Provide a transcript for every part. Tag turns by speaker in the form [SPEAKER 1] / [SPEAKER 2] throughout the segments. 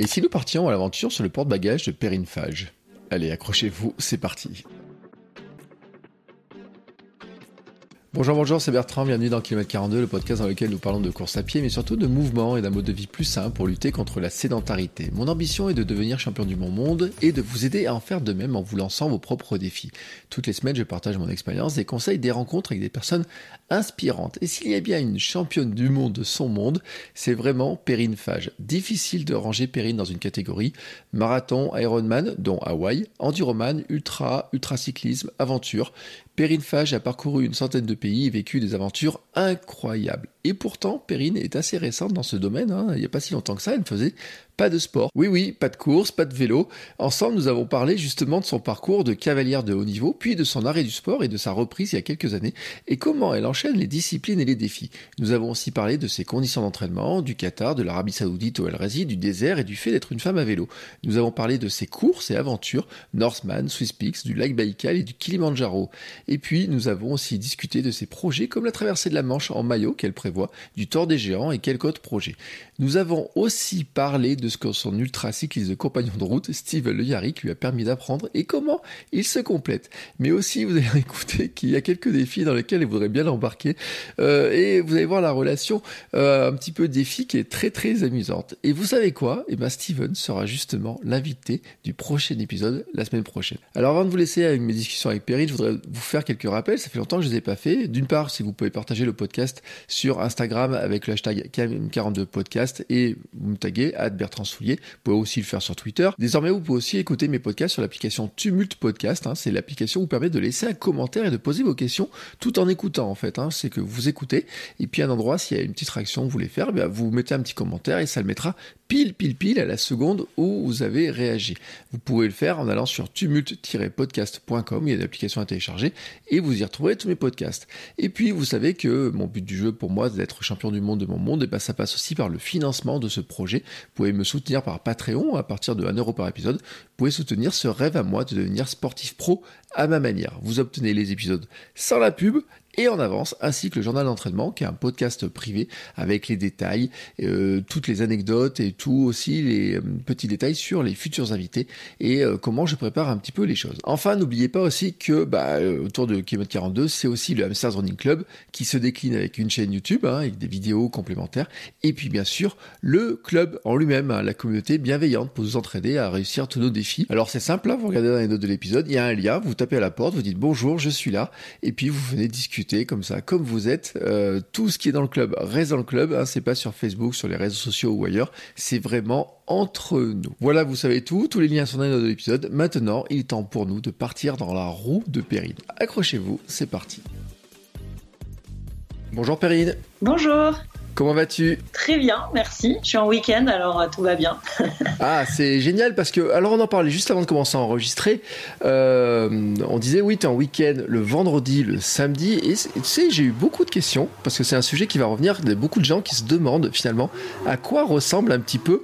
[SPEAKER 1] Et si nous partions à l'aventure sur le porte-bagages de Perrine Fage Allez, accrochez-vous, c'est parti. Bonjour, bonjour, c'est Bertrand, bienvenue dans Kilomètre 42, le podcast dans lequel nous parlons de course à pied, mais surtout de mouvement et d'un mode de vie plus sain pour lutter contre la sédentarité. Mon ambition est de devenir champion du monde et de vous aider à en faire de même en vous lançant vos propres défis. Toutes les semaines, je partage mon expérience, des conseils, des rencontres avec des personnes inspirantes. Et s'il y a bien une championne du monde de son monde, c'est vraiment Perrine Fage. Difficile de ranger Perrine dans une catégorie marathon, Ironman, dont Hawaï, enduroman, ultra, ultracyclisme, aventure. Perrine Fage a parcouru une centaine de pays et vécu des aventures incroyables. Et pourtant, Perrine est assez récente dans ce domaine. Hein. Il n'y a pas si longtemps que ça, elle ne faisait pas de sport. Oui, oui, pas de course, pas de vélo. Ensemble, nous avons parlé justement de son parcours de cavalière de haut niveau, puis de son arrêt du sport et de sa reprise il y a quelques années, et comment elle enchaîne les disciplines et les défis. Nous avons aussi parlé de ses conditions d'entraînement, du Qatar, de l'Arabie Saoudite où elle réside, du désert et du fait d'être une femme à vélo. Nous avons parlé de ses courses et aventures, Northman, Swiss Peaks, du lac Baïkal et du Kilimanjaro. Et puis, nous avons aussi discuté de ses projets comme la traversée de la Manche en maillot qu'elle prévoit, du Tour des Géants et quelques autres projets. Nous avons aussi parlé de ce que son ultra-cycliste de compagnon de route, Steve Le Yarrick, lui a permis d'apprendre et comment il se complète. Mais aussi, vous allez écouter qu'il y a quelques défis dans lesquels il voudrait bien l'embarquer. Euh, et vous allez voir la relation euh, un petit peu défi qui est très très amusante. Et vous savez quoi? Eh ben Steven sera justement l'invité du prochain épisode la semaine prochaine. Alors avant de vous laisser avec mes discussions avec Perrine, je voudrais vous faire quelques rappels. Ça fait longtemps que je ne les ai pas fait. D'une part, si vous pouvez partager le podcast sur Instagram avec le hashtag KM42podcast et vous me taguez à Bertrand Soulier. Vous pouvez aussi le faire sur Twitter. Désormais, vous pouvez aussi écouter mes podcasts sur l'application Tumult Podcast. Hein. C'est l'application qui vous permet de laisser un commentaire et de poser vos questions tout en écoutant en fait. Hein. C'est que vous écoutez et puis à un endroit, s'il y a une petite réaction que vous voulez faire, eh vous mettez un petit commentaire et ça le mettra pile pile pile à la seconde où vous avez réagi. Vous pouvez le faire en allant sur tumult-podcast.com, il y a une application à télécharger et vous y retrouverez tous mes podcasts. Et puis vous savez que mon but du jeu pour moi d'être champion du monde de mon monde, et eh ben ça passe aussi par le financement de ce projet. Vous pouvez me soutenir par Patreon à partir de 1 euro par épisode. Vous pouvez soutenir ce rêve à moi de devenir sportif pro à ma manière. Vous obtenez les épisodes sans la pub et en avance, ainsi que le journal d'entraînement, qui est un podcast privé avec les détails, euh, toutes les anecdotes et tout aussi les euh, petits détails sur les futurs invités et euh, comment je prépare un petit peu les choses. Enfin, n'oubliez pas aussi que bah, autour de Kilomètre 42, c'est aussi le Hamsters Running Club qui se décline avec une chaîne YouTube hein, avec des vidéos complémentaires et puis bien sûr le club en lui-même, hein, la communauté bienveillante pour vous entraider à réussir tous nos défis. Alors c'est simple, hein, vous regardez dans les notes de l'épisode, il y a un lien, vous tapez à la porte, vous dites bonjour, je suis là et puis vous venez discuter comme ça, comme vous êtes. Euh, tout ce qui est dans le club reste dans le club. Hein, c'est pas sur Facebook, sur les réseaux sociaux ou ailleurs. C'est vraiment entre nous. Voilà, vous savez tout. Tous les liens sont dans les l'épisode. Maintenant, il est temps pour nous de partir dans la roue de Perrine. Accrochez-vous, c'est parti. Bonjour Perrine.
[SPEAKER 2] Bonjour.
[SPEAKER 1] Comment vas-tu?
[SPEAKER 2] Très bien, merci. Je suis en week-end, alors euh, tout va bien.
[SPEAKER 1] ah, c'est génial parce que, alors on en parlait juste avant de commencer à enregistrer. Euh, on disait, oui, tu es en week-end le vendredi, le samedi. Et tu sais, j'ai eu beaucoup de questions parce que c'est un sujet qui va revenir. Il y a beaucoup de gens qui se demandent finalement à quoi ressemble un petit peu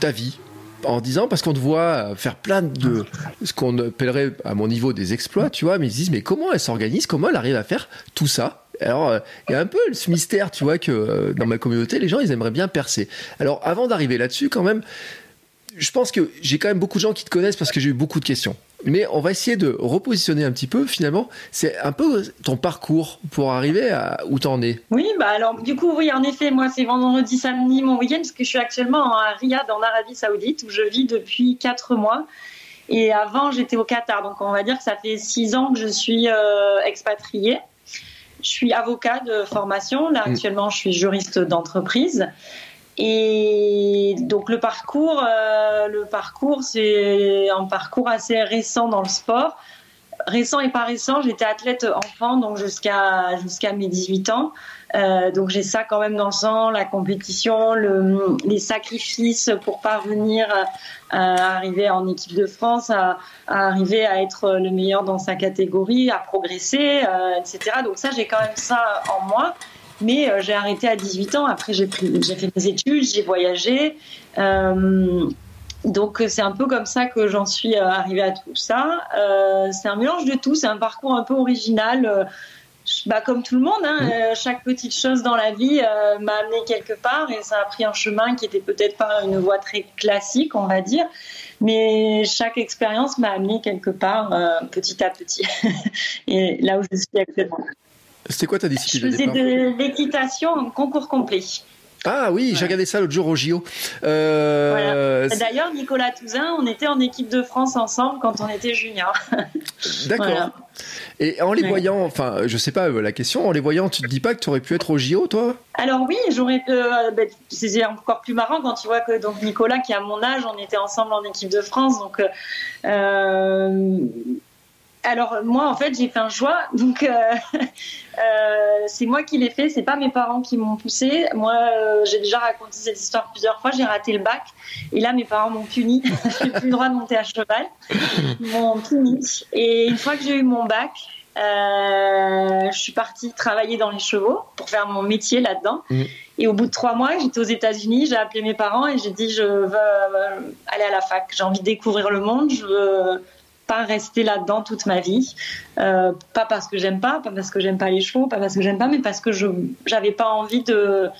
[SPEAKER 1] ta vie en disant parce qu'on te voit faire plein de ce qu'on appellerait à mon niveau des exploits, tu vois, mais ils se disent mais comment elle s'organise, comment elle arrive à faire tout ça? Alors, euh, il y a un peu ce mystère, tu vois, que euh, dans ma communauté, les gens, ils aimeraient bien percer. Alors, avant d'arriver là-dessus, quand même, je pense que j'ai quand même beaucoup de gens qui te connaissent parce que j'ai eu beaucoup de questions. Mais on va essayer de repositionner un petit peu, finalement. C'est un peu ton parcours pour arriver à où t'en es.
[SPEAKER 2] Oui, bah alors, du coup, oui, en effet, moi, c'est vendredi, samedi, mon week-end, parce que je suis actuellement à Riyad, en Arabie Saoudite, où je vis depuis 4 mois. Et avant, j'étais au Qatar. Donc, on va dire que ça fait 6 ans que je suis euh, expatriée. Je suis avocat de formation. Là, mm. actuellement, je suis juriste d'entreprise. Et donc le parcours, euh, le parcours, c'est un parcours assez récent dans le sport. Récent et pas récent, j'étais athlète enfant, donc jusqu'à jusqu'à mes 18 ans. Euh, donc j'ai ça quand même dans le sang, la compétition, le, les sacrifices pour parvenir à, arriver en équipe de France, à, arriver à être le meilleur dans sa catégorie, à progresser, euh, etc. Donc ça, j'ai quand même ça en moi. Mais euh, j'ai arrêté à 18 ans. Après, j'ai fait mes études, j'ai voyagé. Euh, donc c'est un peu comme ça que j'en suis arrivée à tout ça. c'est un mélange de tout, c'est un parcours un peu original bah, comme tout le monde, hein, mmh. euh, chaque petite chose dans la vie euh, m'a amené quelque part et ça a pris un chemin qui était peut-être pas une voie très classique, on va dire, mais chaque expérience m'a amené quelque part euh, petit à petit et là où je suis actuellement.
[SPEAKER 1] C'était quoi ta discipline
[SPEAKER 2] Je faisais de l'équitation en concours complet.
[SPEAKER 1] Ah oui, j'ai regardé ça l'autre jour au JO. Euh...
[SPEAKER 2] D'ailleurs, Nicolas Touzin, on était en équipe de France ensemble quand on était junior.
[SPEAKER 1] D'accord. Et en les voyant, enfin, je sais pas euh, la question, en les voyant, tu te dis pas que tu aurais pu être au JO, toi?
[SPEAKER 2] Alors oui, j'aurais. Euh, ben, c'est encore plus marrant quand tu vois que donc Nicolas, qui a mon âge, on était ensemble en équipe de France, donc. Euh, alors moi en fait j'ai fait un choix. Donc euh, euh, c'est moi qui l'ai fait. C'est pas mes parents qui m'ont poussé. Moi euh, j'ai déjà raconté cette histoire plusieurs fois. J'ai raté le bac. Et là mes parents m'ont puni. J'ai plus le droit de monter à cheval. Ils m'ont puni. Et une fois que j'ai eu mon bac je suis partie travailler dans les chevaux pour faire mon métier là-dedans. Mmh. et au bout de trois mois j'étais aux États-Unis. J'ai appelé mes parents et j'ai dit je veux aller à la fac. J'ai envie de découvrir le monde. Je veux pas rester là-dedans toute ma vie. Euh, pas parce que j'aime pas, pas parce que j'aime pas les chevaux, pas parce que j'aime pas, mais parce que je j'avais pas envie de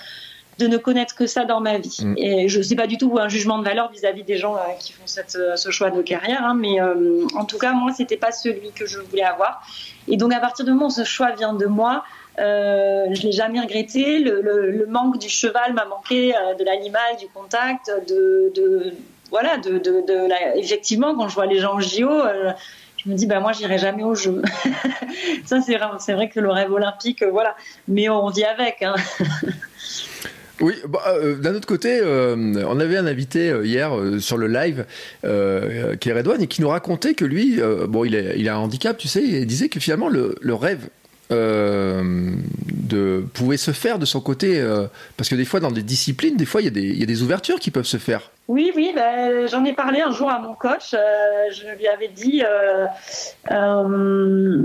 [SPEAKER 2] de ne connaître que ça dans ma vie. Mm. Et je sais pas du tout un jugement de valeur vis-à-vis des gens euh, qui font cette, euh, ce choix de carrière, hein, mais en tout cas moi c'était pas celui que je voulais avoir. Et donc à partir du moment où ce choix vient de moi, euh, je l'ai jamais regretté. Le, le, manque du cheval m'a manqué, de l'animal, du contact, de, de, voilà, de, de, effectivement, quand je vois les gens au JO, euh, je me dis, bah, moi, j'irai jamais au jeu. ça, c'est vrai, c'est vrai que le rêve olympique, euh, voilà. Mais on vit avec. Hein.
[SPEAKER 1] Oui, bah, euh, d'un autre côté, on avait un invité hier sur le live qui est Redouane et qui nous racontait que lui, bon, il, il, a un handicap, tu sais, et il disait que finalement le, le rêve de, pouvait se faire de son côté, parce que des fois dans des disciplines, des fois il y, y, a des ouvertures qui peuvent se faire.
[SPEAKER 2] Oui, oui, ben, j'en ai parlé un jour à mon coach. Euh, je lui avais dit, euh, euh,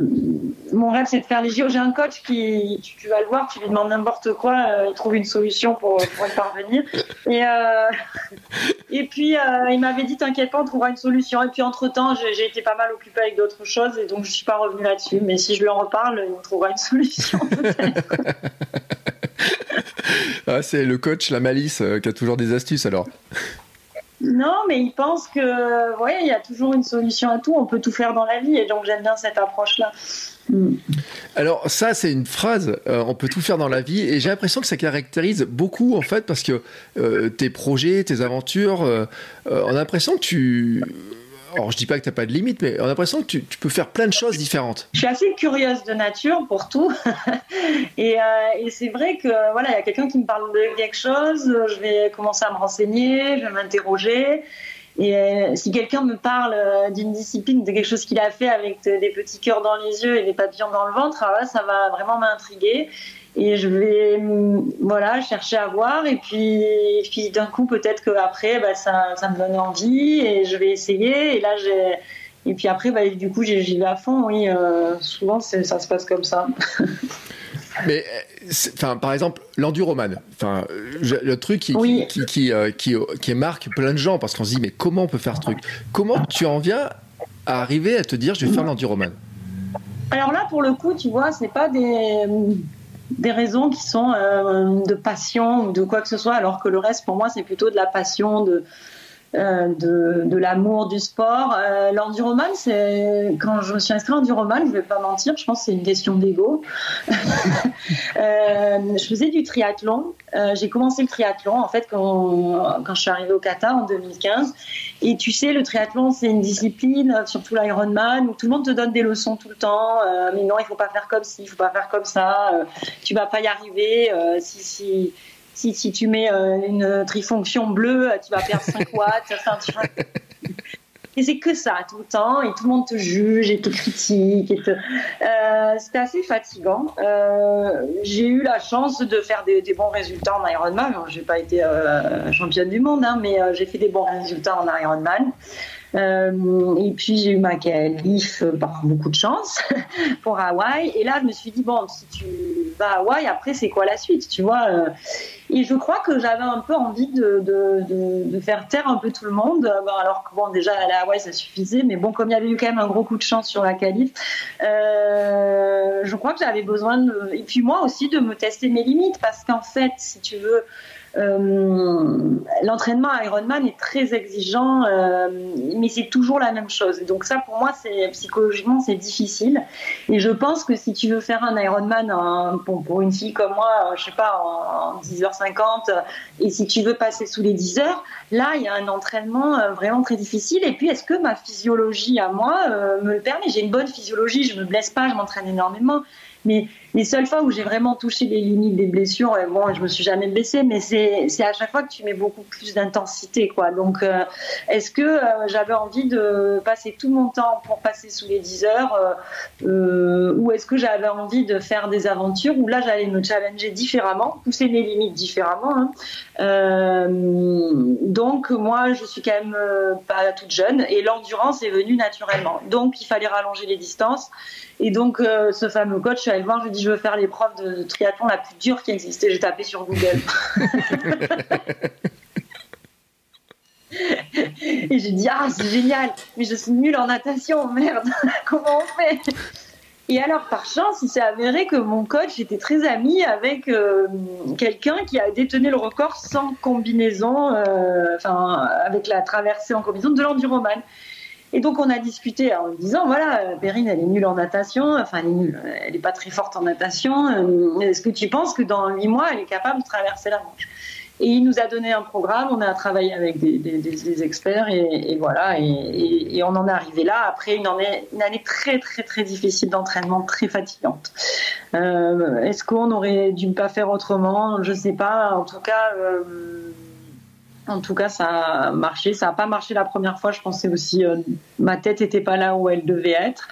[SPEAKER 2] mon rêve c'est de faire les JO. J'ai un coach qui, tu, vas le voir, tu lui demandes n'importe quoi, il trouve une solution pour, y parvenir. Et, puis il m'avait dit, t'inquiète pas, on trouvera une solution. Et puis entre temps, j'ai été pas mal occupée avec d'autres choses et donc je suis pas revenue là-dessus. Mais si je lui en reparle, il trouvera une solution
[SPEAKER 1] ah, c'est le coach, la malice, qui a toujours des astuces alors.
[SPEAKER 2] Non, mais il pense que, ouais, il y a toujours une solution à tout. On peut tout faire dans la vie, et donc j'aime bien cette approche-là.
[SPEAKER 1] Mm. Alors ça, c'est une phrase. Euh, on peut tout faire dans la vie, et j'ai l'impression que ça caractérise beaucoup en fait, parce que euh, tes projets, tes aventures, euh, on a l'impression que tu alors je dis pas que tu n'as pas de limite, mais on a l'impression que tu, peux faire plein de choses différentes.
[SPEAKER 2] Je suis assez curieuse de nature pour tout. et, euh, et c'est vrai que voilà, il y a quelqu'un qui me parle de quelque chose, je vais commencer à me renseigner, je vais m'interroger. Et euh, si quelqu'un me parle euh, d'une discipline, de quelque chose qu'il a fait avec des petits cœurs dans les yeux et des papillons dans le ventre, ça va vraiment m'intriguer et je vais mm, voilà chercher à voir. Et puis, puis d'un coup peut-être qu'après bah, ça, ça me donne envie et je vais essayer. Et là j'ai et puis après bah, du coup j'y vais à fond. Oui euh, souvent ça se passe comme ça.
[SPEAKER 1] Mais enfin par exemple l'enduroman enfin le truc qui qui, qui, euh, qui, qui, marque plein de gens parce qu'on se dit mais comment on peut faire ce truc? Comment tu en viens à arriver à te dire je vais faire l'enduroman
[SPEAKER 2] alors là pour le coup tu vois c'est pas des des raisons qui sont euh, de passion ou de quoi que ce soit, alors que le reste, pour moi, c'est plutôt de la passion, de, de, de l'amour du sport. Euh, L'enduroman, c'est quand je me suis inscrite en enduroman, je vais pas mentir, je pense que c'est une question d'ego. euh, je faisais du triathlon. Euh, j'ai commencé le triathlon en fait quand, quand je suis arrivée au Qatar en 2015. Et tu sais, le triathlon, c'est une discipline, surtout l'Ironman, où tout le monde te donne des leçons tout le temps. Euh, mais non, il faut pas faire comme ci, il faut pas faire comme ça. Euh, tu vas pas y arriver. si si si, si tu mets euh, une trifonction bleue, tu vas perdre 5 watts. Et c'est que ça tout le temps, et tout le monde te juge et te critique. Te... Euh, c'était assez fatigant. Euh, j'ai eu la chance de faire des, bons résultats en Ironman. J'ai pas été euh, championne du monde, hein, mais j'ai fait des bons résultats en Ironman. Euh, et puis j'ai eu ma qualif par beaucoup de chance pour Hawaï. Et là, je me suis dit, bon, si tu vas à Hawaï, après, c'est quoi la suite, tu vois euh. Et je crois que j'avais un peu envie de, de, de, faire taire un peu tout le monde. alors que, bon, déjà, aller à Hawaï, ça suffisait. Mais bon, comme il y avait eu quand même un gros coup de chance sur la qualif, euh, je crois que j'avais besoin de... Et puis moi aussi, de me tester mes limites. Parce qu'en fait, si tu veux... Euh, l'entraînement Ironman est très exigeant, euh, mais c'est toujours la même chose. Donc ça, pour moi, c'est psychologiquement, c'est difficile. Et je pense que si tu veux faire un Ironman pour, une fille comme moi, je sais pas, en, 10h50, et si tu veux passer sous les 10 heures, là, il y a un entraînement euh, vraiment très difficile. Et puis, est-ce que ma physiologie à moi me le permet? J'ai une bonne physiologie, je me blesse pas, je m'entraîne énormément. Mais les seules fois où j'ai vraiment touché les limites des blessures, bon, je me suis jamais blessée, mais c'est à chaque fois que tu mets beaucoup plus d'intensité, quoi. Donc, euh, est-ce que euh, j'avais envie de passer tout mon temps pour passer sous les 10 heures, euh, ou est-ce que j'avais envie de faire des aventures où là j'allais me challenger différemment, pousser mes limites différemment. Hein. donc, moi, je suis quand même pas toute jeune et l'endurance est venue naturellement. Donc, il fallait rallonger les distances. Et donc, ce fameux coach, je suis allée voir, je lui dit je veux faire l'épreuve de, triathlon la plus dure qui existait. J'ai tapé sur Google. Et j'ai dit, ah, c'est génial, mais je suis nulle en natation, merde, comment on fait? Et alors, par chance, il s'est avéré que mon coach était très ami avec euh, quelqu'un qui a détenu le record sans combinaison, euh, enfin, avec la traversée en combinaison de l'enduroman. Et donc on a discuté en disant voilà, Perrine elle est nulle en natation, enfin elle est nulle, elle n'est pas très forte en natation. Euh, est-ce que tu penses que dans huit mois elle est capable de traverser la Manche? Et il nous a donné un programme, on a travaillé avec des, experts et, voilà, et, on en est arrivé là après une année, une année très très très difficile d'entraînement, très fatigante. Euh, est-ce qu'on aurait dû pas faire autrement? Je sais pas. En tout cas. Euh, en tout cas, ça a marché. Ça n'a pas marché la première fois. Je pensais aussi, euh, ma tête n'était pas là où elle devait être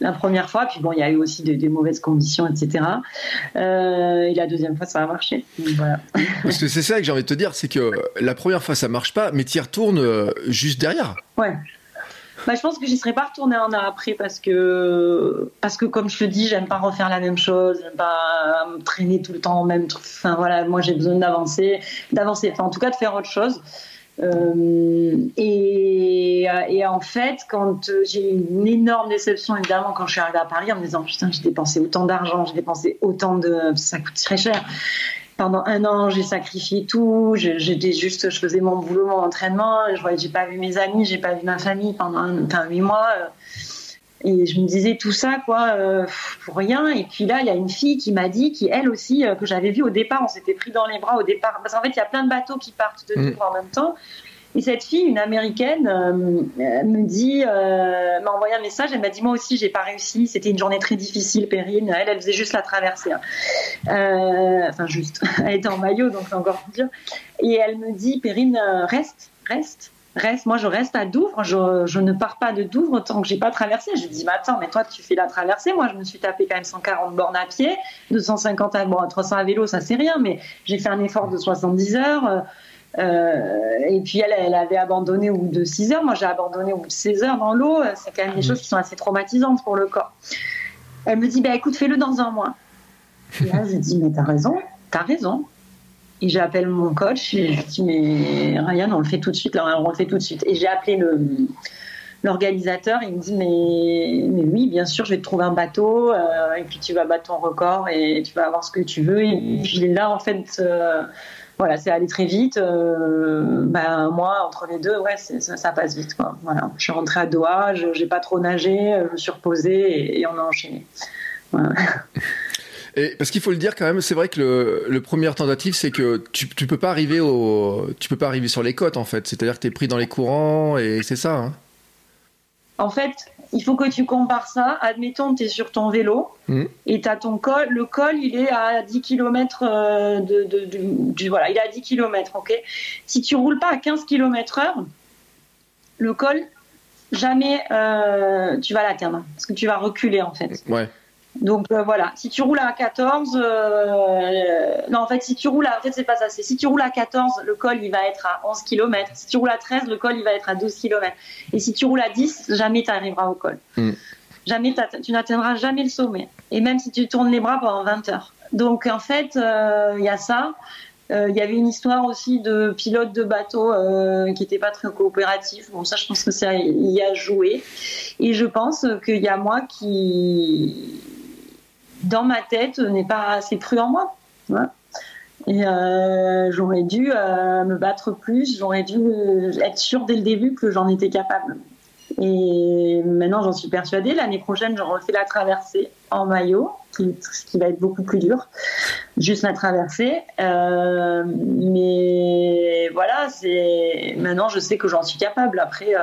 [SPEAKER 2] la première fois. Puis bon, il y a eu aussi des, mauvaises conditions, etc. Euh, et la deuxième fois, ça a marché. voilà.
[SPEAKER 1] Parce que c'est ça que j'ai envie de te dire, c'est que la première fois, ça marche pas, mais tu y retournes euh, juste derrière.
[SPEAKER 2] Ouais. Bah, je pense que j'y serais pas retournée un an après parce que, parce que comme je te dis, j'aime pas refaire la même chose, j'aime pas me traîner tout le temps en même truc. Voilà, moi j'ai besoin d'avancer, d'avancer, enfin en tout cas de faire autre chose. Euh, et, et, en fait, quand j'ai eu une énorme déception, évidemment, quand je suis arrivée à Paris en me disant Putain, j'ai dépensé autant d'argent, j'ai dépensé autant de. Ça coûte très cher pendant un an, j'ai sacrifié tout. J'étais juste, je faisais mon boulot, mon entraînement. Je j'ai pas vu mes amis, j'ai pas vu ma famille pendant huit mois. Euh, et je me disais tout ça, quoi, euh, pour rien. Et puis là, il y a une fille qui m'a dit, qui elle aussi, euh, que j'avais vue au départ, on s'était pris dans les bras au départ. Parce qu'en fait, il y a plein de bateaux qui partent de mmh. en même temps. Et cette fille, une américaine, euh, me dit, euh, m'a envoyé un message. Elle m'a dit moi aussi j'ai pas réussi. C'était une journée très difficile, Perrine. Elle, elle faisait juste la traversée. Hein. Euh, enfin juste. Elle était en maillot, donc c'est encore plus dur. Et elle me dit, Perrine, reste, reste. Reste, moi je reste à Douvres, je, je ne pars pas de Douvres tant que j'ai pas traversé. Je lui dis, mais attends, mais toi tu fais la traversée, moi je me suis tapé quand même 140 bornes à pied, 250 à, bon, 300 à vélo, ça c'est rien, mais j'ai fait un effort de 70 heures. Euh, et puis elle, elle avait abandonné au bout de 6 heures. Moi, j'ai abandonné au bout de 16 heures dans l'eau. C'est quand même des mmh. choses qui sont assez traumatisantes pour le corps. Elle me dit, bah, écoute, fais-le dans un mois. Et là, je dis, mais t'as raison, t'as raison. Et j'appelle mon coach et je dis, mais Ryan, on le fait tout de suite, là, on le fait tout de suite. Et j'ai appelé le, l'organisateur, il me dit, mais, mais oui, bien sûr, je vais te trouver un bateau, euh, et puis tu vas battre ton record et tu vas avoir ce que tu veux. Et puis là, en fait, euh, voilà, c'est allé très vite. Euh, ben, moi, entre les deux, ouais, ça, passe vite. Quoi. Voilà. Je suis rentrée à Doha, je n'ai pas trop nagé, je me suis reposée et, on a enchaîné.
[SPEAKER 1] Et parce qu'il faut le dire quand même, c'est vrai que le, le premier tentative, c'est que tu, tu peux pas arriver au, tu peux pas arriver sur les côtes en fait. C'est-à-dire que tu es pris dans les courants et c'est ça. Hein.
[SPEAKER 2] En fait, il faut que tu compares ça. Admettons, tu es sur ton vélo mmh. et tu as ton col. Le col, il est à 10 km euh, de, voilà, il est à 10 km, ok? Si tu roules pas à 15 km heure, le col, jamais euh, tu vas l'atteindre parce que tu vas reculer en fait.
[SPEAKER 1] Ouais.
[SPEAKER 2] Donc euh, voilà, si tu roules à 14, euh, non en fait si tu roules à, en fait c'est pas ça, c'est si tu roules à 14, le col il va être à 11 km. Si tu roules à 13, le col il va être à 12 km. Et si tu roules à 10, jamais tu arriveras au col.
[SPEAKER 1] Mm.
[SPEAKER 2] Jamais tu n'atteindras jamais le sommet. Et même si tu tournes les bras pendant 20 heures. Donc en fait euh, il y a ça. Euh, Il y avait une histoire aussi de pilote de bateau euh, qui n'était pas très coopératif. Bon, ça, je pense que ça y a joué. Et je pense qu'il y a moi qui, dans ma tête, n'est pas assez cru en moi. Et euh, j'aurais dû euh, me battre plus. J'aurais dû euh, être sûre dès le début que j'en étais capable. Et maintenant, j'en suis persuadée. L'année prochaine, je refais la traversée en maillot, qui- ce qui va être beaucoup plus dur. Juste la traversée. Euh, mais voilà, maintenant, je sais que j'en suis capable. Après,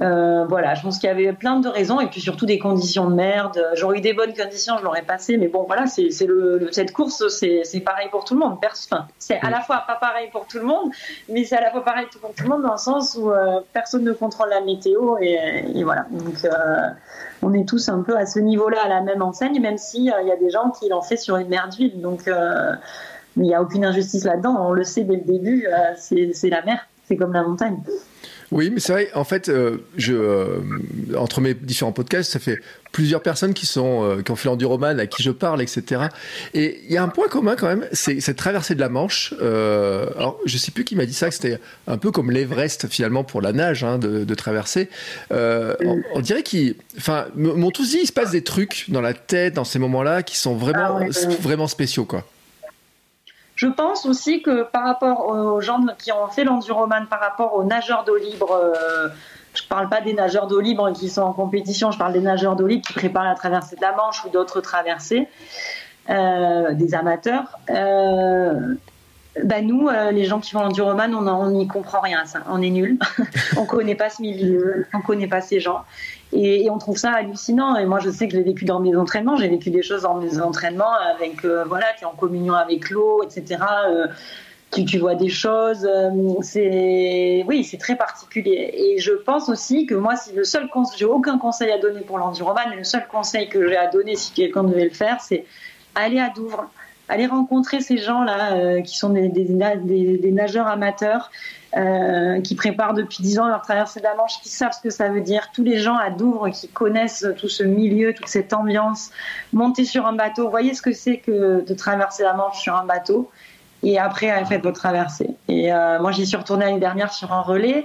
[SPEAKER 2] euh, voilà, je pense qu'il y avait plein de raisons et puis surtout des conditions de merde. J'aurais eu des bonnes conditions, je l'aurais passé. Mais bon, voilà, c'est le, le- cette course, c'est c'est pareil pour tout le monde. Enfin, c'est à la fois pas pareil pour tout le monde, mais c'est à la fois pareil pour tout le monde dans le sens où euh, personne ne contrôle la météo et, et voilà. Donc euh, on est tous un peu à ce niveau-là à la même enseigne, même si euh, il y a des gens qui l'ont fait sur une merde ville. Donc euh, il n'y a aucune injustice là-dedans. On le sait dès le début. euh, c'est c'est la mer. C'est comme la montagne.
[SPEAKER 1] Oui, mais c'est vrai, en fait, euh, je, euh, entre mes différents podcasts, ça fait plusieurs personnes qui, sont, euh, qui ont fait l'enduroman, à qui je parle, etc. Et il y a un point commun quand même, c'est cette traversée de la Manche. Alors, je sais plus qui m'a dit ça, que c'était un peu comme l'Everest finalement pour la nage, hein, de, de traverser. On, on dirait qu'ils... Enfin, m- m'ont tous dit, il se passe des trucs dans la tête, dans ces moments-là, qui sont vraiment,
[SPEAKER 2] Ah ouais, ouais, ouais.
[SPEAKER 1] vraiment spéciaux, quoi.
[SPEAKER 2] Je pense aussi que par rapport aux gens qui ont fait l'enduroman, par rapport aux nageurs d'eau libre, euh, je parle pas des nageurs d'eau libre qui sont en compétition, je parle des nageurs d'eau libre qui préparent la traversée de la Manche ou d'autres traversées, euh, des amateurs. Euh, bah nous, euh, les gens qui font en- on n'y comprend rien ça. On est nuls. on connaît pas ce milieu, on connaît pas ces gens. Et, on trouve ça hallucinant. Et moi, je sais que je l'ai vécu dans mes entraînements. J'ai vécu des choses dans mes entraînements avec, euh, voilà, tu es en communion avec l'eau, etc. Euh, tu, vois des choses. euh, c'est, oui, c'est très particulier. Et je pense aussi que moi, si le seul conseil, j'ai aucun conseil à donner pour l'enduroman, mais le seul conseil que j'ai à donner si quelqu'un devait le faire, c'est aller à Douvres, aller rencontrer ces gens-là euh, qui sont des nageurs amateurs. Euh, qui préparent depuis 10 ans leur traversée de la Manche, qui savent ce que ça veut dire. Tous les gens à Douvres qui connaissent tout ce milieu, toute cette ambiance, monter sur un bateau, voyez ce que c'est que de traverser la Manche sur un bateau. Et après, faites votre traversée. Et euh, moi, j'y suis retournée l'année dernière sur un relais.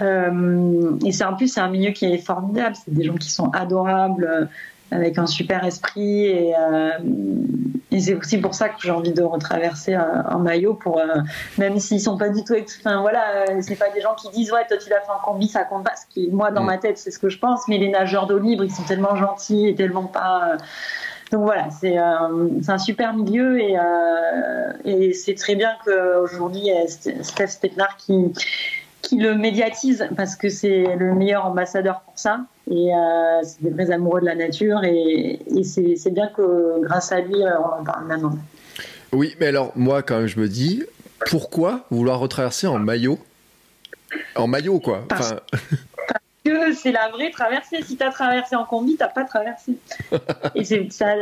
[SPEAKER 2] Euh, et c'est en plus, c'est un milieu qui est formidable. C'est des gens qui sont adorables, euh, avec un super esprit. Et, euh, et c'est aussi pour ça que j'ai envie de retraverser un, un maillot, pour, euh, même s'ils sont pas du tout. Enfin voilà, euh, c'est pas des gens qui disent ouais, toi tu l'as fait en combi, ça compte pas. Ce qui, moi, dans
[SPEAKER 1] Mm.
[SPEAKER 2] ma tête, c'est ce que je pense. Mais les nageurs d'eau libre, ils sont tellement gentils et tellement pas. euh, donc voilà, c'est euh, un super milieu et, euh, et c'est très bien qu'aujourd'hui, Steph Stepnard qui, qui le médiatise parce que c'est le meilleur ambassadeur pour ça. Et euh, c'est des vrais amoureux de la nature et, et c'est bien que grâce à lui, euh, on en parle maintenant.
[SPEAKER 1] Oui, mais alors, moi, quand même, je me dis, pourquoi vouloir retraverser en maillot? En maillot, quoi.
[SPEAKER 2] Parce-
[SPEAKER 1] Enfin,
[SPEAKER 2] que c'est la vraie traversée. Si tu as traversé en combi, t'as pas traversé. Et c'est ça,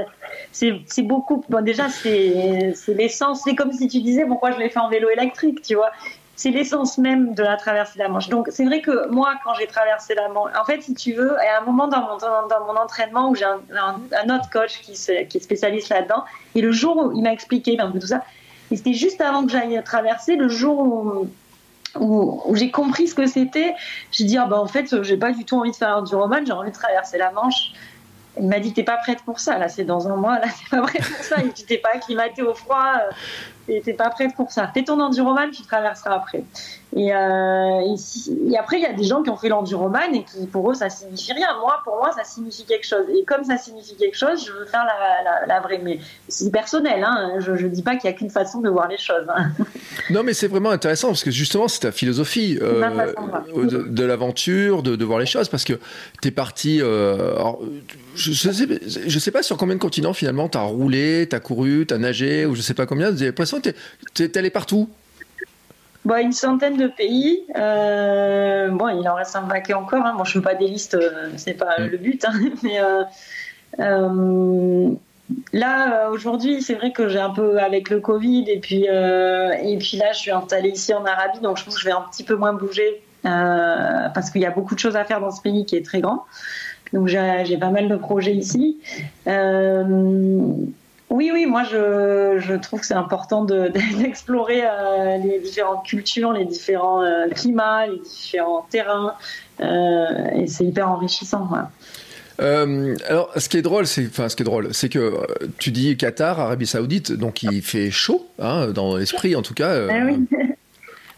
[SPEAKER 2] c'est c'est beaucoup. Bon, déjà, c'est c'est l'essence. C'est comme si tu disais pourquoi je l'ai fait en vélo électrique, tu vois. C'est l'essence même de la traversée de la Manche. Donc, c'est vrai que moi, quand j'ai traversé la Manche, en fait, si tu veux, à un moment dans mon, dans, mon entraînement où j'ai un, autre coach qui, qui est spécialiste là-dedans, et le jour où il m'a expliqué un peu tout ça, et c'était juste avant que j'aille traverser, le jour où, où, j'ai compris ce que c'était, j'ai dit, ah bah en fait, j'ai pas du tout envie de faire du roman, j'ai envie de traverser la Manche. Il m'a dit, t'es pas prête pour ça, là, c'est dans un mois, là, t'es pas prête pour ça, et tu t'es pas acclimatée au froid, euh, t'es pas prête pour ça. Fais ton enduroman, tu traverseras après. Et, euh, et, si- et après, il y a des gens qui ont fait l'enduroman et qui, pour eux, ça signifie rien. Moi, pour moi, ça signifie quelque chose. Et comme ça signifie quelque chose, je veux faire la, la, la vraie. Mais c'est personnel, hein. Je, je dis pas qu'il y a qu'une façon de voir les choses. hein.
[SPEAKER 1] non, mais c'est vraiment intéressant parce que justement, c'est ta philosophie euh,
[SPEAKER 2] façon de
[SPEAKER 1] l'aventure, de, de voir les choses. Parce que t'es parti. euh, alors, je, je, sais, pas sur combien de continents finalement t'as roulé, t'as couru, t'as nagé, ou je sais pas combien. J'ai l'impression t'es- t'es t'es allé partout.
[SPEAKER 2] Bon, une centaine de pays. bon, il en reste un paquet encore. Hein. Bon, je ne fais pas des listes, c'est pas mm. le but. Hein. Mais Là, aujourd'hui, c'est vrai que j'ai un peu avec le Covid et puis et puis là, je suis installée ici en Arabie, donc je pense que je vais un petit peu moins bouger parce qu'il y a beaucoup de choses à faire dans ce pays qui est très grand. Donc j'ai pas mal de projets ici. Euh, oui, oui, moi je, trouve que c'est important d'explorer euh, les différentes cultures, les différents euh, climats, les différents terrains, et c'est hyper enrichissant.
[SPEAKER 1] alors, ce qui est drôle, c'est, enfin, ce qui est drôle, c'est que tu dis Qatar, Arabie Saoudite, donc il fait chaud, hein, dans l'esprit en tout cas.
[SPEAKER 2] Ah oui.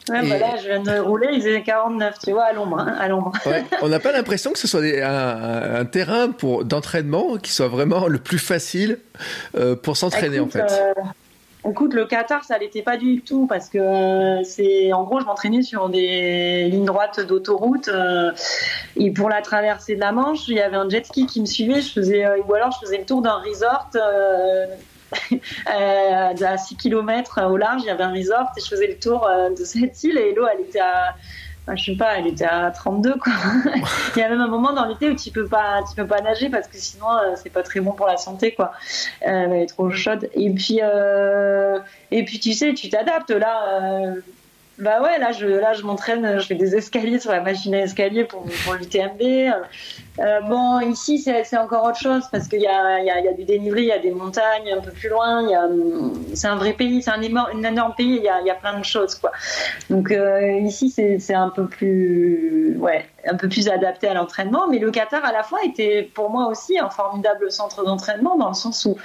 [SPEAKER 2] Ouais, bah là, je viens de rouler, il faisait 49, tu vois, à l'ombre. Hein, à l'ombre.
[SPEAKER 1] Ouais, on n'a pas l'impression que ce soit un, terrain pour, d'entraînement qui soit vraiment le plus facile euh, pour s'entraîner, en fait. Euh,
[SPEAKER 2] écoute, le Qatar, ça l'était pas du tout parce que euh, c'est, en gros, je m'entraînais sur des lignes droites d'autoroute et pour la traversée de la Manche, il y avait un jet ski qui me suivait. Je faisais, ou alors je faisais le tour d'un resort à 6 km au large, il y avait un resort et je faisais le tour euh, de cette île et l'eau, elle était à je sais pas, elle était à 32 quoi. il y a même un moment dans l'été où tu peux pas, tu peux pas nager parce que sinon euh, c'est pas très bon pour la santé quoi. elle est trop chaude. Et puis et puis tu sais, tu t'adaptes là. Bah ouais, là je, là, je m'entraîne, je fais des escaliers sur la machine à escalier pour, pour l'UTMB. Euh, bon, ici, c'est encore autre chose parce qu'il y a, y, y a, du dénivelé, il y a des montagnes un peu plus loin. C'est un vrai pays, c'est un, énorme, un énorme pays, il y a, y a, plein de choses. Quoi. Donc euh, ici, c'est un peu plus, ouais, un peu plus adapté à l'entraînement. Mais le Qatar, à la fois, était pour moi aussi un formidable centre d'entraînement dans le sens où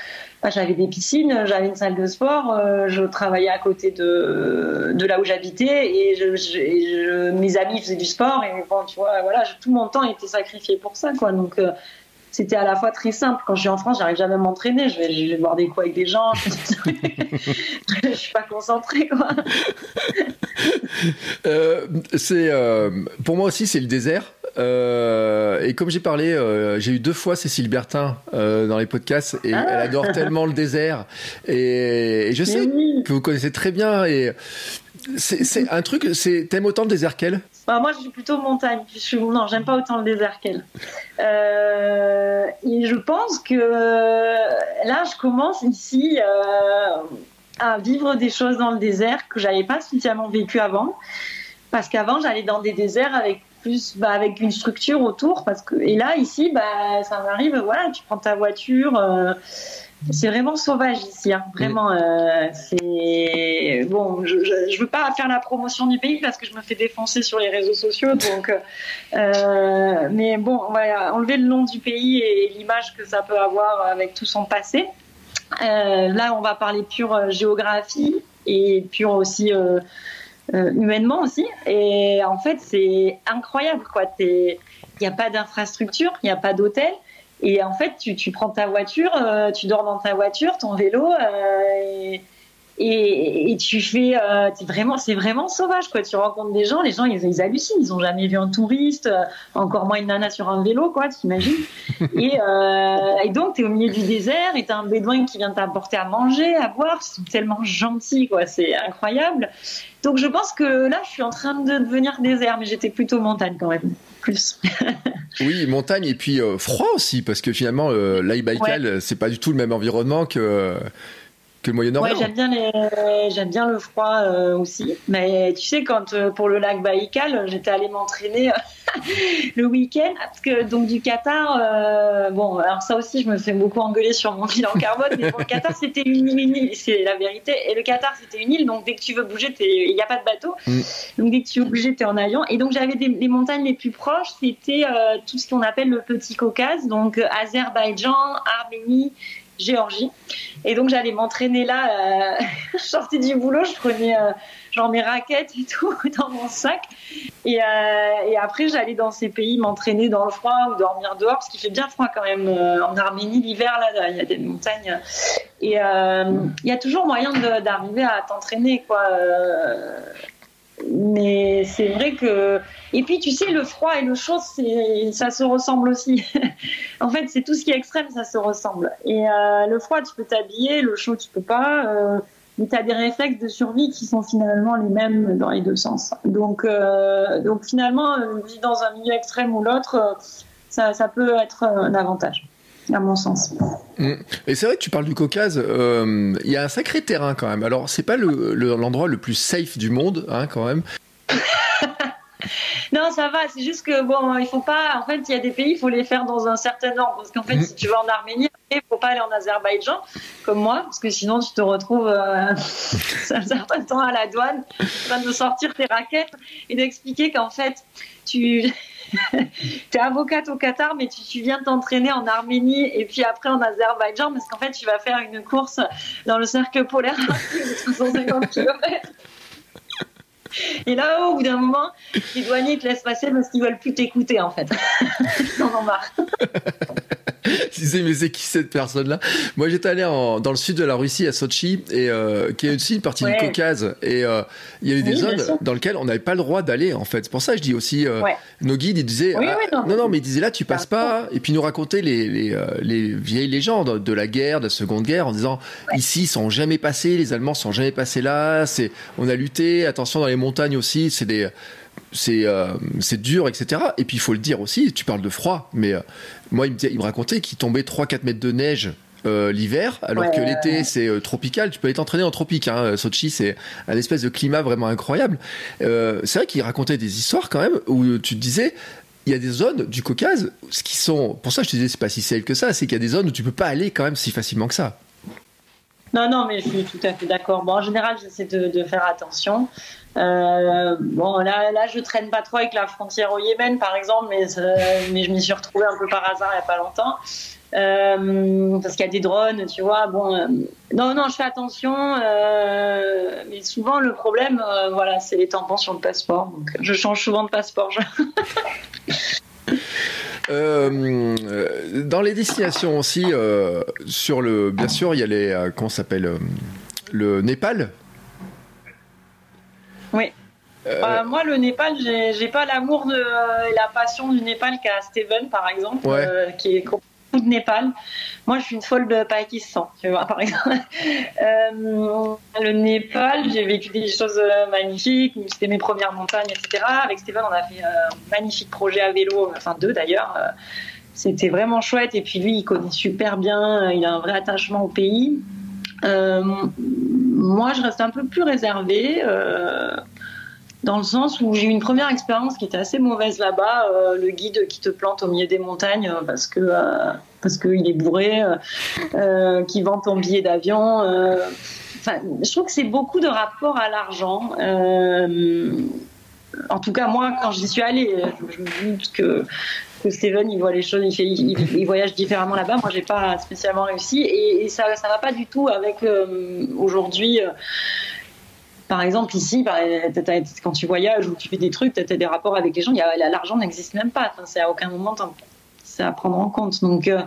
[SPEAKER 2] j'avais des piscines, j'avais une salle de sport, euh, je travaillais à côté de, de là où j'habitais et, je, je, mes amis faisaient du sport et bon, tu vois, voilà, tout mon temps était sacrifié pour ça, quoi. Donc euh, c'était à la fois très simple. Quand je suis en France, j'arrive jamais à m'entraîner. Je vais, je vais boire des coups avec des gens. je suis pas concentrée, quoi.
[SPEAKER 1] Euh, c'est pour moi aussi, c'est le désert. Euh, et comme j'ai parlé, euh, j'ai eu deux fois Cécile Bertin euh, dans les podcasts et ah. elle adore tellement le désert. Et, je sais que vous connaissez très bien. Et c'est un truc, t'aimes autant le désert qu'elle?
[SPEAKER 2] Bah, Moi, je suis plutôt montagne. Je suis, non, j'aime pas autant le désert qu'elle. et je pense que là, je commence ici à vivre des choses dans le désert que j'avais pas spécialement vécu avant. Parce qu'avant, j'allais dans des déserts avec plus bah, avec une structure autour parce que et là ici bah ça m'arrive voilà tu prends ta voiture euh, c'est vraiment sauvage ici hein, vraiment euh, c'est bon je, je, veux pas faire la promotion du pays parce que je me fais défoncer sur les réseaux sociaux donc euh, mais bon voilà enlever le nom du pays et l'image que ça peut avoir avec tout son passé là on va parler pure géographie et pure aussi euh, humainement aussi. Et en fait, c'est incroyable, quoi. Il n'y a pas d'infrastructure, il n'y a pas d'hôtel. Et en fait, tu, tu prends ta voiture, euh, tu dors dans ta voiture, ton vélo, euh, et, et, tu fais, vraiment, c'est vraiment sauvage, quoi. Tu rencontres des gens, les gens, ils, ils hallucinent, ils ont jamais vu un touriste, encore moins une nana sur un vélo, quoi, t'imagines. et, et donc, tu es au milieu du désert, et tu as un bédouin qui vient t'apporter à manger, à boire, ils sont tellement gentils, quoi, c'est incroyable. Donc je pense que là, je suis en train de devenir désert, mais j'étais plutôt montagne quand même, plus.
[SPEAKER 1] oui, montagne et puis euh, froid aussi, parce que finalement, euh, Baïkal, c'est pas du tout le même environnement que que le Moyen-Orient.
[SPEAKER 2] Ouais, j'aime bien, les... j'aime bien le froid euh, aussi. Mais tu sais, quand euh, pour le lac Baïkal, j'étais allée m'entraîner euh, le week-end, parce que donc du Qatar, bon, alors ça aussi, je me fais beaucoup engueuler sur mon bilan carbone, mais le Qatar, c'était une, île, c'est la vérité. Et le Qatar, c'était une île, donc dès que tu veux bouger, il n'y a pas de bateau. Mm. Donc dès que tu veux bouger, tu es en avion. Et donc j'avais des, les montagnes les plus proches, c'était tout ce qu'on appelle le Petit Caucase, donc Azerbaïdjan, Arménie, Géorgie. Et donc j'allais m'entraîner là. Euh, je sortais du boulot, je prenais euh, genre mes raquettes et tout dans mon sac. Et, euh, et après j'allais dans ces pays m'entraîner dans le froid ou dormir dehors parce qu'il fait bien froid quand même en Arménie l'hiver là. Il y a des montagnes. Et il y a toujours moyen d'arriver à t'entraîner quoi mais c'est vrai que et puis tu sais le froid et le chaud ça se ressemble aussi. En fait c'est tout ce qui est extrême ça se ressemble. Et euh, le froid tu peux t'habiller le chaud tu peux pas euh, mais tu as des réflexes de survie qui sont finalement les mêmes dans les deux sens. Donc, donc finalement, vivre dans un milieu extrême ou l'autre, ça, ça peut être un avantage à mon sens.
[SPEAKER 1] Mm. Et c'est vrai que tu parles du Caucase, il y a un sacré terrain quand même. Alors, c'est pas l'endroit le, le, plus safe du monde, hein, quand même.
[SPEAKER 2] non, ça va. C'est juste que bon, il faut pas. En fait, il y a des pays, il faut les faire dans un certain ordre. Parce qu'en fait, mm. si tu vas en Arménie, il faut pas aller en Azerbaïdjan, comme moi, parce que sinon tu te retrouves euh, un certain temps à la douane, en train de sortir tes raquettes et d'expliquer qu'en fait, tu es avocate au Qatar, mais tu, tu viens t'entraîner en Arménie et puis après en Azerbaïdjan, parce qu'en fait, tu vas faire une course dans le cercle polaire de 350 km. Et là, au bout d'un moment, les douaniers te laissent passer parce qu'ils veulent plus t'écouter, en fait. Ils en ont marre.
[SPEAKER 1] disais, mais c'est qui cette personne-là? Moi, j'étais allé dans le sud de la Russie, à Sochi, et, euh, qui est aussi une partie du Caucase. Et euh, il y avait des zones dans lesquelles on n'avait pas le droit d'aller, en fait. C'est pour ça que je dis aussi, euh, nos guides, ils disaient, ah, non. non, mais ils disaient là, tu passes pas. Et puis, ils nous racontaient les, les, les, vieilles légendes de la guerre, de la Seconde Guerre, en disant, ici, ils sont jamais passés, les Allemands sont jamais passés là, c'est, on a lutté, attention dans les montagnes aussi, c'est des c'est c'est dur, etc. Et puis il faut le dire aussi, tu parles de froid, mais moi, il me, racontait qu'il tombait 3-4 mètres de neige euh, l'hiver, alors que l'été c'est euh, tropical. Tu peux aller t'entraîner en tropique. Hein. Sochi, c'est un espèce de climat vraiment incroyable. Euh, c'est vrai qu'il racontait des histoires quand même où tu te disais. Il y a des zones du Caucase ce qui sont. Pour ça, je te disais, c'est pas si safe que ça. C'est qu'il y a des zones où tu peux pas aller quand même si facilement que ça.
[SPEAKER 2] Non, non, mais je suis tout à fait d'accord. Bon, en général, j'essaie de, faire attention. Euh, bon, là, là, je traîne pas trop avec la frontière au Yémen, par exemple, mais, mais je m'y suis retrouvée un peu par hasard il y a pas longtemps. Euh, parce qu'il y a des drones, tu vois. Bon, euh, non, non, je fais attention, mais souvent le problème, voilà, c'est les tampons sur le passeport. Je change souvent de passeport.
[SPEAKER 1] Euh, dans les destinations aussi, euh, sur le, bien sûr, il y a les, euh, comment s'appelle, le Népal.
[SPEAKER 2] Oui. moi, le Népal, j'ai pas l'amour de la passion du Népal qu'a Steven, par exemple, qui est de Népal. Moi, je suis une folle de Pakistan, tu vois, par exemple. Euh, le Népal, j'ai vécu des choses euh, magnifiques. C'était mes premières montagnes, etc. Avec Stéphane, on a fait un magnifique projet à vélo, enfin deux d'ailleurs. Euh, c'était vraiment chouette. Et puis lui, il connaît super bien. Il a un vrai attachement au pays. moi, je reste un peu plus réservée dans le sens où j'ai eu une première expérience qui était assez mauvaise là-bas, euh, le guide qui te plante au milieu des montagnes euh, parce que euh, parce qu'il est bourré, qui vend ton billet d'avion. Enfin, je trouve que c'est beaucoup de rapport à l'argent. en tout cas, moi, quand j'y suis allée, je me dis que Steven il voit les choses, il, voyage différemment là-bas. Moi, j'ai pas spécialement réussi et, ça, ça va pas du tout avec aujourd'hui par exemple, ici, quand tu voyages ou tu fais des trucs, tu as des rapports avec les gens, l'argent n'existe même pas. c'est à aucun moment c'est à prendre en compte. Donc, euh,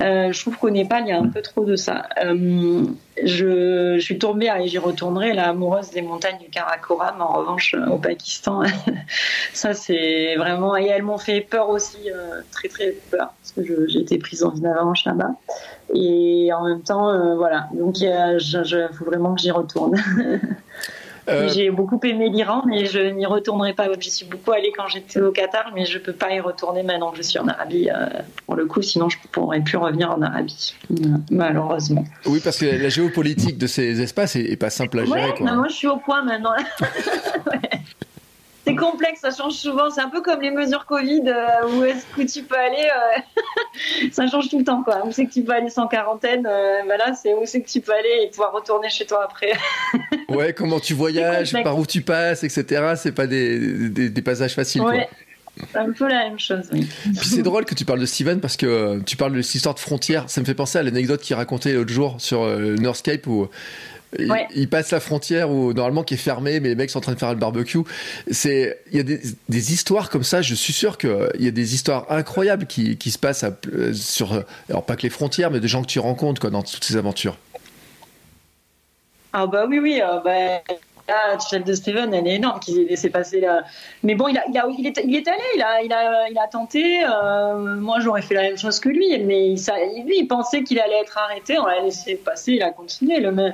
[SPEAKER 2] euh, je trouve qu'au Népal, il y a un peu trop de ça. Euh, je, suis tombée, et j'y retournerai, la amoureuse des montagnes du Karakoram, en revanche, au Pakistan. ça, c'est vraiment. Et elles m'ont fait peur aussi, très très peur, parce que j'ai été prise en une avalanche là-bas. Et en même temps, voilà. Donc, il faut vraiment que j'y retourne. Euh, j'ai beaucoup aimé l'Iran, mais je n'y retournerai pas. J'y suis beaucoup allée quand j'étais au Qatar, mais je ne peux pas y retourner maintenant que je suis en Arabie. Euh, pour le coup, sinon je ne pourrais plus revenir en Arabie, malheureusement.
[SPEAKER 1] Oui, parce que la géopolitique de ces espaces est, pas simple à gérer.
[SPEAKER 2] quoi. moi je suis au point maintenant. complexe, ça change souvent. C'est un peu comme les mesures Covid, euh, où est-ce que tu peux aller euh, Ça change tout le temps, quoi. Où c'est que tu peux aller sans quarantaine euh, bah Là, c'est où c'est que tu peux aller et pouvoir retourner chez toi après.
[SPEAKER 1] ouais, comment tu voyages, par où tu passes, etc. C'est pas des, des, passages faciles, ouais.
[SPEAKER 2] C'est un peu la même chose, oui.
[SPEAKER 1] Puis c'est drôle que tu parles de Steven parce que tu parles de cette histoire de frontière. Ça me fait penser à l'anecdote qu'il racontait l'autre jour sur Northscape où il, passe la frontière où normalement qui est fermée, mais les mecs sont en train de faire le barbecue. C'est, il y a des, histoires comme ça. Je suis sûr qu'il y a des histoires incroyables qui, qui se passent euh, sur, alors pas que les frontières, mais des gens que tu rencontres quoi dans toutes ces aventures.
[SPEAKER 2] Ah bah oui oui, euh, bah, celle de Steven, elle est énorme qu'ils aient laissé passer là. Mais bon, il, a, il, a, il, est, il est allé, il a, il a, il a tenté. Euh, moi, j'aurais fait la même chose que lui, mais ça, lui, il pensait qu'il allait être arrêté. On l'a laissé passer, il a continué. Le,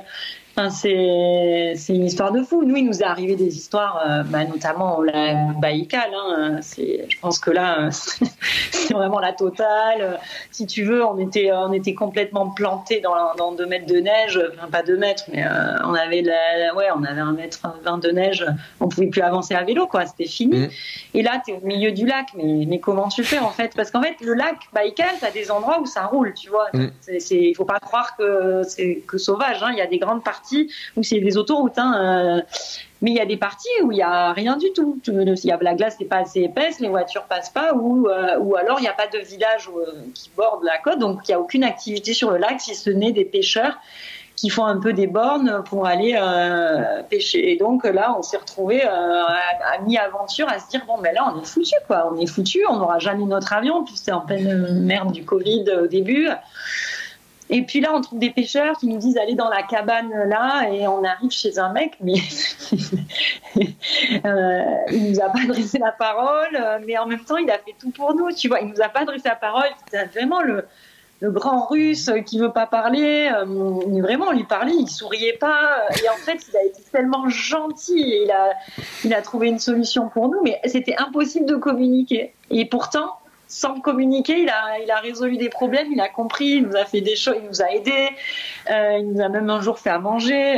[SPEAKER 2] Enfin, c'est une histoire de fou. Nous, il nous est arrivé des histoires, euh, bah, notamment au lac Baïkal. Hein, je pense que là, c'est vraiment la totale. Si tu veux, on était on était complètement planté dans dans deux mètres de neige. Enfin, pas deux mètres, mais euh, on avait la, ouais, on avait un mètre vingt de neige. On pouvait plus avancer à vélo, quoi. C'était fini. Mmh. Et là, tu es au milieu du lac. Mais mais comment tu fais en fait? Parce qu'en fait, le lac Baïkal, t'as des endroits où ça roule, tu vois. Mmh. Il faut pas croire que c'est que sauvage. Hein. Il y a des grandes parties où c'est des autoroutes. Hein, euh, mais il y a des parties où il n'y a rien du tout. La glace n'est pas assez épaisse, les voitures passent pas, ou, euh, alors il n'y a pas de village euh, qui borde la côte, donc il n'y a aucune activité sur le lac si ce n'est des pêcheurs qui font un peu des bornes pour aller pêcher. Et donc là, on s'est retrouvé à, mi-aventure à se dire bon, ben là, on est foutu. On est foutu, on n'aura jamais notre avion, puis c'était en pleine merde du Covid au début. Et puis là, on trouve des pêcheurs qui nous disent aller dans la cabane là, et on arrive chez un mec, mais euh, il nous a pas adressé la parole, mais en même temps, il a fait tout pour nous, tu vois. Il nous a pas adressé la parole. C'était vraiment le, grand russe qui veut pas parler. Euh, vraiment, on lui parlait, il souriait pas. Et en fait, il a été tellement gentil. Il a trouvé une solution pour nous, mais c'était impossible de communiquer. Et pourtant, sans communiquer, il a, résolu des problèmes, il a compris, il nous a fait des choses, il nous a aidés, euh, il nous a même un jour fait à manger.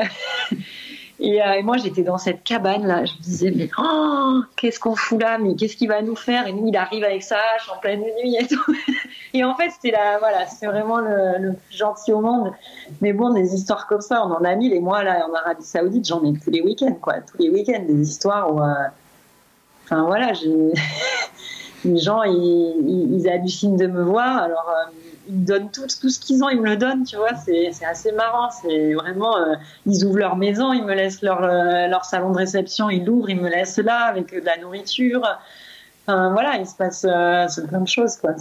[SPEAKER 2] et, euh, et, moi, j'étais dans cette cabane là, je me disais mais oh, qu'est-ce qu'on fout là, mais qu'est-ce qu'il va nous faire? Et lui, il arrive avec sa hache en pleine nuit et tout. et en fait, c'était voilà, c'est vraiment le, le, plus gentil au monde. Mais bon, des histoires comme ça, on en a mille. Et moi là, en Arabie Saoudite, j'en ai tous les week-ends, quoi, tous les week-ends, des histoires où, euh, enfin voilà, j'ai les gens, ils, hallucinent de me voir. Alors, euh, ils donnent tout, tout ce qu'ils ont, ils me le donnent, tu vois. C'est assez marrant. C'est vraiment, euh, ils ouvrent leur maison, ils me laissent leur, euh, leur salon de réception, ils l'ouvrent, ils me laissent là avec de la nourriture. Enfin, voilà, il se passe plein de choses, quoi.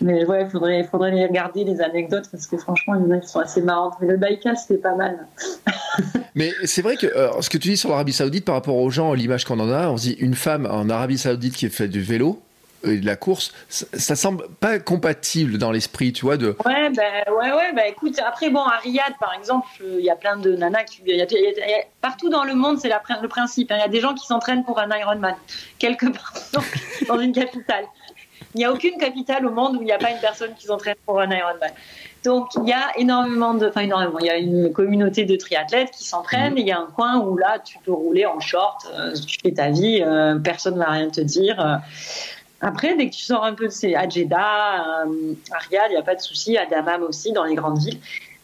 [SPEAKER 2] Mais ouais, il faudrait, faudrait les regarder, les anecdotes, parce que franchement, il y en a qui sont assez marrantes. Mais le Baïkal, c'était pas mal.
[SPEAKER 1] Mais c'est vrai que euh, ce que tu dis sur l'Arabie Saoudite par rapport aux gens, l'image qu'on en a, on se dit une femme en Arabie Saoudite qui fait du vélo, et de la course, ça, semble pas compatible dans l'esprit, tu vois. De...
[SPEAKER 2] Ouais, ben ouais, ouais, bah, écoute, après, bon, à Riyad, par exemple, il y a plein de nanas qui. Y a, partout dans le monde, c'est le principe. Hein. Il y a des gens qui s'entraînent pour un Ironman, quelque part dans une capitale. Il n'y a aucune capitale au monde où il n'y a pas une personne qui s'entraîne pour un Ironman. Donc il y a énormément de, enfin énormément, il y a une communauté de triathlètes qui s'entraînent. Mmh. Il y a un coin où là tu peux rouler en short, euh, tu fais ta vie, euh, personne ne va rien te dire. Après, dès que tu sors un peu de ces à Jeddah, euh, à Riyad, il n'y a pas de souci, à Dammam aussi, dans les grandes villes.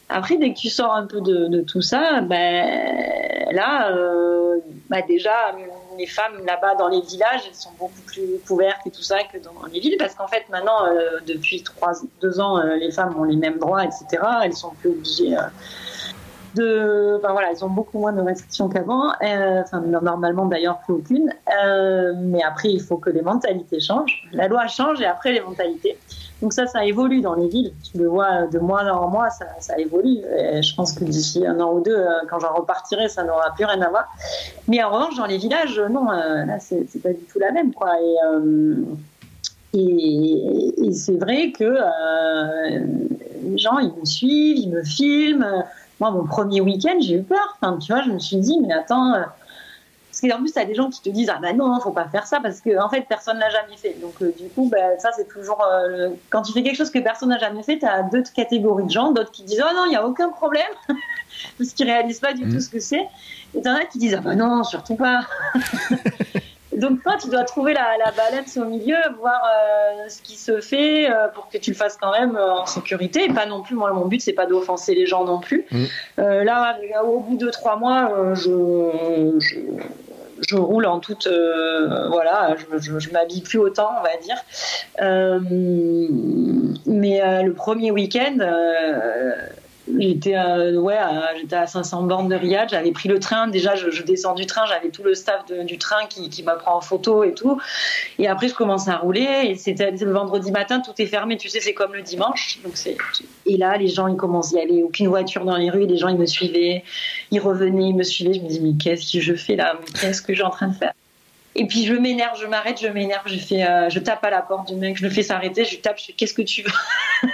[SPEAKER 2] Après, dès que tu sors un peu de, de tout ça, ben là, euh, ben déjà, les femmes là-bas dans les villages, elles sont beaucoup plus couvertes et tout ça que dans les villes, parce qu'en fait, maintenant, euh, depuis trois, deux ans, euh, les femmes ont les mêmes droits, etc. Elles sont plus obligées. de, enfin voilà, elles ont beaucoup moins de restrictions qu'avant. enfin, normalement d'ailleurs plus aucune. mais après, il faut que les mentalités changent. La loi change et après les mentalités. Donc ça, ça évolue dans les villes. Tu le vois de mois en mois, ça, évolue. Je pense que d'ici un an ou deux, euh, quand j'en repartirai, ça n'aura plus rien à voir. Mais en revanche, dans les villages, non, euh, là, c'est pas du tout la même. Et, euh, c'est vrai que les gens, ils me suivent, ils me filment. Moi, mon premier week-end, j'ai eu peur. Tu vois, je me suis dit, mais attends parce qu'en plus, tu as des gens qui te disent Ah ben non, faut pas faire ça parce que en fait, personne l'a jamais fait. Donc, euh, du coup, ben, ça, c'est toujours. Euh, quand tu fais quelque chose que personne n'a jamais fait, tu as deux catégories de gens. D'autres qui disent Oh non, il n'y a aucun problème. parce qu'ils réalisent pas du tout mm. ce que c'est. Et tu en as qui disent Ah ben non, surtout pas. Donc toi, tu dois trouver la, la balance au milieu, voir euh, ce qui se fait pour que tu le fasses quand même en sécurité. Et pas non plus, moi, mon but, c'est pas d'offenser les gens non plus. Mm. là, au bout de trois mois, je, je, je roule en toute euh, voilà je, m'habille plus autant on va dire. Euh, mais euh, le premier week-end J'étais ouais, j'étais à 500 bornes de Riyad, j'avais pris le train. Déjà, je, descends du train, j'avais tout le staff du train qui, qui m'apprend en photo et tout. Et après, je commence à rouler. Et c'était le vendredi matin, tout est fermé. Tu sais, c'est comme le dimanche. Donc c'est et là, les gens ils commencent à y aller. Aucune voiture dans les rues. Les gens ils me suivaient, ils revenaient, ils me suivaient. Je me dis mais qu'est-ce que je fais là? Qu'est-ce que j'ai en train de faire? Et puis je m'énerve, je m'arrête, je m'énerve, je fais, euh, je tape à la porte du mec, je le fais s'arrêter, je tape, je fais qu'est-ce que tu veux?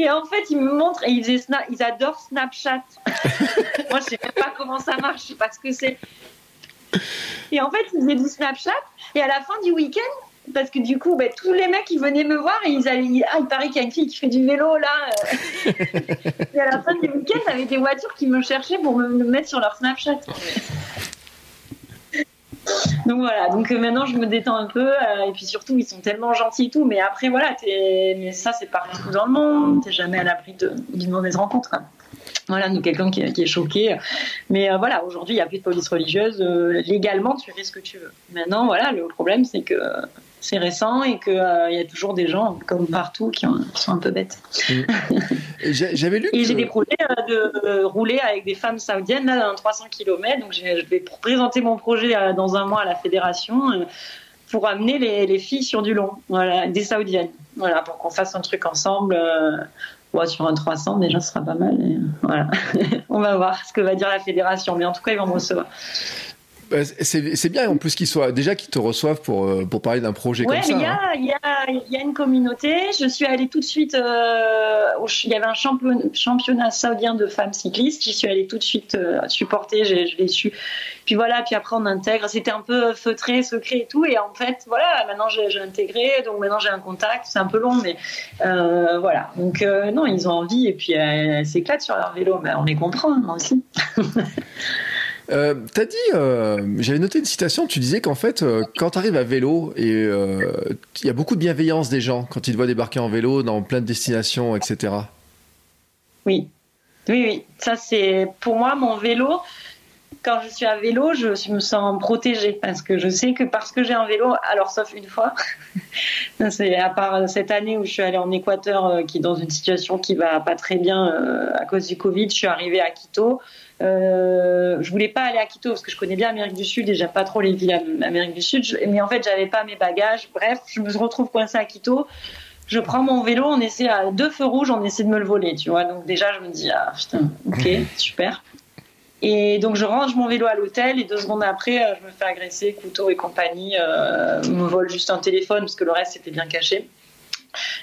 [SPEAKER 2] Et en fait, ils me montrent et ils, ils adorent Snapchat. Moi, je sais même pas comment ça marche, je sais pas ce que c'est. Et en fait, ils faisaient du Snapchat. Et à la fin du week-end, parce que du coup, bah, tous les mecs, ils venaient me voir et ils allaient, ah, il paraît qu'il y a une fille qui fait du vélo là. et à la fin du week-end, il y avait des voitures qui me cherchaient pour me, mettre sur leur Snapchat. Donc voilà, donc euh, maintenant je me détends un peu euh, et puis surtout ils sont tellement gentils et tout, mais après voilà, mais ça c'est partout dans le monde, t'es jamais à l'abri d'une mauvaise rencontre. Voilà, nous quelqu'un qui, est choqué. Mais euh, voilà, aujourd'hui, il n'y a plus de police religieuse. légalement, tu fais ce que tu veux. Maintenant, voilà, le problème, c'est que c'est récent et qu'il euh, y a toujours des gens, comme partout, qui, sont un peu bêtes.
[SPEAKER 1] Mm. J'avais lu.
[SPEAKER 2] Et j'ai des projets euh, de rouler avec des femmes saoudiennes là, dans 300 km. Donc je vais présenter mon projet euh, dans un mois à la fédération pour amener les, filles sur du long, voilà, des saoudiennes. Voilà, pour qu'on fasse un truc ensemble. sur un 300, déjà, ce sera pas mal. voilà. On va voir ce que va dire la fédération. Mais en tout cas, ils vont me recevoir.
[SPEAKER 1] Bah, c'est bien en plus qu'ils soient déjà qu'ils te reçoivent pour, euh, pour parler d'un projet comme ça.
[SPEAKER 2] Il y, a, hein. y, a, y, a, une communauté. Je suis allée tout de suite. Euh, il y avait un championnat saoudien de femmes cyclistes. J'y suis allée tout de suite euh, supporter. Je l'ai su. Puis voilà. Puis après on intègre. C'était un peu feutré, secret et tout. Et en fait voilà. Maintenant j'ai intégré. Donc maintenant j'ai un contact. C'est un peu long, mais voilà. Donc non, ils ont envie. Et puis elles s'éclatent sur leur vélo. Mais on les comprend, moi aussi.
[SPEAKER 1] Euh, T'as dit, euh, j'avais noté une citation, tu disais qu'en fait, euh, quand tu arrives à vélo, et euh, il y a beaucoup de bienveillance des gens quand ils te voient débarquer en vélo dans plein de destinations, etc.
[SPEAKER 2] Oui, oui, oui. Ça, c'est pour moi mon vélo. Quand je suis à vélo, je me sens protégée parce que je sais que parce que j'ai un vélo, alors sauf une fois, c'est à part cette année où je suis allée en Équateur, qui est dans une situation qui va pas très bien à cause du Covid, je suis arrivée à Quito. Euh, je voulais pas aller à Quito parce que je connais bien l'Amérique du Sud et j'aime pas trop les villes d'Amérique du Sud. Mais en fait, j'avais pas mes bagages. Bref, je me retrouve coincée à Quito. Je prends mon vélo, on essaie à deux feux rouges, on essaie de me le voler, tu vois. Donc déjà, je me dis ah putain, ok, super. Et donc je range mon vélo à l'hôtel et deux secondes après, euh, je me fais agresser, couteau et compagnie. Euh, me vole juste un téléphone parce que le reste était bien caché.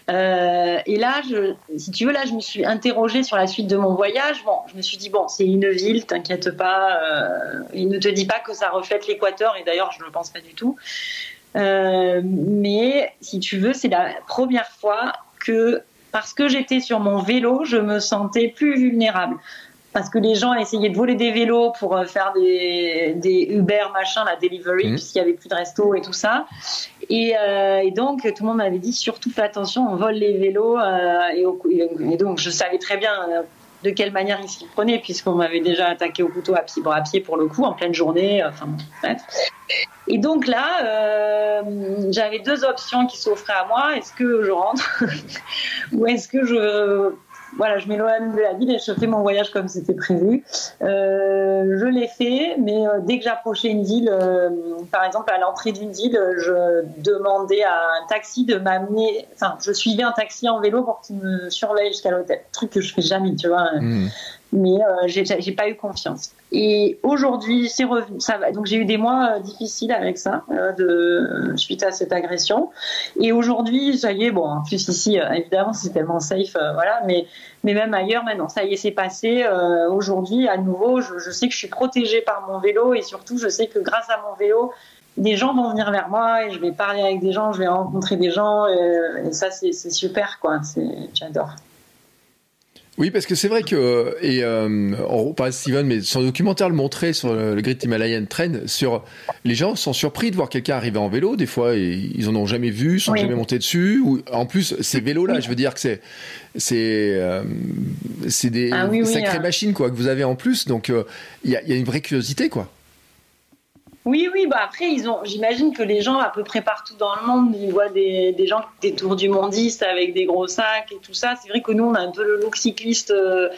[SPEAKER 2] Euh, et là, si tu veux, là, je me suis interrogée sur la suite de mon voyage. Bon, je me suis dit, bon, c'est une ville, t'inquiète pas. Euh, il ne te dit pas que ça reflète l'équateur, et d'ailleurs, je ne le pense pas du tout. Euh, mais si tu veux, c'est la première fois que, parce que j'étais sur mon vélo, je me sentais plus vulnérable parce que les gens essayaient de voler des vélos pour euh, faire des, des Uber machin, la delivery, mmh. puisqu'il y avait plus de resto et tout ça. Et, euh, et, donc tout le monde m'avait dit surtout fais attention, on vole les vélos. Euh, et, et, donc je savais très bien de quelle manière ils s'y prenaient, puisqu'on m'avait déjà attaqué au couteau à pied, à pied pour le coup, en pleine journée. Enfin bref. Et donc là, euh, j'avais deux options qui s'offraient à moi. Est-ce que je rentre ou est-ce que je voilà, je m'éloigne de la ville et je fais mon voyage comme c'était prévu. Euh, je l'ai fait, mais euh, dès que j'approchais une ville, euh, par exemple à l'entrée d'une ville, je demandais à un taxi de m'amener. Enfin, je suivais un taxi en vélo pour qu'il me surveille jusqu'à l'hôtel. Truc que je fais jamais, tu vois. Mmh mais euh, j'ai pas eu confiance. Et aujourd'hui, c'est revenu. Ça va. Donc j'ai eu des mois euh, difficiles avec ça, euh, suite à cette agression. Et aujourd'hui, ça y est. Bon, en plus ici, euh, évidemment, c'est tellement safe, voilà. Mais même ailleurs, maintenant, ça y est, c'est passé. aujourd'hui, à nouveau, je, sais que je suis protégée par mon vélo et surtout, je sais que grâce à mon vélo, des gens vont venir vers moi et je vais parler avec des gens, je vais rencontrer des gens. et ça, c'est super, quoi. J'adore.
[SPEAKER 1] Oui, parce que c'est vrai que, et euh, on parlait de Steven, mais son documentaire le montrait sur le, Great Himalayan Train, sur les gens sont surpris de voir quelqu'un arriver en vélo, des fois, et ils en ont jamais vu, sont jamais montés dessus, ou en plus, ces vélos-là, je veux dire que c'est, c'est, euh, c'est des ah sacrées hein. machines, quoi, que vous avez en plus, donc euh, il y, a, y a une vraie curiosité, quoi.
[SPEAKER 2] Oui, oui, bah après, ils ont, j'imagine que les gens à peu près partout dans le monde, ils voient des, des gens, des tours du mondiste avec des gros sacs et tout ça. C'est vrai que nous, on a un peu le look cycliste euh,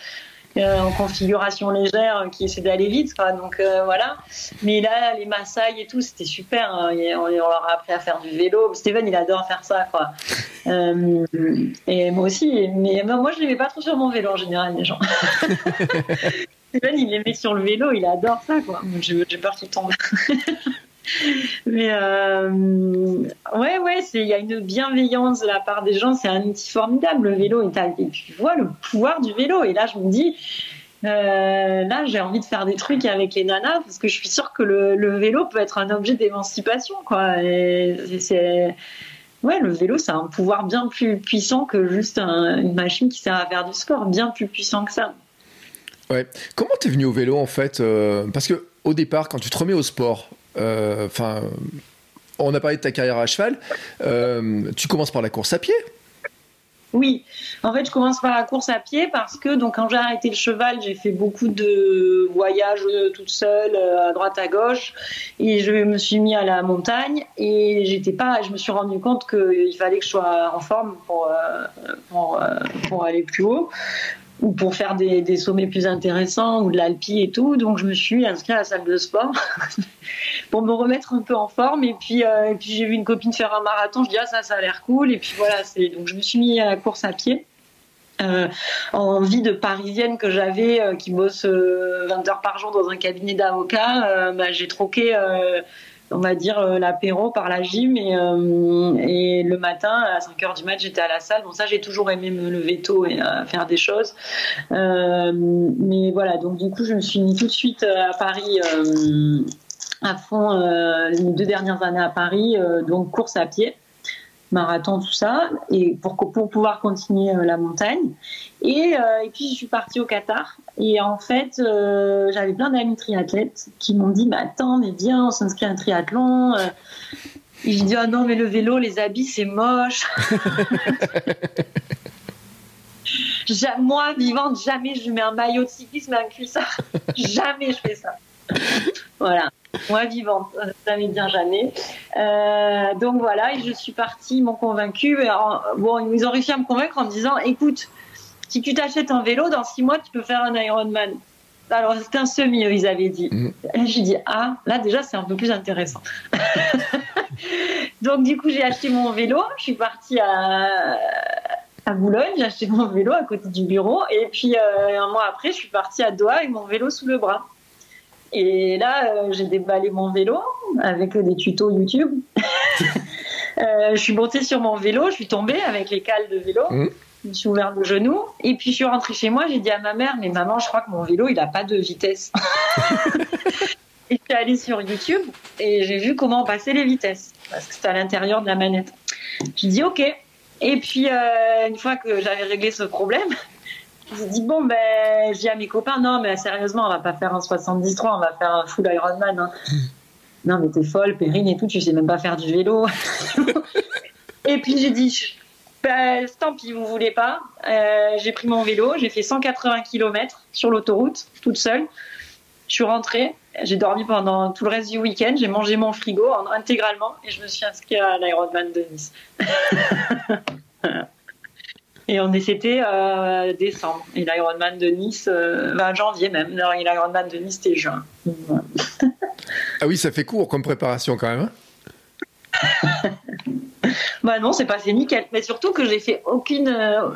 [SPEAKER 2] euh, en configuration légère euh, qui essaie d'aller vite, quoi. Donc voilà. Mais là, les Maasai et tout, c'était super. Hein. on, leur a appris à faire du vélo. Steven, il adore faire ça, quoi. et moi aussi. Mais moi, je ne les pas trop sur mon vélo en général, les gens. Steven, il les met sur le vélo, il adore ça, quoi. J'ai peur qu'il tombe. Mais euh, ouais, ouais, il y a une bienveillance de la part des gens. C'est un outil formidable, le vélo. Et, et tu vois le pouvoir du vélo. Et là, je me dis, euh, là, j'ai envie de faire des trucs avec les nanas parce que je suis sûre que le, vélo peut être un objet d'émancipation, quoi. Et c'est ouais, le vélo, c'est un pouvoir bien plus puissant que juste une machine qui sert à faire du sport, bien plus puissant que ça.
[SPEAKER 1] Ouais. Comment t'es venu au vélo en fait euh, Parce que au départ, quand tu te remets au sport, euh, enfin, on a parlé de ta carrière à cheval, tu commences par la course à pied?
[SPEAKER 2] Oui, en fait, je commence par la course à pied parce que donc quand j'ai arrêté le cheval, j'ai fait beaucoup de voyages euh, toute seule euh, à droite à gauche et je me suis mis à la montagne et j'étais pas, je me suis rendu compte qu'il fallait que je sois en forme pour euh, pour, pour aller plus haut ou pour faire des, sommets plus intéressants ou de l'alpi et tout. Donc je me suis inscrite à la salle de sport pour me remettre un peu en forme. Et puis, euh, et puis j'ai vu une copine faire un marathon. Je dis ah ça ça a l'air cool. Et puis voilà, donc je me suis mis à la course à pied. Euh, en vie de parisienne que j'avais, euh, qui bosse 20 heures par jour dans un cabinet d'avocat, bah, j'ai troqué on va dire euh, l'apéro par la gym et, euh, le matin à 5 heures du mat j'étais à la salle. Bon ça j'ai toujours aimé me lever tôt et euh, faire des choses. Mais voilà donc du coup je me suis mis tout de suite à Paris à fond les deux dernières années à Paris donc course à pied marathon, tout ça, et pour, pour pouvoir continuer euh, la montagne. Et, euh, et, puis je suis partie au Qatar. Et en fait, euh, j'avais plein d'amis triathlètes qui m'ont dit, mais attends, mais viens, on s'inscrit à un triathlon. Et j'ai dit, ah non, mais le vélo, les habits, c'est moche. Moi, vivante, jamais je mets un maillot de cyclisme un cuissard. jamais je fais ça. voilà. Moi, vivante, jamais bien jamais. Euh, donc voilà, et je suis partie, ils m'ont convaincue. Bon, ils ont réussi à me convaincre en me disant, écoute, si tu t'achètes un vélo, dans six mois, tu peux faire un Ironman. Alors, c'était un semi, ils avaient dit. Mm. Et j'ai dit, ah, là, déjà, c'est un peu plus intéressant. Donc, du coup, j'ai acheté mon vélo. Je suis partie à, à Boulogne. J'ai acheté mon vélo à côté du bureau. Et puis, euh, un mois après, je suis partie à Doha avec mon vélo sous le bras. Et là, euh, j'ai déballé mon vélo avec des tutos YouTube. Euh, je suis montée sur mon vélo, je suis tombée avec les cales de vélo. Mmh. Je me suis ouvert le genou. Et puis, je suis rentrée chez moi. J'ai dit à ma mère, mais maman, je crois que mon vélo, il n'a pas de vitesse. et je suis allée sur YouTube et j'ai vu comment passer les vitesses. Parce que c'était à l'intérieur de la manette. J'ai dit, OK. Et puis, euh, une fois que j'avais réglé ce problème, j'ai dit bon ben j'ai à mes copains. Non mais sérieusement on va pas faire un 73 on va faire un full Ironman hein. non mais t'es folle Perrine et tout tu sais même pas faire du vélo. Et puis j'ai dit ben, tant pis vous voulez pas. Euh, j'ai pris mon vélo j'ai fait 180 km sur l'autoroute toute seule. Je suis rentrée j'ai dormi pendant tout le reste du week-end j'ai mangé mon frigo intégralement et je me suis inscrite à l'Ironman de Nice Et on c'était euh, décembre. Et l'Ironman de Nice, euh, janvier même. L'Ironman de Nice, c'était juin.
[SPEAKER 1] ah oui, ça fait court comme préparation quand même.
[SPEAKER 2] Hein bah non, c'est passé nickel. Mais surtout que j'ai fait aucune. Euh,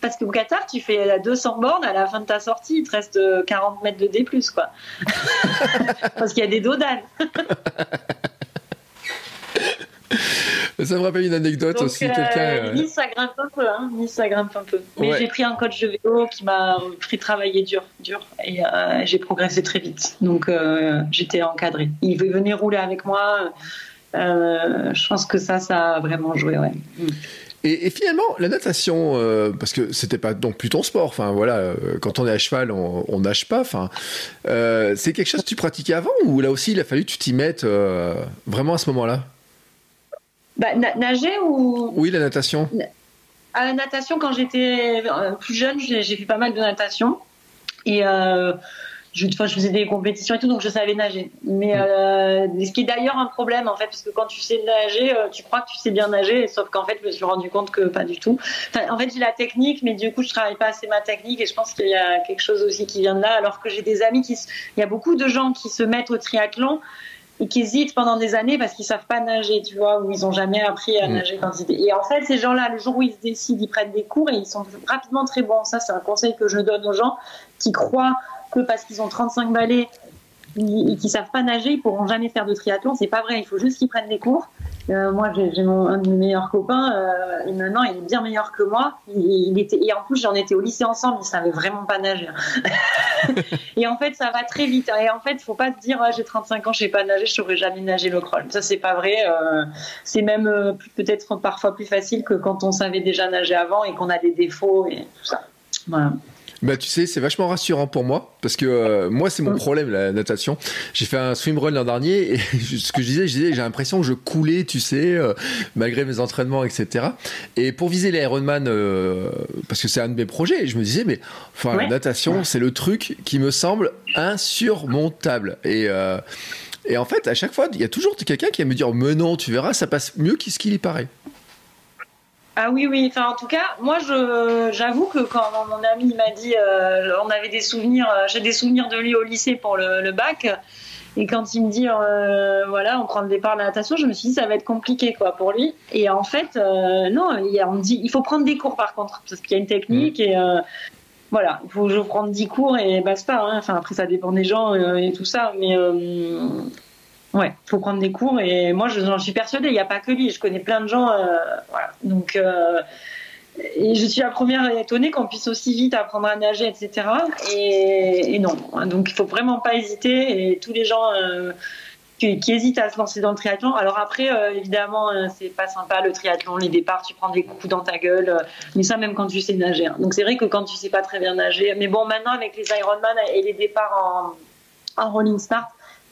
[SPEAKER 2] parce qu'au Qatar, tu fais la 200 bornes, à la fin de ta sortie, il te reste 40 euh, mètres de D, quoi. parce qu'il y a des d'âne.
[SPEAKER 1] Ça me rappelle une anecdote aussi. Euh,
[SPEAKER 2] euh, nice, ça grimpe un peu. Hein. Nice, ça grimpe un peu. Mais j'ai pris un coach de vélo qui m'a pris travailler dur, dur. Et euh, j'ai progressé très vite. Donc, j'étais encadrée. Il venir rouler avec moi. je pense que ça, ça a vraiment joué, ouais. Mm.
[SPEAKER 1] Et, finalement, la natation, parce que c'était pas donc plus ton sport. Enfin voilà, quand on est à cheval, on, nage pas. Enfin, c'est quelque chose que tu pratiquais avant ou là aussi il a fallu que tu t'y mettes vraiment à ce moment-là?
[SPEAKER 2] Bah, nager ou?
[SPEAKER 1] Oui, la natation.
[SPEAKER 2] À la natation, quand j'étais euh, plus jeune, j'ai fait pas mal de natation. Et euh, je, je, faisais des compétitions et tout, donc je savais nager. Mais mm. euh, ce qui est d'ailleurs un problème, en fait, parce que quand tu sais nager, euh, tu crois que tu sais bien nager, sauf qu'en fait, je me suis rendu compte que pas du tout. en fait, j'ai la technique, mais du coup, je travaille pas assez ma technique, et je pense qu'il y a quelque chose aussi qui vient de là, alors que j'ai des amis qui... Il y a beaucoup de gens qui se mettent au triathlon et qui hésitent pendant des années parce qu'ils savent pas nager, tu vois, ou ils ont jamais appris à mm. nager quand ils Et en fait, ces gens-là, le jour où ils se décident, ils prennent des cours et ils sont rapidement très bons. Ça, c'est un conseil que je donne aux gens qui croient que parce qu'ils ont 35 balais et qui savent pas nager, ils pourront jamais faire de triathlon. C'est pas vrai. Il faut juste qu'ils prennent des cours. Euh, moi, j'ai mon un de mes meilleurs copains. Euh, et maintenant, il est bien meilleur que moi. Il, était et en plus, j'en étais au lycée ensemble. Il savait vraiment pas nager. et en fait, ça va très vite. Et en fait, faut pas se dire, j'ai 35 ans, je sais pas nager, je saurais jamais nager le crawl. Ça, c'est pas vrai. Euh, c'est même euh, peut-être parfois plus facile que quand on savait déjà nager avant et qu'on a des défauts et tout ça. Voilà.
[SPEAKER 1] Bah tu sais, c'est vachement rassurant pour moi parce que euh, moi c'est mon problème la natation. J'ai fait un swimrun l'an dernier et ce que je disais, je disais j'ai l'impression que je coulais, tu sais, euh, malgré mes entraînements, etc. Et pour viser les Ironman, euh, parce que c'est un de mes projets, je me disais mais enfin la natation c'est le truc qui me semble insurmontable et et en fait, à chaque fois, il y a toujours quelqu'un qui va me dire Mais non, tu verras, ça passe mieux qu'est-ce qu'il y paraît.
[SPEAKER 2] Ah oui, oui. Enfin, en tout cas, moi, j'avoue que quand mon ami m'a dit, euh, on avait des souvenirs, euh, j'ai des souvenirs de lui au lycée pour le, bac. Et quand il me dit, euh, voilà, on prend le départ de la natation, je me suis dit, ça va être compliqué, quoi, pour lui. Et en fait, non, il, on me dit, il faut prendre des cours, par contre, parce qu'il y a une technique mmh. et voilà, il faut je prendre 10 cours et basta. Hein. Enfin, après, ça dépend des gens et tout ça. Mais Ouais, faut prendre des cours et moi j'en suis persuadée, il n'y a pas que lui, je connais plein de gens, euh. Donc euh, je suis la première étonnée qu'on puisse aussi vite apprendre à nager, etc. Et, non, donc il faut vraiment pas hésiter et tous les gens euh, qui, hésitent à se lancer dans le triathlon. Alors après, évidemment, c'est pas sympa le triathlon, les départs, tu prends des coups dans ta gueule, mais ça même quand tu sais nager. Hein. Donc c'est vrai que quand tu sais pas très bien nager, mais bon maintenant avec les Ironman et les départs en, en rolling start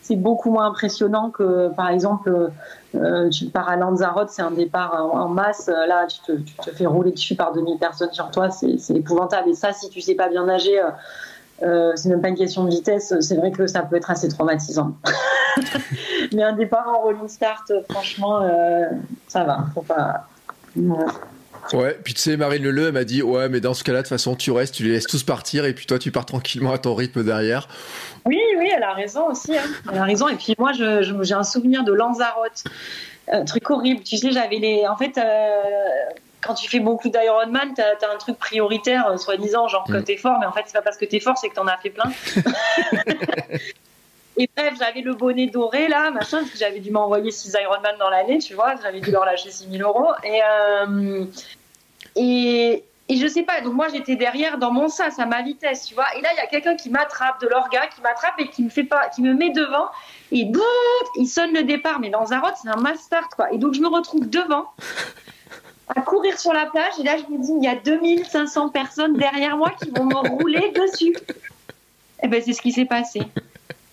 [SPEAKER 2] c'est beaucoup moins impressionnant que, par exemple, euh, tu pars à Lanzarote, c'est un départ en, masse. Là, tu te, fais rouler dessus par 2000 personnes sur toi, c'est épouvantable. Et ça, si tu sais pas bien nager, euh, euh, c'est même pas une question de vitesse. C'est vrai que ça peut être assez traumatisant. Mais un départ en rolling start, franchement, ça va. Pas.
[SPEAKER 1] Puis tu sais, Marine Leleu, elle m'a dit Ouais, mais dans ce cas-là, de toute façon, tu restes, tu les laisses tous partir, et puis toi, tu pars tranquillement à ton rythme derrière.
[SPEAKER 2] Oui, oui, elle a raison aussi. Hein. Elle a raison. Et puis moi, j'ai un souvenir de Lanzarote. Un truc horrible. Tu sais, j'avais les. En fait. Euh, quand tu fais beaucoup d'Ironman, t'as as un truc prioritaire, euh, soi-disant, genre que mm. t'es fort, mais en fait, c'est pas parce que t'es fort, c'est que t'en as fait plein. Et bref, j'avais le bonnet doré là, machin, parce que j'avais dû m'envoyer 6 Ironman dans l'année, tu vois, j'avais dû leur lâcher 6000 euros. Et, euh, et, et je sais pas, donc moi j'étais derrière dans mon sas à ma vitesse, tu vois. Et là il y a quelqu'un qui m'attrape, de l'orga, qui m'attrape et qui me fait pas, qui me met devant. Et boum, il sonne le départ. Mais dans Zarot c'est un master quoi. Et donc je me retrouve devant, à courir sur la plage. Et là je me dis, il y a 2500 personnes derrière moi qui vont me rouler dessus. Et ben c'est ce qui s'est passé.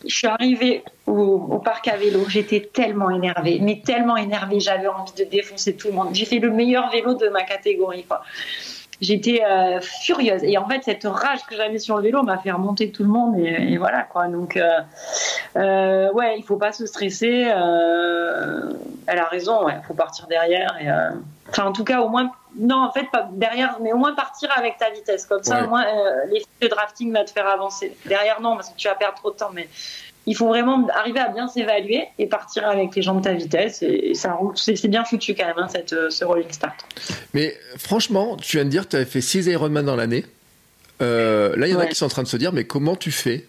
[SPEAKER 2] Je suis arrivée au, parc à vélo. J'étais tellement énervée, mais tellement énervée. J'avais envie de défoncer tout le monde. J'ai fait le meilleur vélo de ma catégorie. Quoi j'étais euh, furieuse. Et en fait, cette rage que j'avais sur le vélo m'a fait remonter tout le monde. Et, voilà, quoi. Donc, euh, euh, ouais, il faut pas se stresser. elle a raison, il faut partir derrière. Et, enfin, en tout cas, au moins, non, en fait, pas derrière, mais au moins partir avec ta vitesse. Comme ça, au moins, l'effet de drafting va te faire avancer. Derrière, non, parce que tu vas perdre trop de temps. Mais il faut vraiment arriver à bien s'évaluer et partir avec les gens de ta vitesse. Et, ça C'est bien foutu quand même, hein, cette, euh, ce rolling start.
[SPEAKER 1] Mais franchement, tu viens de dire que tu avais fait 6 Ironman dans l'année. Euh, là, il y en a qui sont en train de se dire, mais comment tu fais?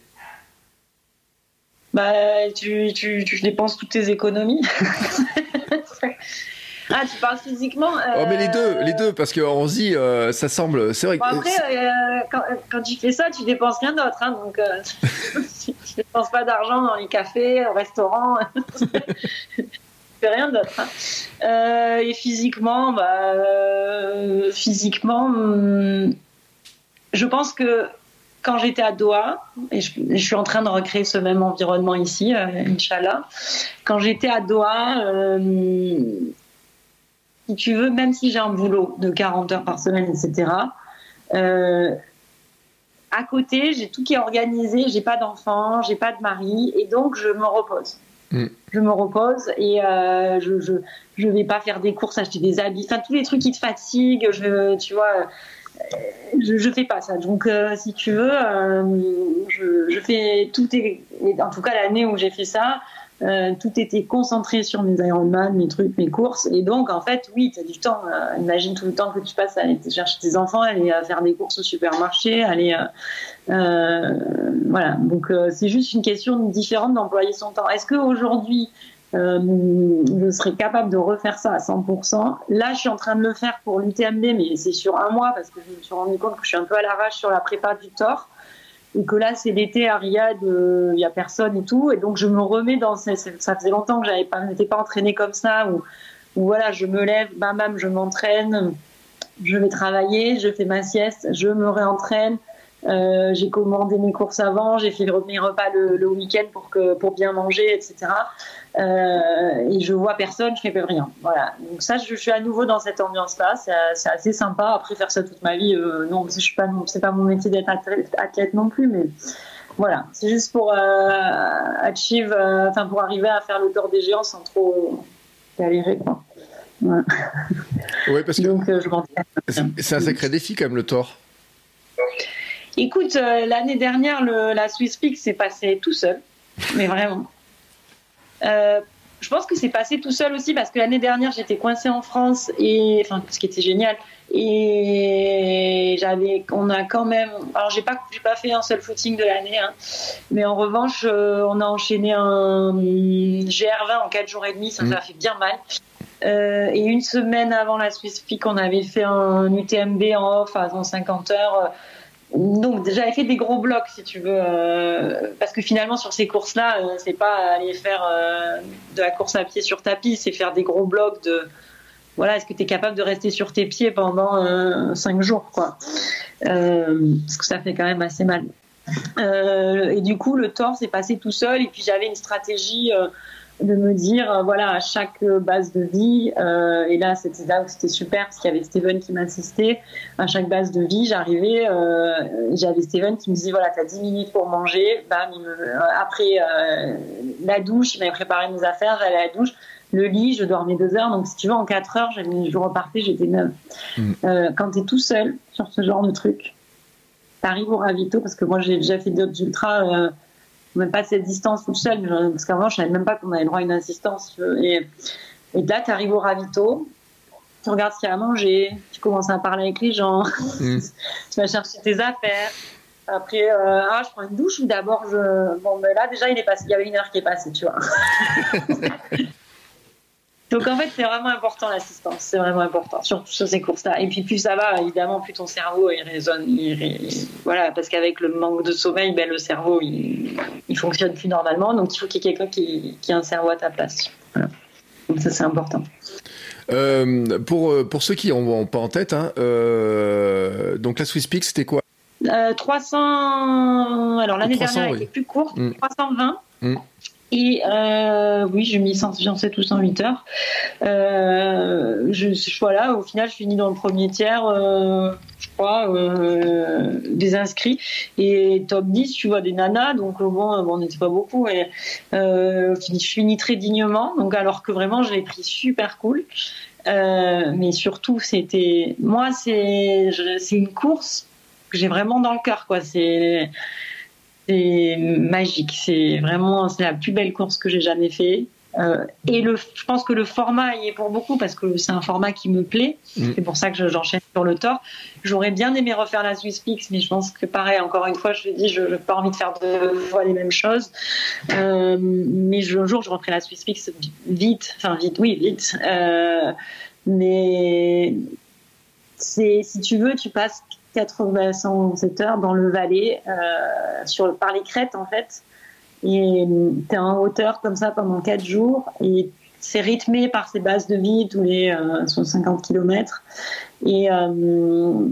[SPEAKER 2] Bah, tu, tu, tu dépenses toutes tes économies. Ah, tu parles physiquement
[SPEAKER 1] Oh, mais les deux, les deux, parce qu'on se dit, euh, ça semble. C'est vrai
[SPEAKER 2] après, euh, quand, quand, tu fais ça, tu dépenses rien d'autre. Hein, donc, euh, tu, dépenses pas d'argent dans les cafés, au restaurant. tu fais rien d'autre. Hein. et physiquement, bah, physiquement, hmm, je pense que quand j'étais à Doha, et je, je, suis en train de recréer ce même environnement ici, Inch'Allah, quand j'étais à Doha, si tu veux, même si j'ai un boulot de 40 heures par semaine, etc., euh, à côté, j'ai tout qui est organisé, j'ai pas d'enfant, j'ai pas de mari, et donc je me repose. Mm. Je me repose et euh, je, je, je vais pas faire des courses, acheter des habits, enfin tous les trucs qui te fatiguent, je, tu vois, euh, je, je fais pas ça. Donc si tu veux, je, je, fais tout, et, en tout cas l'année où j'ai fait ça, Euh, tout était concentré sur mes Ironman, mes trucs, mes courses. Et donc, en fait, oui, tu as du temps. Euh, imagine tout le temps que tu passes à aller chercher tes enfants, aller à faire des courses au supermarché, aller. Euh, voilà. Donc, c'est juste une question différente d'employer son temps. Est-ce qu'aujourd'hui, je serais capable de refaire ça à 100%. Là, je suis en train de le faire pour l'UTMB, mais c'est sur un mois parce que je me suis rendu compte que je suis un peu à l'arrache sur la prépa du tort et que là c'est l'été à Riyad, il y a personne et tout, et donc je me remets dans ça faisait longtemps que j'avais pas, n'étais pas entraînée comme ça, où, voilà, je me lève, bam bam, je m'entraîne, je vais travailler, je fais ma sieste, je me réentraîne, euh, j'ai commandé mes courses avant, j'ai fait mes repas le, week-end pour bien manger, etc. Euh, et je vois personne, je fais plus rien. Voilà. Donc ça, je, suis à nouveau dans cette ambiance-là. C'est assez sympa. Après faire ça toute ma vie, euh, non, je suis pas, c'est pas mon métier d'être athlète, non plus, mais voilà. C'est juste pour euh, achieve, euh, enfin pour arriver à faire le tour des géants sans trop galérer, quoi.
[SPEAKER 1] Ouais. parce que Donc, c'est un sacré défi quand même le tort.
[SPEAKER 2] Écoute, l'année dernière, le, la Swiss Peak s'est passé tout seul, mais vraiment. Euh, je pense que c'est passé tout seul aussi parce que l'année dernière j'étais coincée en France et enfin ce qui était génial. Et j'avais on a quand même alors j'ai pas j'ai pas fait un seul footing de l'année hein, mais en revanche euh, on a enchaîné un GR20 en 4 jours et demi ça mmh. ça a fait bien mal. Euh, et une semaine avant la Swiss Peak on avait fait un UTMB en off à 150 heures donc j'avais fait des gros blocs si tu veux euh, parce que finalement sur ces courses là euh, c'est pas aller faire euh, de la course à pied sur tapis c'est faire des gros blocs de voilà est-ce que tu es capable de rester sur tes pieds pendant cinq jours quoi. Parce que ça fait quand même assez mal. Et du coup le tort s'est passé tout seul et puis j'avais une stratégie de me dire euh, voilà à chaque base de vie euh, et là c'était là où c'était super parce qu'il y avait Steven qui m'assistait. À chaque base de vie j'arrivais euh, j'avais Steven qui me disait voilà t'as 10 minutes pour manger bam après la douche il m'avait préparé mes affaires j'allais à la douche. Le lit je dormais deux heures donc si tu veux en quatre heures je repartais j'étais neuve. Mm. quand t'es tout seul sur ce genre de truc t'arrives au ravito parce que moi j'ai déjà fait d'autres ultras même pas cette distance toute seule, parce qu'avant, je savais même pas qu'on avait le droit à une assistance. Et, et là, tu arrives au ravito, tu regardes ce qu'il y a à manger, tu commences à parler avec les gens, mm. tu vas chercher tes affaires. Après, euh, ah, je prends une douche ou d'abord je. Bon, ben là, déjà, il, est passé, il y avait une heure qui est passée, tu vois. Donc en fait, c'est vraiment important l'assistance, c'est vraiment important, surtout sur ces courses-là. Et puis plus ça va, évidemment, plus ton cerveau il résonne. Voilà, parce qu'avec le manque de sommeil, ben, le cerveau il, il fonctionne plus normalement. Donc il faut qu'il y ait quelqu'un qui, qui a un cerveau à ta place. Voilà. Donc ça, c'est important.
[SPEAKER 1] Euh, pour, euh, pour ceux qui n'ont pas en tête, hein, euh, donc la Swiss Peak, c'était quoi?
[SPEAKER 2] 300. Alors l'année dernière, elle était plus courte, 320. Mm. Euh, oui, j'ai mis 107 ou 108 heures. Euh, je, voilà, au final, je finis dans le premier tiers, euh, je crois, des inscrits. Et top 10, tu vois, des nanas. Donc, bon, on n'était pas beaucoup. Je finis très dignement. Donc, alors que vraiment, je l'ai pris super cool. Mais surtout, c'était. Moi, c'est une course que j'ai vraiment dans le cœur, quoi. C'est c'est magique. C'est vraiment c'est la plus belle course que j'ai jamais fait. Euh, et le, je pense que le format y est pour beaucoup parce que c'est un format qui me plaît. Mm. C'est pour ça que j'enchaîne sur le tort. J'aurais bien aimé refaire la Swiss Peaks, mais je pense que pareil, encore une fois, je dit, je n'ai pas envie de faire deux fois les mêmes choses. Euh, mais je, un jour, je referai la Swiss Peaks vite, enfin vite, oui, vite. Euh, mais c'est, si tu veux, tu passes 80 107 heures dans le Valais, euh, sur, par les crêtes en fait. Et tu es en hauteur comme ça pendant 4 jours. Et c'est rythmé par ces bases de vie tous les 50 km. Et, euh,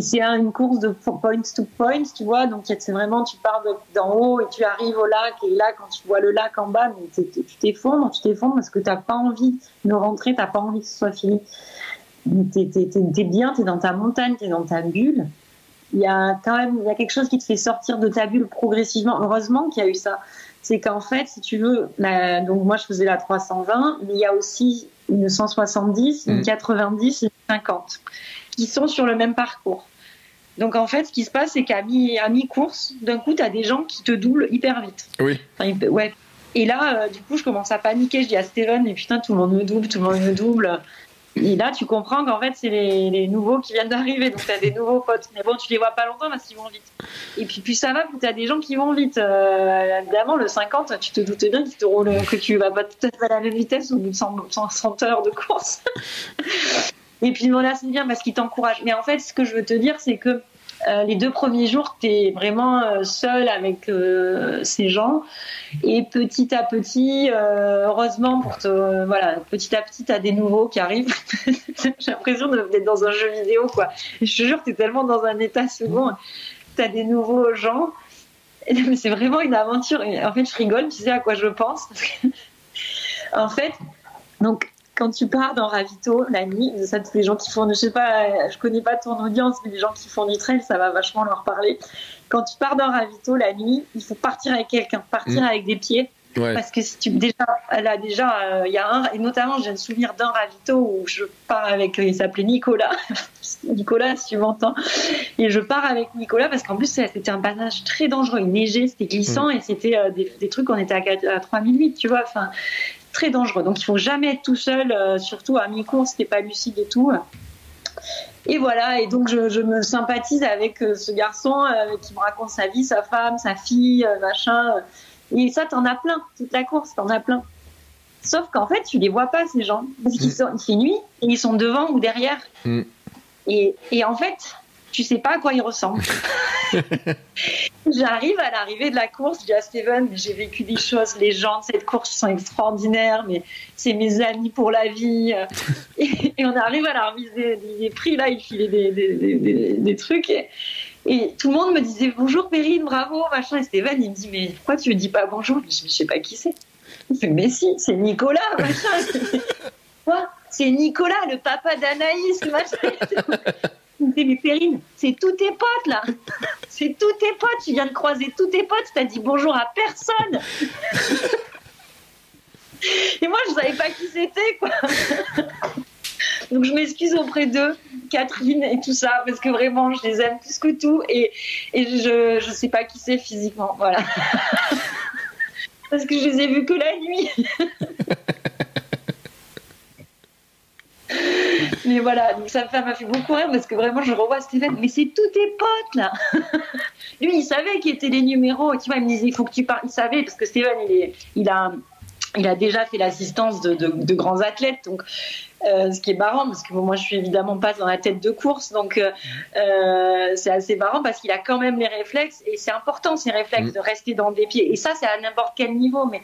[SPEAKER 2] c'est une course de point to point, tu vois. Donc c'est vraiment, tu pars d'en haut et tu arrives au lac. Et là, quand tu vois le lac en bas, tu t'effondres, tu t'effondres parce que tu n'as pas envie de rentrer, tu n'as pas envie que ce soit fini t'es bien, t'es dans ta montagne, t'es dans ta bulle. Il y a quand même il y a quelque chose qui te fait sortir de ta bulle progressivement. Heureusement qu'il y a eu ça. C'est qu'en fait, si tu veux, donc moi je faisais la 320, mais il y a aussi une 170, une 90, mmh. une 50 qui sont sur le même parcours. Donc en fait, ce qui se passe, c'est qu'à mi-course, d'un coup, tu as des gens qui te doublent hyper vite.
[SPEAKER 1] Oui.
[SPEAKER 2] ouais. Et là, du coup, je commence à paniquer. Je dis à Steven, mais putain, tout le monde me double, tout le monde me double. Et là, tu comprends qu'en fait, c'est les, nouveaux qui viennent d'arriver. Donc, tu as des nouveaux potes. Mais bon, tu les vois pas longtemps parce qu'ils vont vite. Et puis, plus ça va, plus tu as des gens qui vont vite. Euh, évidemment, le 50, tu te doutes bien te roulent, que tu vas pas peut-être à la même vitesse au bout de 100, heures de course. Et puis, voilà, c'est bien parce qu'ils t'encouragent. Mais en fait, ce que je veux te dire, c'est que euh, les deux premiers jours, tu es vraiment euh, seul avec euh, ces gens. Et petit à petit, heureusement, pour te, voilà, petit à petit, tu as des nouveaux qui arrivent. J'ai l'impression d'être dans un jeu vidéo. Quoi. je te jure, tu es tellement dans un état second. Tu as des nouveaux gens. C'est vraiment une aventure. en fait, je rigole, tu sais à quoi je pense. en fait, donc quand tu pars dans Ravito la nuit, ça tous les gens qui font, je sais pas, je connais pas ton audience, mais les gens qui font du trail, ça va vachement leur parler. Quand tu pars dans Ravito la nuit, il faut partir avec quelqu'un, partir mm. avec des pieds. Parce que si tu déjà, là déjà, euh, il y a un et notamment j'ai un souvenir d'un ravito où je pars avec, il s'appelait Nicolas, Nicolas si tu m'entends, et je pars avec Nicolas parce qu'en plus c'était un passage très dangereux, il neigeait, c'était glissant mm. et c'était euh, des, des, trucs on était à, à 3008, tu vois, enfin très dangereux. Donc il faut jamais être tout seul, euh, surtout à mi-course, t'es pas lucide et tout. Et voilà, et donc je, me sympathise avec euh, ce garçon euh, qui me raconte sa vie, sa femme, sa fille, machin. Et ça, t'en as plein, toute la course, t'en as plein. Sauf qu'en fait, tu les vois pas, ces gens. Parce qu'ils mm. sont, il fait nuit et ils sont devant ou derrière. Mm. Et, et en fait, tu sais pas à quoi il ressemble. J'arrive à l'arrivée de la course, je dis à Steven, j'ai vécu des choses, les gens de cette course sont extraordinaires, mais c'est mes amis pour la vie. Et, on arrive à la remise des, prix, là, il filait des, des, trucs. Et, tout le monde me disait bonjour Perrine, bravo, machin. Et Steven, il me dit, mais pourquoi tu ne dis pas bonjour? Je ne sais pas qui c'est. Mais si, c'est Nicolas, machin. Quoi? C'est Nicolas, le papa d'Anaïs, machin. Mais c'est tous tes potes là. C'est tous tes potes. Tu viens de croiser tous tes potes. Tu as dit bonjour à personne. Et moi, je savais pas qui c'était, quoi. Donc, je m'excuse auprès d'eux, Catherine et tout ça, parce que vraiment, je les aime plus que tout. Et, et je, je sais pas qui c'est physiquement. Voilà. parce que je les ai vus que la nuit. mais voilà, donc ça m'a fait beaucoup rire parce que vraiment, je revois Steven, mais c'est tous tes potes là. Lui, il savait qui étaient les numéros. Tu vois, il me disait, il faut que tu parles. Il savait parce que Steven, il, est, il a. Il a déjà fait l'assistance de, de, grands athlètes, donc euh, ce qui est marrant parce que moi je suis évidemment pas dans la tête de course, donc euh, euh, c'est assez marrant parce qu'il a quand même les réflexes et c'est important ces réflexes mm. de rester dans des pieds et ça c'est à n'importe quel niveau, mais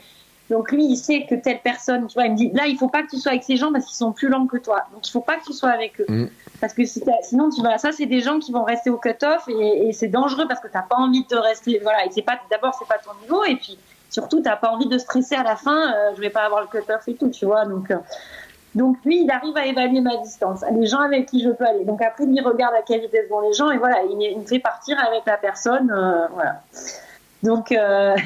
[SPEAKER 2] donc lui, il sait que telle personne, tu vois, il me dit là, il faut pas que tu sois avec ces gens parce qu'ils sont plus lents que toi. Donc il faut pas que tu sois avec eux. Mm. Parce que sinon, tu vas, ça, c'est des gens qui vont rester au cut-off et, c'est dangereux parce que tu n'as pas envie de rester. Voilà, et c'est pas, d'abord, c'est pas ton niveau et puis surtout, tu n'as pas envie de stresser à la fin. Euh, je vais pas avoir le cut-off et tout, tu vois. Donc, euh, donc lui, il arrive à évaluer ma distance, les gens avec qui je peux aller. Donc après, il regarde à quelle vitesse vont les gens et voilà, il, me fait partir avec la personne. Euh, voilà. Donc. Euh,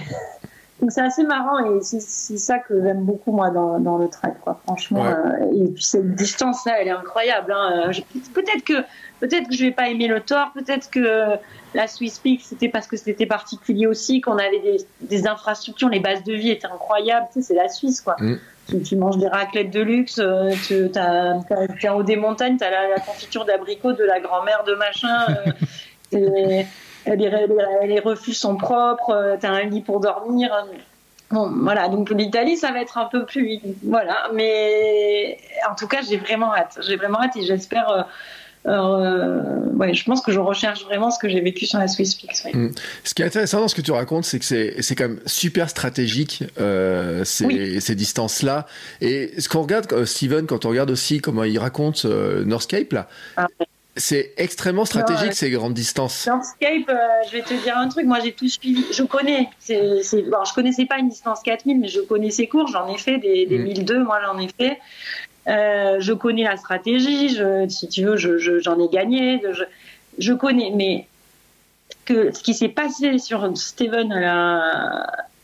[SPEAKER 2] Donc c'est assez marrant et c'est ça que j'aime beaucoup moi dans, dans le trail quoi franchement euh, et puis cette distance là elle est incroyable hein. peut-être que peut-être que je vais pas aimer le tort peut-être que la Swiss Peak c'était parce que c'était particulier aussi qu'on avait des, des, infrastructures les bases de vie étaient incroyables tu sais c'est la Suisse quoi mm. tu, manges des raclettes de luxe euh, tu as, as, en haut des montagnes tu as la, confiture d'abricot de la grand-mère de machin euh, les, refus sont propres, euh, tu as un lit pour dormir. Bon, voilà, donc l'Italie, ça va être un peu plus. Voilà, mais en tout cas, j'ai vraiment hâte. J'ai vraiment hâte et j'espère. Euh, euh, ouais, je pense que je recherche vraiment ce que j'ai vécu sur la Swiss Peaks.
[SPEAKER 1] Mm. Ce qui est intéressant dans ce que tu racontes, c'est que c'est quand même super stratégique ces, ces distances-là. Et ce qu'on regarde, Steven, quand on regarde aussi comment il raconte Northcape, là, ah, c'est extrêmement stratégique ces grandes distances.
[SPEAKER 2] Landscape, euh, je vais te dire un truc, moi j'ai tout suivi. Je connais, c'est, c'est, alors, je connaissais pas une distance 4000, mais je connais ces cours, j'en ai fait des, des 1002, mm. moi j'en ai fait. Euh, je connais la stratégie, je, si tu veux, je, j'en ai gagné. Je, je, connais, mais que ce qui s'est passé sur Steven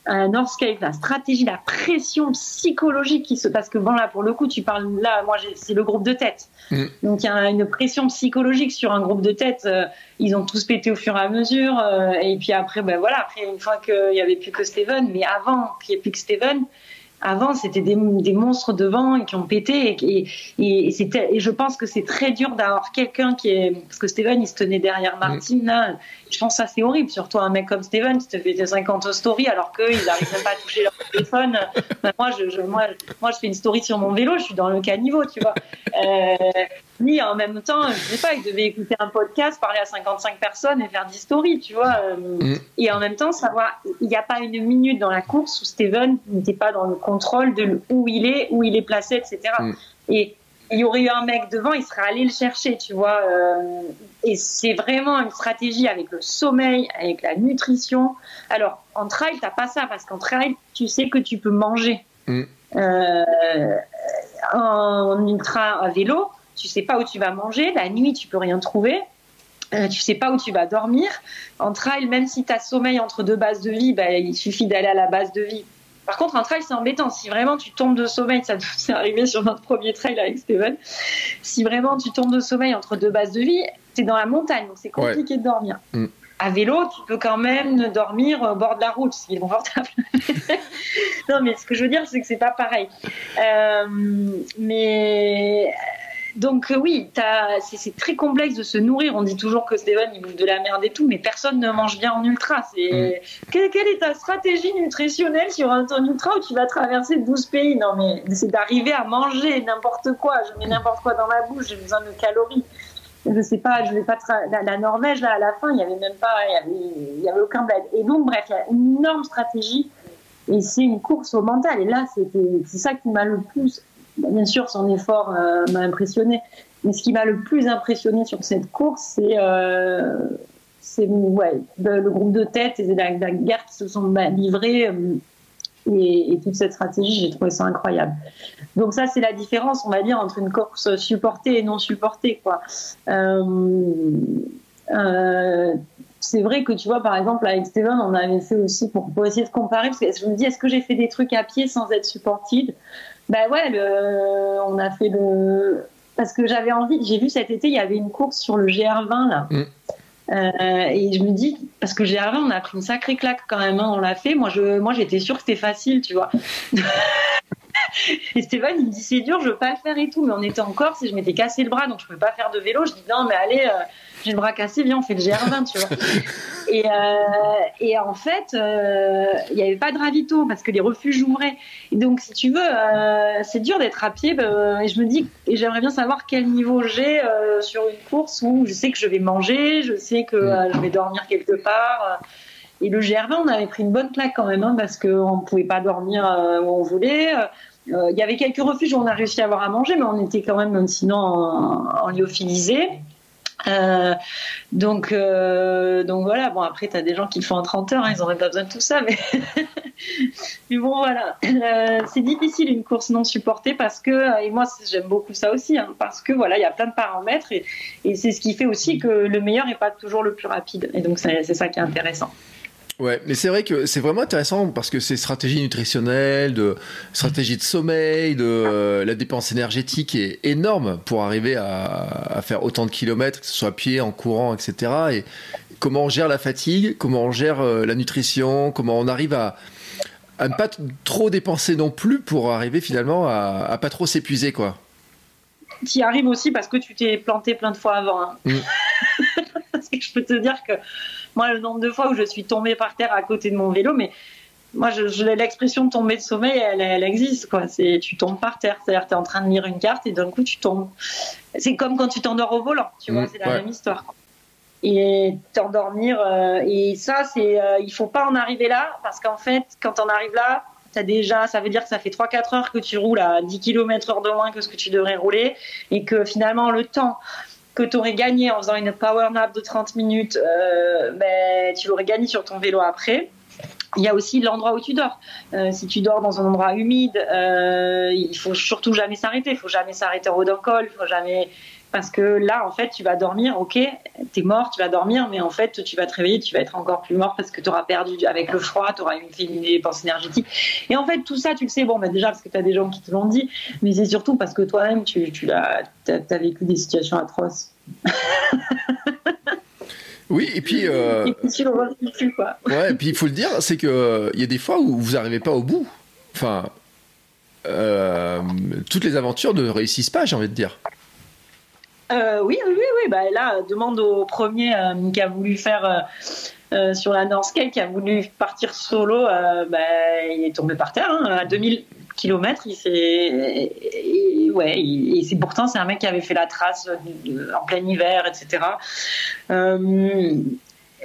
[SPEAKER 2] un Northscape, la stratégie, la pression psychologique qui se parce que bon là pour le coup tu parles là moi c'est le groupe de tête mm. donc il y a une pression psychologique sur un groupe de tête euh, ils ont tous pété au fur et à mesure euh, et puis après ben voilà après une fois qu'il y avait plus que Steven mais avant qu'il y ait plus que Steven avant, c'était des, monstres devant et qui ont pété. Et, et, je pense que c'est très dur d'avoir quelqu'un qui est. Parce que Steven, il se tenait derrière Martine. Là. Je pense que ça, c'est horrible. Surtout un mec comme Steven qui te fait des 50 stories alors qu'ils n'arrivent même pas à toucher leur téléphone. Ben, moi, je, moi, moi, je fais une story sur mon vélo, je suis dans le caniveau, tu vois. Euh, lui, en même temps, je sais pas, il devait écouter un podcast, parler à 55 personnes et faire 10 stories, tu vois. Euh, mm. Et en même temps, savoir, il n'y a pas une minute dans la course où Steven n'était pas dans le contrôle de où il est, où il est placé, etc. Mm. Et il y aurait eu un mec devant, il serait allé le chercher, tu vois. Euh, et c'est vraiment une stratégie avec le sommeil, avec la nutrition. Alors, en trail, t'as pas ça, parce qu'en trail, tu sais que tu peux manger. Mm. Euh, en ultra à vélo, tu sais pas où tu vas manger, la nuit tu peux rien trouver. Euh, tu sais pas où tu vas dormir. En trail, même si tu as sommeil entre deux bases de vie, bah, il suffit d'aller à la base de vie. Par contre, en trail, c'est embêtant. Si vraiment tu tombes de sommeil, ça c'est arrivé sur notre premier trail avec Steven. Si vraiment tu tombes de sommeil entre deux bases de vie, c'est dans la montagne, donc c'est compliqué de dormir. Mm. À vélo, tu peux quand même dormir au bord de la route, ce qui est confortable. non, mais ce que je veux dire, c'est que c'est pas pareil. Euh, mais donc euh, oui, c'est très complexe de se nourrir. On dit toujours que Steven il bouffe de la merde et tout, mais personne ne mange bien en ultra. C'est mm. quelle, est ta stratégie nutritionnelle sur un ton ultra où tu vas traverser 12 pays? Non mais c'est d'arriver à manger n'importe quoi. Je mets n'importe quoi dans ma bouche, j'ai besoin de calories. Je sais pas, je vais pas la, la, Norvège là à la fin, il y avait même pas, il y avait, aucun bled. Et donc bref, il y a une énorme stratégie et c'est une course au mental. Et là, c'est ça qui m'a le plus bien sûr, son effort euh, m'a impressionné. Mais ce qui m'a le plus impressionné sur cette course, c'est euh, le groupe de tête et la, la guerre qui se sont livrés euh, et, toute cette stratégie. J'ai trouvé ça incroyable. Donc ça, c'est la différence, on va dire, entre une course supportée et non supportée. C'est vrai que tu vois, par exemple, avec Steven, on avait fait aussi pour, pour essayer de comparer, parce que je me dis, est-ce que j'ai fait des trucs à pied sans être supported ben ouais, le, on a fait le. Parce que j'avais envie, j'ai vu cet été, il y avait une course sur le GR20 là. Mm. Euh, et je me dis, parce que GR20, on a pris une sacrée claque quand même, hein, on l'a fait. Moi, je, moi, j'étais sûre que c'était facile, tu vois. et Stéphane, il me dit, c'est dur, je veux pas le faire et tout. Mais on était en Corse et je m'étais cassé le bras, donc je pouvais pas faire de vélo. Je dis, non, mais allez, euh, j'ai le bras cassé, viens, on fait le GR20, tu vois. Et, euh, et en fait, euh, il n'y avait pas de ravito parce que les refuges ouvraient. Et donc, si tu veux, euh, c'est dur d'être à pied. Bah, et je me dis, j'aimerais bien savoir quel niveau j'ai sur une course où je sais que je vais manger, je sais que je vais dormir quelque part. Et le GR20, on avait pris une bonne claque quand même, hein, parce qu'on ne pouvait pas dormir où on voulait. Il y avait quelques refuges où on a réussi à avoir à manger, mais on était quand même sinon en, en lyophilisé. Euh, donc, euh, donc voilà. Bon, après, tu as des gens qui le font en 30 heures, hein, ils n'auraient pas besoin de tout ça, mais, bon, voilà. Euh, c'est difficile une course non supportée parce que, et moi, j'aime beaucoup ça aussi, hein, parce que voilà, il y a plein de paramètres et c'est ce qui fait aussi que le meilleur n'est pas toujours le plus rapide. Et donc, c'est ça qui est intéressant.
[SPEAKER 1] Ouais, mais c'est vrai que c'est vraiment intéressant parce que c'est stratégie nutritionnelle, de stratégie de sommeil, de euh, la dépense énergétique est énorme pour arriver à, faire autant de kilomètres, que ce soit à pied, en courant, etc. Et comment on gère la fatigue, comment on gère euh, la nutrition, comment on arrive à, à ne pas trop dépenser non plus pour arriver finalement à, à pas trop s'épuiser, quoi.
[SPEAKER 2] Tu y arrives aussi parce que tu t'es planté plein de fois avant. Hein. Mm. je peux te dire que moi, le nombre de fois où je suis tombée par terre à côté de mon vélo, mais moi, je, l'expression tomber de sommeil, elle, existe, quoi. C'est, tu tombes par terre. C'est-à-dire, tu es en train de lire une carte et d'un coup, tu tombes. C'est comme quand tu t'endors au volant, tu vois, mmh, c'est la même histoire. Et t'endormir, euh, et ça, c'est, euh, il faut pas en arriver là, parce qu'en fait, quand on arrive là, as déjà, ça veut dire que ça fait 3-4 heures que tu roules à 10 km heure de moins que ce que tu devrais rouler, et que finalement, le temps que tu aurais gagné en faisant une power nap de 30 minutes, euh, ben, tu l'aurais gagné sur ton vélo après. Il y a aussi l'endroit où tu dors. Euh, si tu dors dans un endroit humide, euh, il faut surtout jamais s'arrêter. Il faut jamais s'arrêter au col. Il faut jamais parce que là, en fait, tu vas dormir, ok, t'es mort, tu vas dormir, mais en fait, tu vas te réveiller, tu vas être encore plus mort parce que tu auras perdu avec le froid, tu auras une dépense énergétique. Et en fait, tout ça, tu le sais, bon, bah, déjà parce que tu as des gens qui te l'ont dit, mais c'est surtout parce que toi-même, tu, tu as, as, vécu des situations atroces.
[SPEAKER 1] Oui, et puis. Euh...
[SPEAKER 2] Et puis, quoi.
[SPEAKER 1] Ouais, et puis il faut le dire, c'est qu'il euh, y a des fois où vous n'arrivez pas au bout. Enfin, euh, toutes les aventures ne réussissent pas, j'ai envie de dire.
[SPEAKER 2] Euh, oui, oui, oui. Bah, là, demande au premier euh, qui a voulu faire sur la Northscape, qui a voulu partir solo, bah, il est tombé par terre. Hein, à 2000 km, il s'est. Ouais, et c'est pourtant, c'est un mec qui avait fait la trace en plein hiver, etc.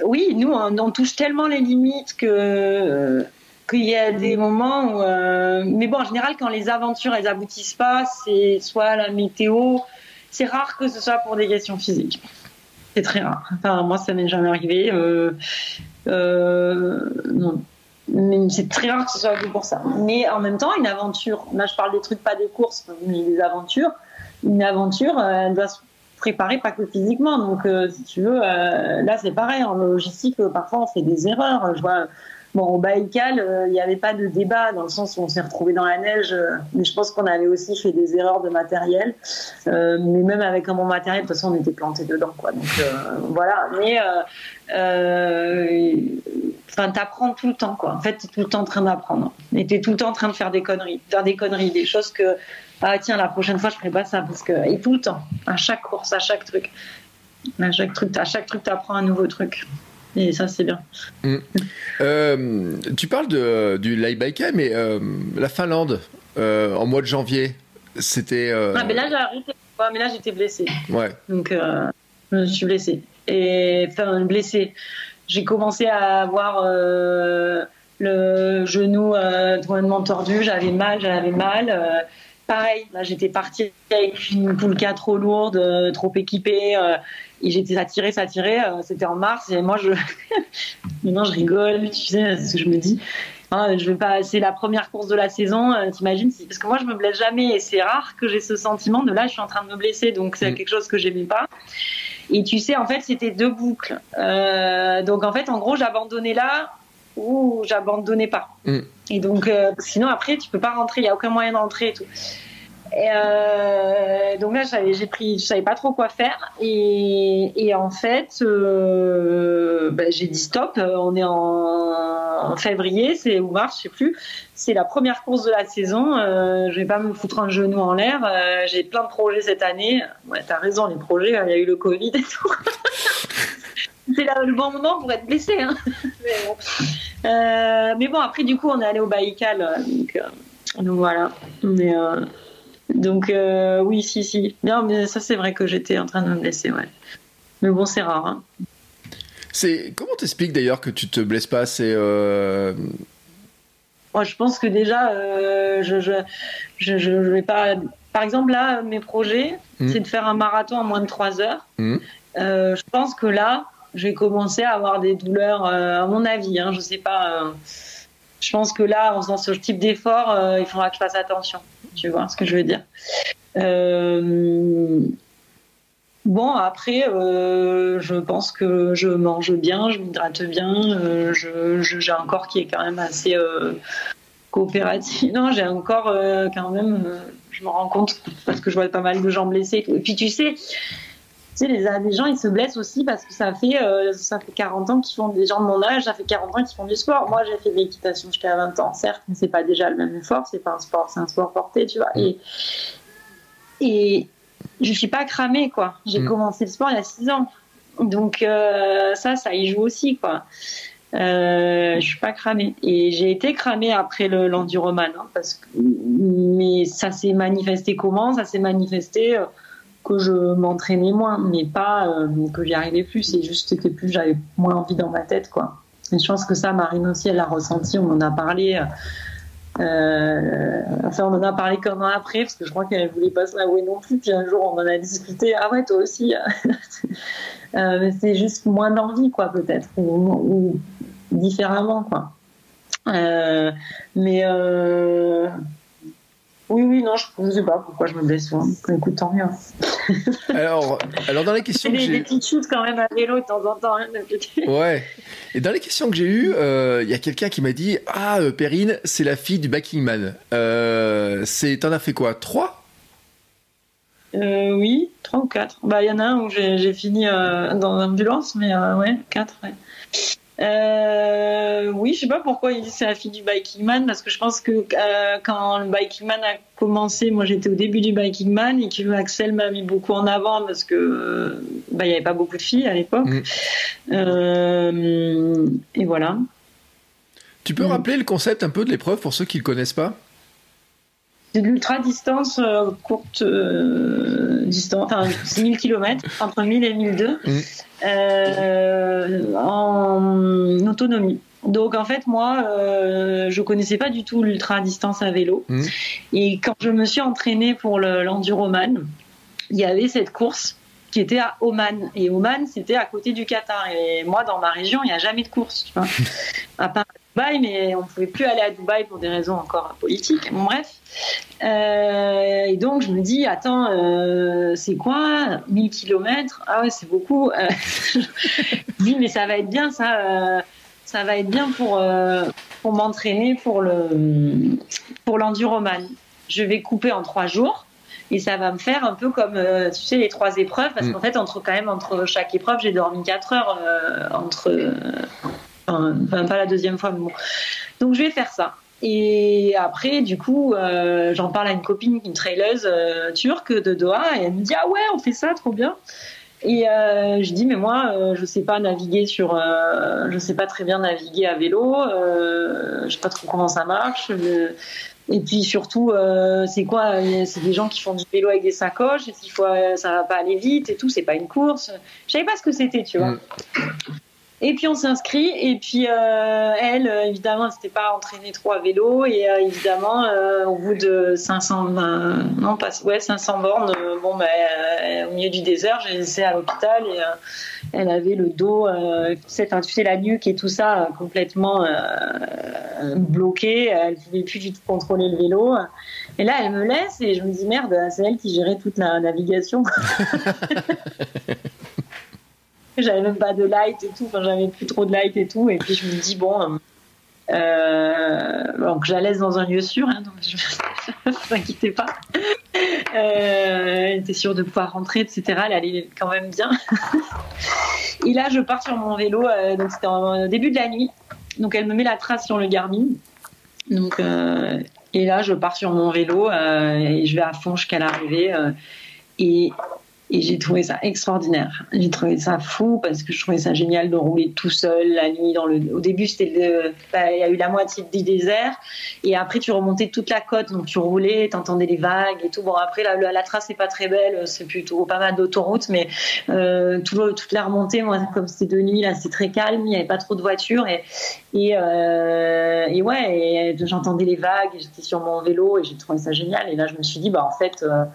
[SPEAKER 2] oui, nous, on, touche tellement les limites que qu'il y a des moments où. Euh, mais bon, en général, quand les aventures elles aboutissent pas, c'est soit la météo. C'est rare que ce soit pour des questions physiques. C'est très rare. Enfin, moi, ça m'est jamais arrivé. Euh, euh, c'est très rare que ce soit pour ça. Mais en même temps, une aventure. Là, je parle des trucs, pas des courses, mais des aventures. Une aventure, elle doit se préparer pas que physiquement. Donc, si tu veux, là, c'est pareil. En logistique, parfois, on fait des erreurs. Je vois Bon, au Baïkal, euh, il n'y avait pas de débat dans le sens où on s'est retrouvé dans la neige, euh, mais je pense qu'on avait aussi fait des erreurs de matériel. Euh, mais même avec un bon matériel, de toute façon, on était planté dedans, quoi. Donc voilà. Mais enfin, t'apprends tout le temps, quoi. En fait, t'es tout le temps en train d'apprendre. Et t'es tout le temps en train de faire des conneries, faire des conneries, des choses que ah tiens, la prochaine fois, je ferai pas ça parce que et tout le temps, à chaque course, à chaque truc, à chaque truc, à chaque truc, t'apprends un nouveau truc. Et ça, c'est bien. Mm.
[SPEAKER 1] Euh, tu parles de, du live mais euh, la Finlande, euh, en mois de janvier, c'était.
[SPEAKER 2] Ah, mais là, j'ai arrêté. mais là, j'étais blessée.
[SPEAKER 1] Ouais.
[SPEAKER 2] Donc, je suis blessée. Et, enfin, blessée. J'ai commencé à avoir le genou complètement tordu, j'avais mal, j'avais mal pareil, là j'étais partie avec une poulka trop lourde, trop équipée, et j'étais attirée, s'attirer. Euh, c'était en mars et moi je maintenant je rigole, tu sais, ce que je me dis. Hein, je vais pas. C'est la première course de la saison. Euh, t'imagines Parce que moi je me blesse jamais et c'est rare que j'ai ce sentiment de là je suis en train de me blesser donc c'est mm. quelque chose que j'aimais pas. Et tu sais en fait c'était deux boucles. Euh, donc en fait en gros j'abandonnais là ou j'abandonnais pas. Mm. Et donc sinon après tu peux pas rentrer, il y a aucun moyen d'entrer et tout. Et euh, donc là, j'ai pris, je savais pas trop quoi faire, et, et en fait, euh, ben, j'ai dit stop. On est en, février, c'est ou mars, je sais plus. C'est la première course de la saison. Euh, je vais pas me foutre un genou en l'air. Euh, j'ai plein de projets cette année. Ouais, t'as raison, les projets. Il y a eu le Covid et tout. c'est le bon moment pour être blessé. Hein. Mais, bon. Euh, mais bon, après, du coup, on est allé au Baïkal, donc, euh, donc voilà. Mais donc euh, oui, si, si. Non, mais ça c'est vrai que j'étais en train de me blesser, ouais. Mais bon, c'est rare. Hein.
[SPEAKER 1] C'est comment t'expliques d'ailleurs que tu te blesses pas? C'est euh...
[SPEAKER 2] Moi, je pense que déjà, euh, je, je, je, je, vais pas. Par exemple, là, mes projets, hmm. c'est de faire un marathon en moins de 3 heures. Hmm. Euh, je pense que là, j'ai commencé à avoir des douleurs, à mon avis. Hein, je sais pas. je pense que là, en faisant ce type d'effort, il faudra que je fasse attention. Tu vois ce que je veux dire euh, Bon, après, euh, je pense que je mange bien, je m'hydrate bien, euh, j'ai un corps qui est quand même assez coopératif. Non, j'ai un corps quand même, je me rends compte parce que je vois pas mal de gens blessés. Et puis tu sais, sais, les, gens, ils se blessent aussi parce que ça fait, euh, ça fait 40 ans qu'ils font, des gens de mon âge, ça fait 40 ans qu'ils font du sport. Moi, j'ai fait de l'équitation jusqu'à 20 ans, certes, mais c'est pas déjà le même effort, c'est pas un sport, c'est un sport porté, tu vois. Et, et je suis pas cramée, quoi. J'ai mm. commencé le sport il y a 6 ans. Donc, euh, ça, ça y joue aussi, quoi. Euh, je suis pas cramée et j'ai été cramée après l'enduroman hein, parce que mais ça s'est manifesté comment? Ça s'est manifesté euh, que je m'entraînais moins, mais pas euh, que j'y arrivais plus. C'est juste que plus j'avais moins envie dans ma tête, quoi. Et je pense que ça, Marine aussi, elle l'a ressenti. On en a parlé. Euh, enfin, on en a parlé comment après, parce que je crois qu'elle voulait pas se l'avouer non plus. Puis un jour, on en a discuté. Ah ouais, toi aussi. euh, c'est juste moins d'envie, quoi, peut-être, ou, différemment, quoi. Euh, mais Oui, oui, non, je ne sais pas pourquoi je me blesse souvent. Écoute, tant mieux.
[SPEAKER 1] alors, alors, dans les questions.
[SPEAKER 2] des, des petites chutes quand même à vélo de temps en temps. Hein,
[SPEAKER 1] ouais. Et dans les questions que j'ai eues, euh, il y a quelqu'un qui m'a dit Ah, euh, Perrine, c'est la fille du Backing Man. Euh, T'en as fait quoi Trois?
[SPEAKER 2] Euh, Oui, trois ou quatre. Bah, il y en a un où j'ai fini dans l'ambulance, mais ouais, quatre, ouais. Euh, oui, je sais pas pourquoi il dit c'est la fille du Biking Man, parce que je pense que euh, quand le Biking Man a commencé, moi j'étais au début du Biking Man et que Axel m'a mis beaucoup en avant parce que bah, il n'y avait pas beaucoup de filles à l'époque. Mm. Euh, et voilà.
[SPEAKER 1] Tu peux mm. rappeler le concept un peu de l'épreuve pour ceux qui ne le connaissent pas?
[SPEAKER 2] C'est de l'ultra distance euh, courte euh, distance, enfin 1000 km, entre 1000 et 1002, mmh. euh, en autonomie. Donc en fait moi euh, je connaissais pas du tout l'ultra distance à vélo mmh. et quand je me suis entraînée pour l'enduroman, il y avait cette course qui était à Oman et Oman c'était à côté du Qatar et moi dans ma région il n'y a jamais de course tu vois à part Dubaï mais on pouvait plus aller à Dubaï pour des raisons encore politiques bon bref euh, et donc, je me dis, attends, euh, c'est quoi? 1000 km Ah ouais, c'est beaucoup. Euh, je dis, mais ça va être bien, ça. ça va être bien pour, pour m'entraîner pour le pour l'enduroman. Je vais couper en trois jours et ça va me faire un peu comme tu sais les trois épreuves parce mm. qu'en fait entre quand même entre chaque épreuve j'ai dormi quatre heures entre enfin, pas la deuxième fois mais bon donc je vais faire ça et après, du coup, euh, j'en parle à une copine, une traileuse euh, turque de Doha, et elle me dit ah ouais, on fait ça, trop bien. Et euh, je dis mais moi, je sais pas naviguer sur, je sais pas très bien naviguer à vélo, je sais pas trop comment ça marche. et puis surtout, c'est quoi C'est des gens qui font du vélo avec des sacoches. Et s'il faut, ça va pas aller vite et tout. C'est pas une course. Je savais pas ce que c'était, tu vois. Et puis on s'inscrit. Et puis euh, elle, euh, évidemment, elle s'était pas entraînée trop à vélo. Et euh, évidemment, au bout de 500, non pas, ouais 500 bornes, bon ben au milieu du désert, j'ai laissé à l'hôpital. Et elle avait le dos, cette, tu sais la nuque et tout ça complètement bloqué, elle pouvait plus du tout contrôler le vélo. Et là, elle me laisse. Et je me dis merde, c'est elle qui gérait toute la navigation. j'avais même pas de light et tout, enfin j'avais plus trop de light et tout, et puis je me dis bon, euh, donc je dans un lieu sûr, hein, donc je ne inquiétez pas. Euh, elle était sûre de pouvoir rentrer, etc. Elle allait quand même bien. et là, je pars sur mon vélo, euh, donc c'était au début de la nuit, donc elle me met la trace sur le Garmin. Donc, euh, et là, je pars sur mon vélo et je vais à fond jusqu'à l'arrivée. et et j'ai trouvé ça extraordinaire. J'ai trouvé ça fou parce que je trouvais ça génial de rouler tout seul la nuit. Dans le... Au début, c'était bah, il y a eu la moitié du désert et après tu remontais toute la côte, donc tu roulais, t'entendais les vagues et tout. Bon après la, la, trace n'est pas très belle, c'est plutôt pas mal d'autoroutes, mais euh, tout, toute la remontée, moi comme c'était de nuit là, c'est très calme, il n'y avait pas trop de voitures et et, euh, ouais, j'entendais les vagues, j'étais sur mon vélo et j'ai trouvé ça génial. Et là je me suis dit bah en fait euh,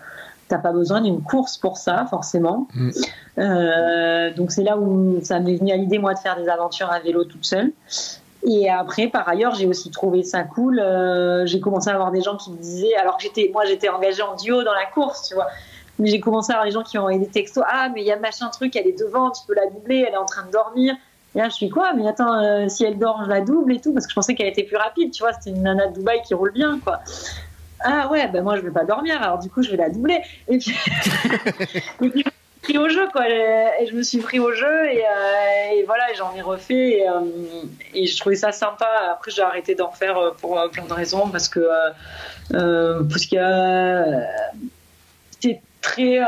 [SPEAKER 2] T'as pas besoin d'une course pour ça, forcément. Mm. Euh, donc c'est là où ça m'est venu à l'idée moi de faire des aventures à vélo toute seule. Et après, par ailleurs, j'ai aussi trouvé ça cool. Euh, j'ai commencé à avoir des gens qui me disaient, alors que j'étais, moi j'étais engagée en duo dans la course, tu vois. Mais j'ai commencé à avoir des gens qui ont envoyé des textos. Ah, mais il y a machin truc, elle est devant, tu peux la doubler, elle est en train de dormir. Et là, je suis quoi? Mais attends, euh, si elle dort, je la double et tout, parce que je pensais qu'elle était plus rapide, tu vois. C'était une nana de Dubaï qui roule bien, quoi ah ouais, ben moi je vais pas dormir, alors du coup je vais la doubler. Et puis, et puis pris au jeu quoi et je me suis pris au jeu et, euh, et voilà j'en ai refait et, euh, et, je trouvais ça sympa après j'ai arrêté d'en faire euh, pour plein de raisons parce que parce que c'était très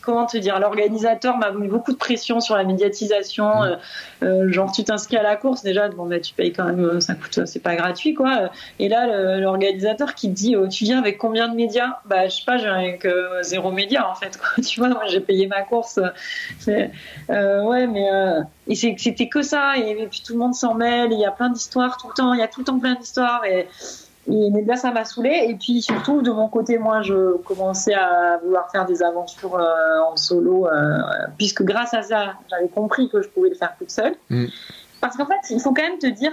[SPEAKER 2] comment te dire, l'organisateur m'a mis beaucoup de pression sur la médiatisation. Mmh. Euh, euh, genre, tu t'inscris à la course, déjà, bon, bah, tu payes quand même, euh, ça coûte, c'est pas gratuit, quoi. Et là, l'organisateur qui te dit, tu viens avec combien de médias? Bah, je sais pas, j'ai avec zéro média, en fait, quoi. Tu vois, moi, j'ai payé ma course. ouais, mais. et c'était que ça, et, puis tout le monde s'en mêle, il y a plein d'histoires tout le temps, il y a tout le temps plein d'histoires, et. Et, mais là, ça m'a saoulé. Et puis surtout, de mon côté, moi, je commençais à vouloir faire des aventures euh, en solo, euh, puisque grâce à ça, j'avais compris que je pouvais le faire toute seule. Mm. Parce qu'en fait, il faut quand même te dire,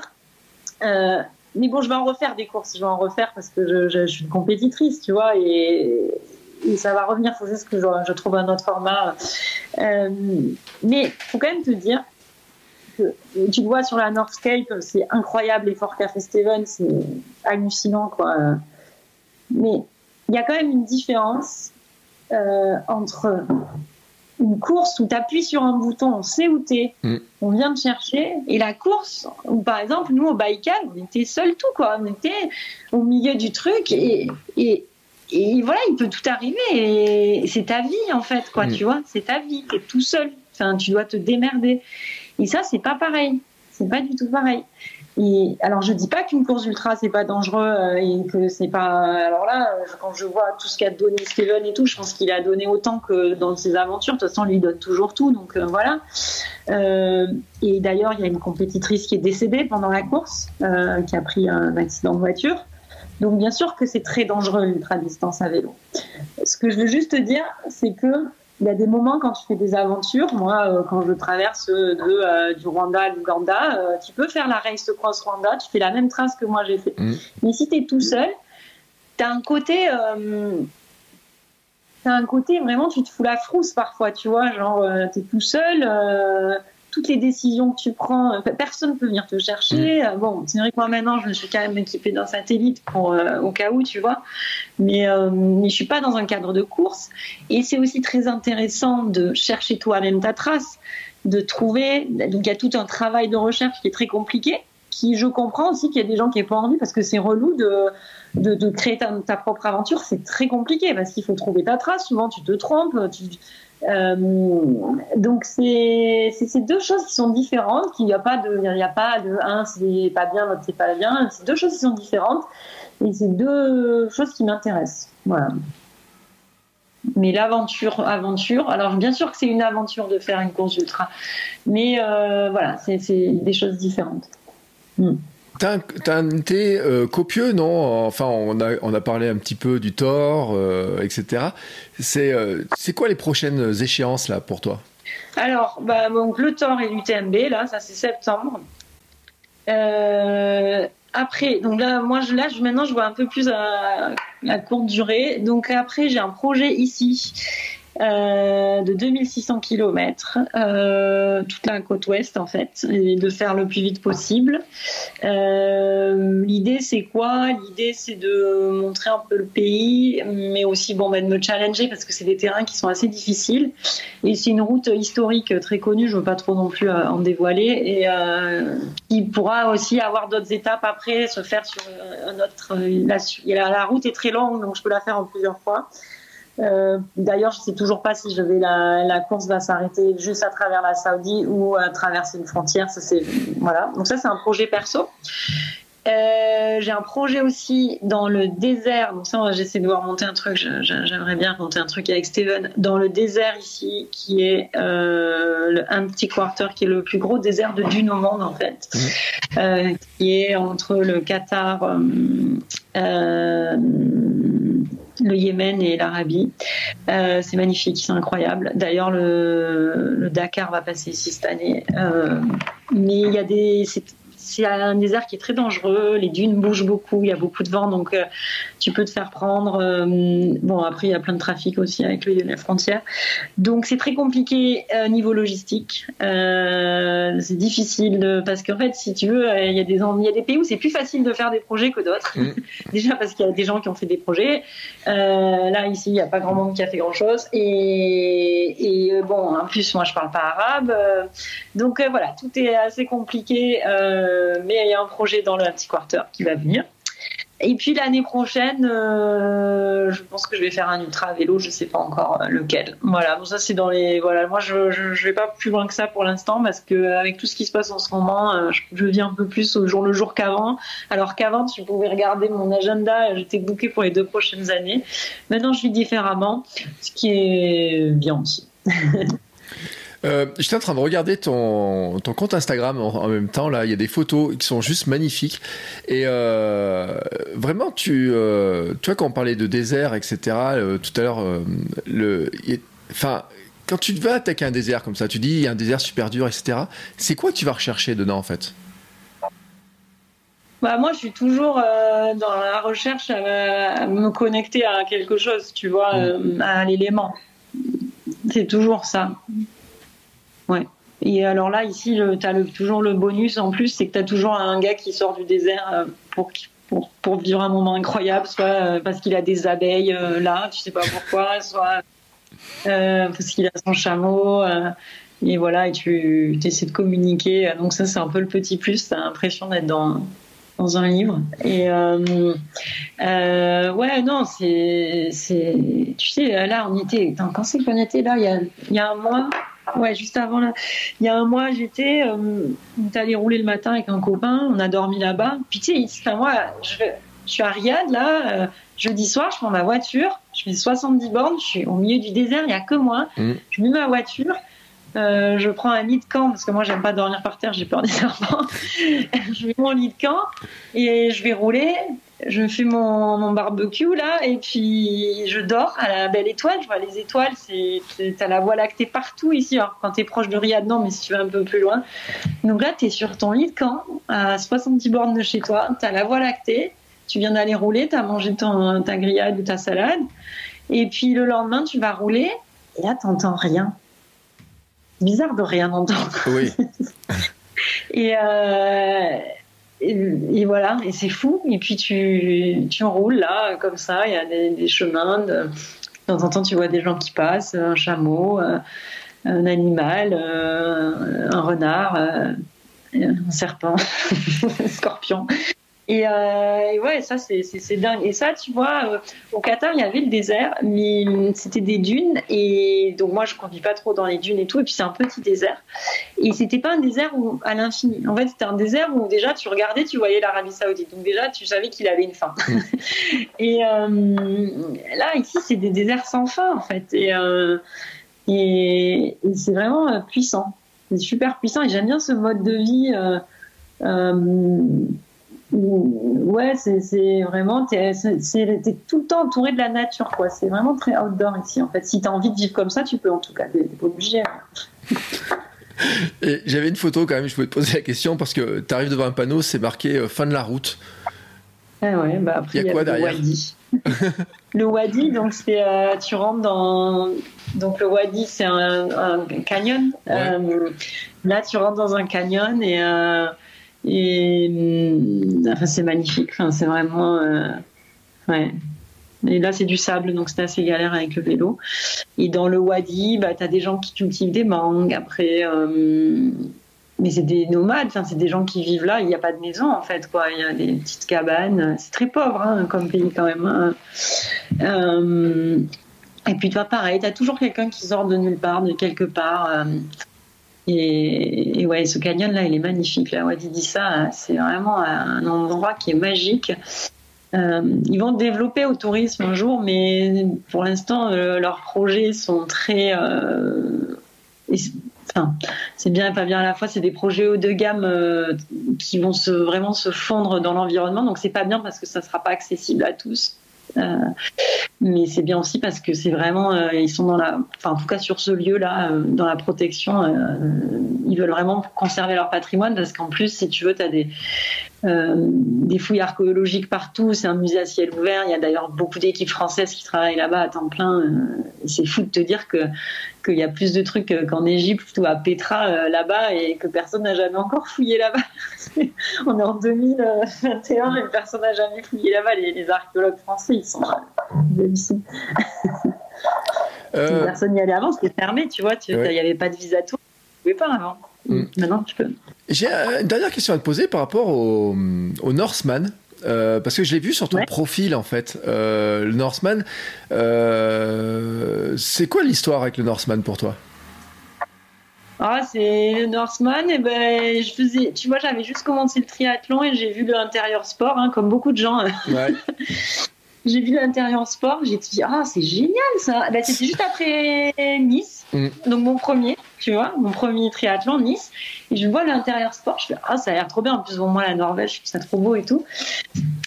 [SPEAKER 2] euh, mais bon, je vais en refaire des courses. Je vais en refaire parce que je, suis une compétitrice, tu vois, et, ça va revenir. Il faut juste que je, trouve un autre format. Mais il faut quand même te dire tu le vois sur la Northscape, c'est incroyable l'effort qu'a fait Steven, c'est hallucinant, quoi. Mais il y a quand même une différence euh, entre une course où tu appuies sur un bouton, on sait où t'es, mm. on vient te chercher, et la course où par exemple nous au Baïkal, on était seul tout quoi, on était au milieu du truc et, et, et voilà, il peut tout arriver et c'est ta vie en fait quoi, mm. tu vois, c'est ta vie, t'es tout seul, enfin tu dois te démerder. Et ça c'est pas pareil, c'est pas du tout pareil. Et alors je dis pas qu'une course ultra c'est pas dangereux euh, et que c'est pas. Alors là, quand je vois tout ce qu'a donné Steven et tout, je pense qu'il a donné autant que dans ses aventures. De toute façon, lui donne toujours tout, donc euh, voilà. Euh, et d'ailleurs, il y a une compétitrice qui est décédée pendant la course, euh, qui a pris un accident de voiture. Donc bien sûr que c'est très dangereux l'ultra distance à vélo. Ce que je veux juste te dire, c'est que il y a des moments quand tu fais des aventures, moi euh, quand je traverse de, euh, du Rwanda à l'Ouganda, euh, tu peux faire la race cross Rwanda, tu fais la même trace que moi j'ai fait. Mm. Mais si tu es tout seul, tu as un côté as un côté vraiment tu te fous la frousse parfois, tu vois, genre tu es tout seul toutes les décisions que tu prends, euh, personne ne peut venir te chercher. Mm. Euh, bon, c'est vrai que moi maintenant, je me suis quand même équipée d'un satellite pour euh, au cas où, tu vois. Mais, euh, mais je suis pas dans un cadre de course. Et c'est aussi très intéressant de chercher toi-même ta trace, de trouver. Donc il y a tout un travail de recherche qui est très compliqué. Qui, je comprends aussi qu'il y a des gens qui n'ont pas envie parce que c'est relou de, de, de créer ta, ta, propre aventure. C'est très compliqué parce qu'il faut trouver ta trace. Souvent, tu te trompes. Tu, euh, donc c'est ces deux choses qui sont différentes, qu'il n'y a pas de, il n'y a pas de un c'est pas bien, l'autre c'est pas bien. C'est deux choses qui sont différentes et c'est deux choses qui m'intéressent. Voilà. Mais l'aventure, aventure. Alors bien sûr que c'est une aventure de faire une course ultra, mais euh, voilà, c'est des choses différentes.
[SPEAKER 1] Hmm. T'as un été euh, copieux, non? Enfin, on a, on a parlé un petit peu du Thor, euh, etc. C'est euh, quoi les prochaines échéances là pour toi?
[SPEAKER 2] Alors, bah, donc, le Thor et l'UTMB, là, ça c'est septembre. après, donc là, moi, je, là, maintenant, je vois un peu plus à, à courte durée. Donc après, j'ai un projet ici euh, de 2600 km, euh, toute la côte ouest en fait, et de faire le plus vite possible. Euh, l'idée c'est quoi? L'idée c'est de montrer un peu le pays, mais aussi bon, bah, de me challenger parce que c'est des terrains qui sont assez difficiles. Et c'est une route historique très connue, je veux pas trop non plus en dévoiler, et qui pourra aussi avoir d'autres étapes après, se faire sur un autre. La, la route est très longue, donc je peux la faire en plusieurs fois. Euh, D'ailleurs, je sais toujours pas si je vais la, la course va s'arrêter juste à travers la Saoudi ou à traverser une frontière. Ça c'est voilà. Donc ça c'est un projet perso. Euh, j'ai un projet aussi dans le désert. Donc ça, j'essaie de voir monter un truc. J'aimerais bien monter un truc avec Steven dans le désert ici, qui est euh, le Empty Quarter, qui est le plus gros désert de dune au monde en fait, mmh. euh, qui est entre le Qatar. Le Yémen et l'Arabie. Euh, c'est magnifique, c'est incroyable. D'ailleurs, le, Dakar va passer ici cette année. Euh, mais il y a des, c'est un désert qui est très dangereux. Les dunes bougent beaucoup, il y a beaucoup de vent, donc euh, tu peux te faire prendre. Euh, bon, après, il y a plein de trafic aussi avec les frontières. Donc, c'est très compliqué euh, niveau logistique. c'est difficile de, parce qu'en fait, si tu veux, il y, a des, il y a des pays où c'est plus facile de faire des projets que d'autres. Mm. Déjà parce qu'il y a des gens qui ont fait des projets. là, ici, il n'y a pas grand monde qui a fait grand chose. Et, et bon, en plus, moi, je parle pas arabe. donc, voilà, tout est assez compliqué. Euh, mais il y a un projet dans le petit quarter qui va venir. Et puis l'année prochaine, euh, je pense que je vais faire un ultra vélo, je sais pas encore euh, lequel. Voilà, bon ça c'est dans les voilà, moi je, je, vais pas plus loin que ça pour l'instant parce que avec tout ce qui se passe en ce moment, je, je vis un peu plus au jour le jour qu'avant. Alors qu'avant tu pouvais regarder mon agenda, j'étais booké pour les deux prochaines années. Maintenant je vis différemment, ce qui est bien aussi.
[SPEAKER 1] Euh, J'étais en train de regarder ton, ton compte Instagram en, même temps. Là, il y a des photos qui sont juste magnifiques. Et euh, vraiment, tu, euh, tu vois, quand on parlait de désert, etc. Euh, tout à l'heure, euh, le, enfin, quand tu vas attaquer un désert comme ça, tu dis il y a un désert super dur, etc. C'est quoi que tu vas rechercher dedans en fait?
[SPEAKER 2] Bah, moi, je suis toujours dans la recherche à, me connecter à quelque chose, tu vois, mm. à l'élément. C'est toujours ça. Ouais. Et alors là, ici, tu as toujours le bonus en plus, c'est que tu as toujours un gars qui sort du désert pour, pour, pour vivre un moment incroyable, soit parce qu'il a des abeilles là, tu sais pas pourquoi, soit euh, parce qu'il a son chameau. Euh, et voilà, et tu essaies de communiquer. Donc ça, c'est un peu le petit plus. T'as l'impression d'être dans, dans un livre. Et euh, ouais, non, c'est, c'est, tu sais, là, on était, quand c'est qu'on était là, il y a, il y a un mois, ouais, juste avant là, il y a un mois, j'étais, on est allé rouler le matin avec un copain, on a dormi là-bas. Puis tu sais, moi, je, je suis à Riyad là, jeudi soir, je prends ma voiture, je fais 70 bornes, je suis au milieu du désert, il n'y a que moi. Mm. Je mets ma voiture, euh, je prends un lit de camp parce que moi j'aime pas dormir par terre, j'ai peur des serpents. je mets mon lit de camp et je vais rouler. Je fais mon, mon, barbecue là et puis je dors à la belle étoile. Je vois les étoiles, c'est t'as la voie lactée partout ici. Alors, quand t'es proche de Riyad, non, mais si tu vas un peu plus loin. Donc là, t'es sur ton lit de camp à 70 bornes de chez toi. T'as la voie lactée tu viens d'aller rouler, tu as mangé ta grillade ou ta salade, et puis le lendemain, tu vas rouler, et là, tu n'entends rien. Bizarre de rien entendre.
[SPEAKER 1] Oui.
[SPEAKER 2] Euh, et, voilà, et c'est fou. Et puis tu, tu roules là, comme ça, il y a des, chemins. De, temps en temps, tu vois des gens qui passent, un chameau, euh, un animal, euh, un renard, un serpent, un scorpion. Euh, et, ouais, ça c'est dingue. Et ça, tu vois, euh, au Qatar, il y avait le désert, mais c'était des dunes. Et donc moi, je conduis pas trop dans les dunes et tout. Et puis c'est un petit désert. Et c'était pas un désert où, à l'infini. En fait, c'était un désert où déjà tu regardais, tu voyais l'Arabie Saoudite. Donc déjà, tu savais qu'il avait une fin. Mm. et euh, là, ici, c'est des déserts sans fin en fait. Et, et, c'est vraiment puissant. C'est super puissant. Et j'aime bien ce mode de vie. Ouais, c'est vraiment, t'es es tout le temps entouré de la nature, quoi. C'est vraiment très outdoor ici, en fait. Si t'as envie de vivre comme ça, tu peux en tout cas, t'es pas obligé.
[SPEAKER 1] J'avais une photo quand même, je pouvais te poser la question parce que tu arrives devant un panneau, c'est marqué euh, fin de la route.
[SPEAKER 2] Ah ouais, bah après,
[SPEAKER 1] il y a quoi derrière le
[SPEAKER 2] wadi. le wadi, donc c'est euh, tu rentres dans donc le wadi, c'est un, canyon. Euh, là, tu rentres dans un canyon et et c'est magnifique. C'est vraiment. Euh, ouais. Et là, c'est du sable, donc c'est assez galère avec le vélo. Et dans le wadi, bah, tu as des gens qui cultivent des mangues. Après, euh, mais c'est des nomades, c'est des gens qui vivent là. Il n'y a pas de maison, en fait. Quoi. Il y a des petites cabanes. C'est très pauvre hein, comme pays, quand même. Hein. Euh, et puis, toi, pareil, tu as toujours quelqu'un qui sort de nulle part, de quelque part. Et, ouais, ce canyon-là, il est magnifique. Là, Wadi dit ça, c'est vraiment un endroit qui est magique. Euh, ils vont développer au tourisme un jour, mais pour l'instant, euh, leurs projets sont très. Euh, enfin, c'est bien et pas bien à la fois. C'est des projets haut de gamme qui vont se, vraiment se fondre dans l'environnement. Donc, c'est pas bien parce que ça sera pas accessible à tous. Euh, mais c'est bien aussi parce que c'est vraiment, euh, ils sont dans la, enfin en tout cas sur ce lieu-là, euh, dans la protection, ils veulent vraiment conserver leur patrimoine parce qu'en plus, si tu veux, tu as des, des fouilles archéologiques partout, c'est un musée à ciel ouvert. Il y a d'ailleurs beaucoup d'équipes françaises qui travaillent là-bas à temps plein. c'est fou de te dire que qu'il y a plus de trucs qu'en Égypte ou à Petra là-bas et que personne n'a jamais encore fouillé là-bas. On est en 2021 et personne n'a jamais fouillé là-bas. Les, archéologues français, ils sont ici. Euh... Personne n'y allait avant, c'était fermé, tu vois. Il n'y avait pas de visa tour. Tu ne pouvais pas avant. Mm. Maintenant, tu peux.
[SPEAKER 1] J'ai une dernière question à te poser par rapport au, au Norseman. Euh, parce que je l'ai vu sur ton profil en fait. Euh, le Norseman, euh, c'est quoi l'histoire avec le Norseman pour toi?
[SPEAKER 2] Ah, c'est le Norseman. Et ben, je faisais, tu vois, j'avais juste commencé le triathlon et j'ai vu l'intérieur sport, hein, comme beaucoup de gens. Ouais. j'ai vu l'intérieur sport. J'ai dit, ah, c'est génial ça. Ben, c'était juste après Nice, mm. donc mon premier, tu vois, mon premier triathlon Nice. Et je vois l'intérieur sport. Je fais, ah, ça a l'air trop bien. En plus, bon, moi, la Norvège, je trouve ça trop beau et tout.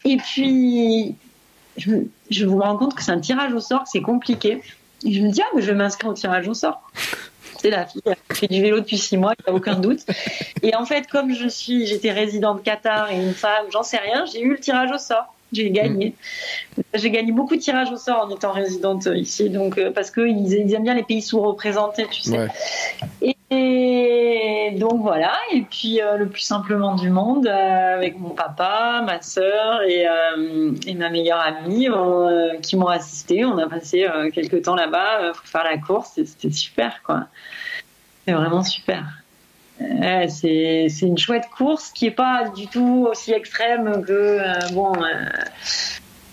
[SPEAKER 2] Et puis, je, me rends compte que c'est un tirage au sort, c'est compliqué. Et je me dis, ah, mais je vais m'inscrire au tirage au sort C'est la fille qui fait du vélo depuis six mois, il n'y a aucun doute. Et en fait, comme je suis, j'étais résidente Qatar et une femme, j'en sais rien, j'ai eu le tirage au sort. J'ai gagné. J'ai gagné beaucoup de tirages au sort en étant résidente ici, donc euh, parce qu'ils ils aiment bien les pays sous-représentés, tu sais. Et, donc voilà. Et puis euh, le plus simplement du monde, euh, avec mon papa, ma sœur et, et ma meilleure amie qui m'ont assisté. On a passé quelques temps là-bas pour faire la course. et C'était super, quoi. C'est vraiment super c'est une chouette course qui est pas du tout aussi extrême que euh, bon. Euh,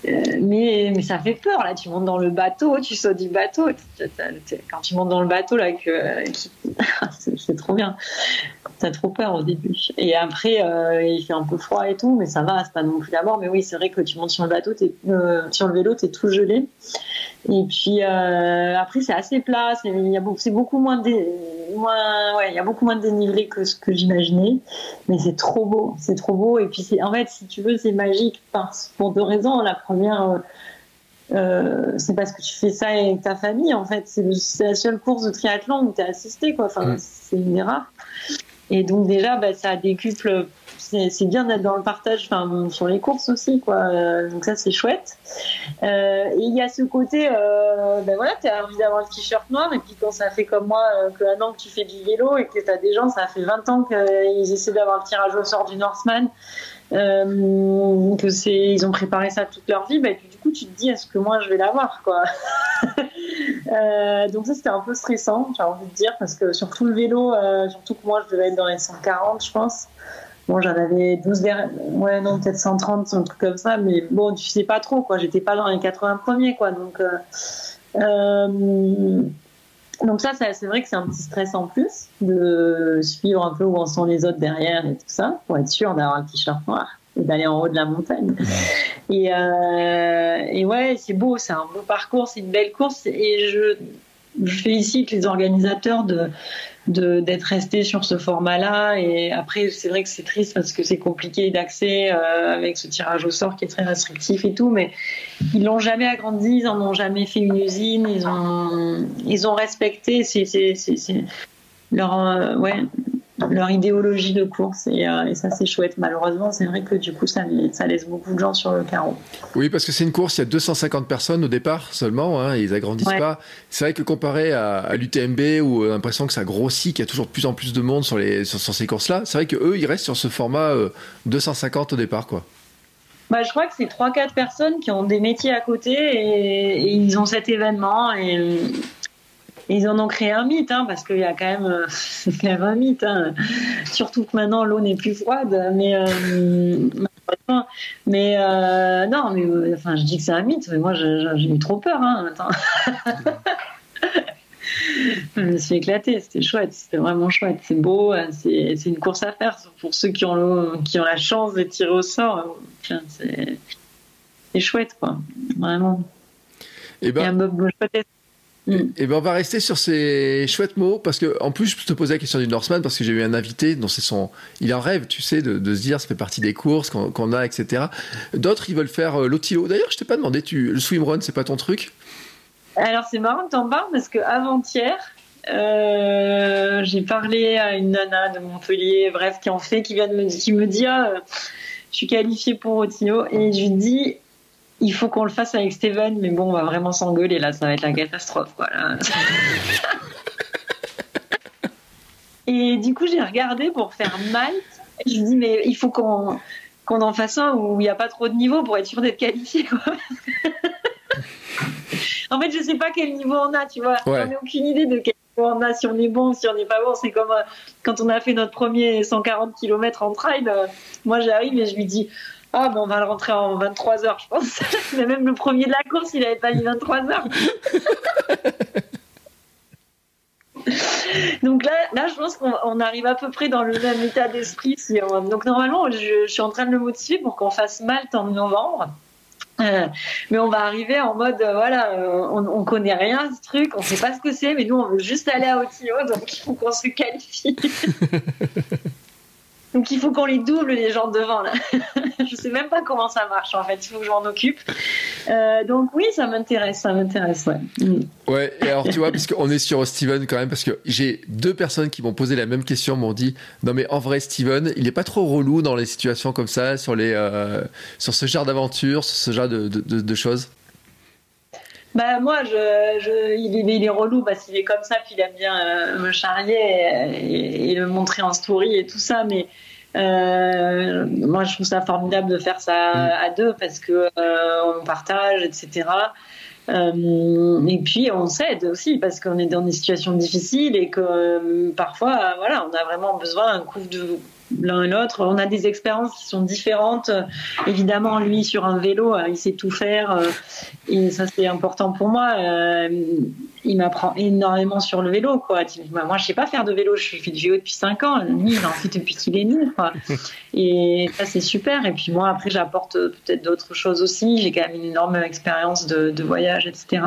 [SPEAKER 2] euh, mais, mais ça fait peur là, tu montes dans le bateau, tu sautes du bateau. Quand tu montes dans le bateau là, c'est trop bien. T'as trop peur au début. Et après, il fait un peu froid et tout, mais ça va, c'est pas non plus la mort. Mais oui, c'est vrai que tu montes sur le bateau, es, sur le vélo, t'es tout gelé. Et puis euh, après c'est assez plat, c'est beaucoup, moins, moins ouais, il y a beaucoup moins de dénivelé que ce que j'imaginais, mais c'est trop beau, c'est trop beau. Et puis c'est en fait si tu veux c'est magique pour deux raisons. La première euh, euh, c'est parce que tu fais ça avec ta famille en fait. C'est, la seule course de triathlon où tu es assisté quoi. Enfin mm. c'est une rares. Et donc déjà bah, ça décuple c'est bien d'être dans le partage enfin, sur les courses aussi quoi. Euh, donc ça c'est chouette. Euh, et il y a ce côté euh, ben voilà tu as envie d'avoir le t-shirt noir et puis quand ça fait comme moi que un an que tu fais du vélo et que tu as des gens ça fait 20 ans qu'ils essaient d'avoir le tirage au sort du Northman que c'est ils ont préparé ça toute leur vie du coup tu te dis est-ce que moi je vais l'avoir quoi donc ça c'était un peu stressant j'ai envie de dire parce que surtout le vélo surtout que moi je devais être dans les 140 je pense Bon, j'en avais 12 derniers, ouais, non, peut-être 130, un truc comme ça, mais bon, tu sais pas trop, quoi. J'étais pas dans les 80 premiers, quoi. Donc, euh, euh, donc ça, c'est vrai que c'est un petit stress en plus de suivre un peu où en sont les autres derrière et tout ça, pour être sûr d'avoir un t-shirt noir d'aller en haut de la montagne. Et, euh, et ouais, c'est beau, c'est un beau parcours, c'est une belle course, et je, je félicite les organisateurs de d'être resté sur ce format-là. Et après, c'est vrai que c'est triste parce que c'est compliqué d'accès euh, avec ce tirage au sort qui est très restrictif et tout, mais ils l'ont jamais agrandi, ils en ont jamais fait une usine, ils ont, ils ont respecté c'est, leur, euh, ouais, leur idéologie de course euh, et, ça c'est chouette. Malheureusement, c'est vrai que du coup ça, ça, laisse beaucoup de gens sur le carreau.
[SPEAKER 1] Oui, parce que c'est une course, il y a 250 personnes au départ seulement, hein, ils agrandissent pas. C'est vrai que comparé à, l'UTMB où on a l'impression que ça grossit, qu'il y a toujours de plus en plus de monde sur, les, sur, ces courses-là, c'est vrai qu'eux ils restent sur ce format 250 euh, au départ quoi.
[SPEAKER 2] Bah, je crois que c'est 3-4 personnes qui ont des métiers à côté et, et ils ont cet événement et ils en ont créé un mythe, hein, parce qu'il y a quand même, euh, même un mythe. Hein. Surtout que maintenant l'eau n'est plus froide, mais euh, mais euh, non, mais enfin, je dis que c'est un mythe, mais moi j'ai eu trop peur. Hein, je me suis éclatée, c'était chouette, c'était vraiment chouette, c'est beau, c'est une course à faire pour ceux qui ont, qui ont la chance de tirer au sort. C'est chouette, quoi, vraiment.
[SPEAKER 1] Et eh ben, Mm. Et, ben on va rester sur ces chouettes mots parce que en plus je te posais la question du Norseman parce que j'ai eu un invité dont c'est son, il en rêve, tu sais, de, se dire ça fait partie des courses qu'on a, etc. D'autres ils veulent faire euh, l'Otilo. D'ailleurs je t'ai pas demandé, tu, le swimrun c'est pas ton truc?
[SPEAKER 2] Alors c'est marrant que t'en parles parce que avant-hier euh, j'ai parlé à une nana de Montpellier, bref, qui en fait, qui vient de me, qui me dit ah, je suis qualifiée pour Otilo et je lui dis il faut qu'on le fasse avec Steven, mais bon, on va vraiment s'engueuler là, ça va être la catastrophe. Voilà. et du coup, j'ai regardé pour faire Malte. Je me dis, mais il faut qu'on qu'on en fasse un où il n'y a pas trop de niveau pour être sûr d'être qualifié. en fait, je sais pas quel niveau on a, tu vois. On n'a aucune idée de quel niveau on a, si on est bon, si on n'est pas bon. C'est comme euh, quand on a fait notre premier 140 km en trail. Euh, moi, j'arrive et je lui dis ah, bon, on va le rentrer en 23 heures, je pense. Mais même le premier de la course, il n'avait pas mis 23 heures. Donc là, là, je pense qu'on arrive à peu près dans le même état d'esprit. Donc normalement, je, suis en train de le motiver pour qu'on fasse Malte en novembre. Euh, mais on va arriver en mode, euh, voilà, euh, on, on connaît rien à ce truc, on sait pas ce que c'est, mais nous on veut juste aller à Otio, donc il faut qu'on se qualifie. Donc il faut qu'on les double les gens devant là. je sais même pas comment ça marche en fait, il faut que je m'en occupe. Euh, donc oui, ça m'intéresse, ça m'intéresse, ouais. Mm.
[SPEAKER 1] Ouais, et alors tu vois, puisqu'on est sur Steven quand même, parce que j'ai deux personnes qui m'ont posé la même question, m'ont dit, non mais en vrai Steven, il est pas trop relou dans les situations comme ça, sur, les, euh, sur ce genre d'aventure, sur ce genre de, de, de choses?
[SPEAKER 2] Bah moi, je, je, il, est, il, est, relou parce qu'il est comme ça, puis il aime bien euh, me charrier et, et, le montrer en story et tout ça, mais euh, moi, je trouve ça formidable de faire ça mm. à deux parce que euh, on partage, etc. Euh, et puis on s'aide aussi parce qu'on est dans des situations difficiles et que parfois, voilà, on a vraiment besoin d'un coup de l'un et l'autre. On a des expériences qui sont différentes. Évidemment, lui sur un vélo, il sait tout faire et ça c'est important pour moi il m'apprend énormément sur le vélo, quoi. Moi, je sais pas faire de vélo, je fais du vélo depuis 5 ans. Lui, il en fait depuis qu'il est né, quoi. Et ça, c'est super. Et puis moi, après, j'apporte peut-être d'autres choses aussi. J'ai quand même une énorme expérience de, voyage, etc.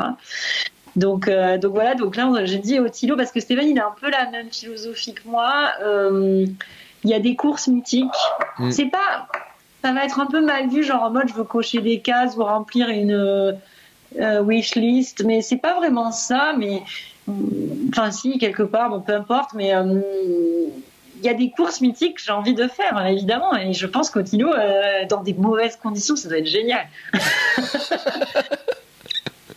[SPEAKER 2] Donc, euh, donc voilà, donc là, j'ai dit au Tilo, parce que Stéphane, il a un peu la même philosophie que moi. Euh, il y a des courses mythiques. Mm. C'est pas. Ça va être un peu mal vu, genre en mode je veux cocher des cases ou remplir une euh, wish list, mais c'est pas vraiment ça. Mais enfin, si quelque part, bon, peu importe, mais euh, il y a des courses mythiques que j'ai envie de faire, évidemment. Et je pense qu'au Tilo, euh, dans des mauvaises conditions, ça doit être génial.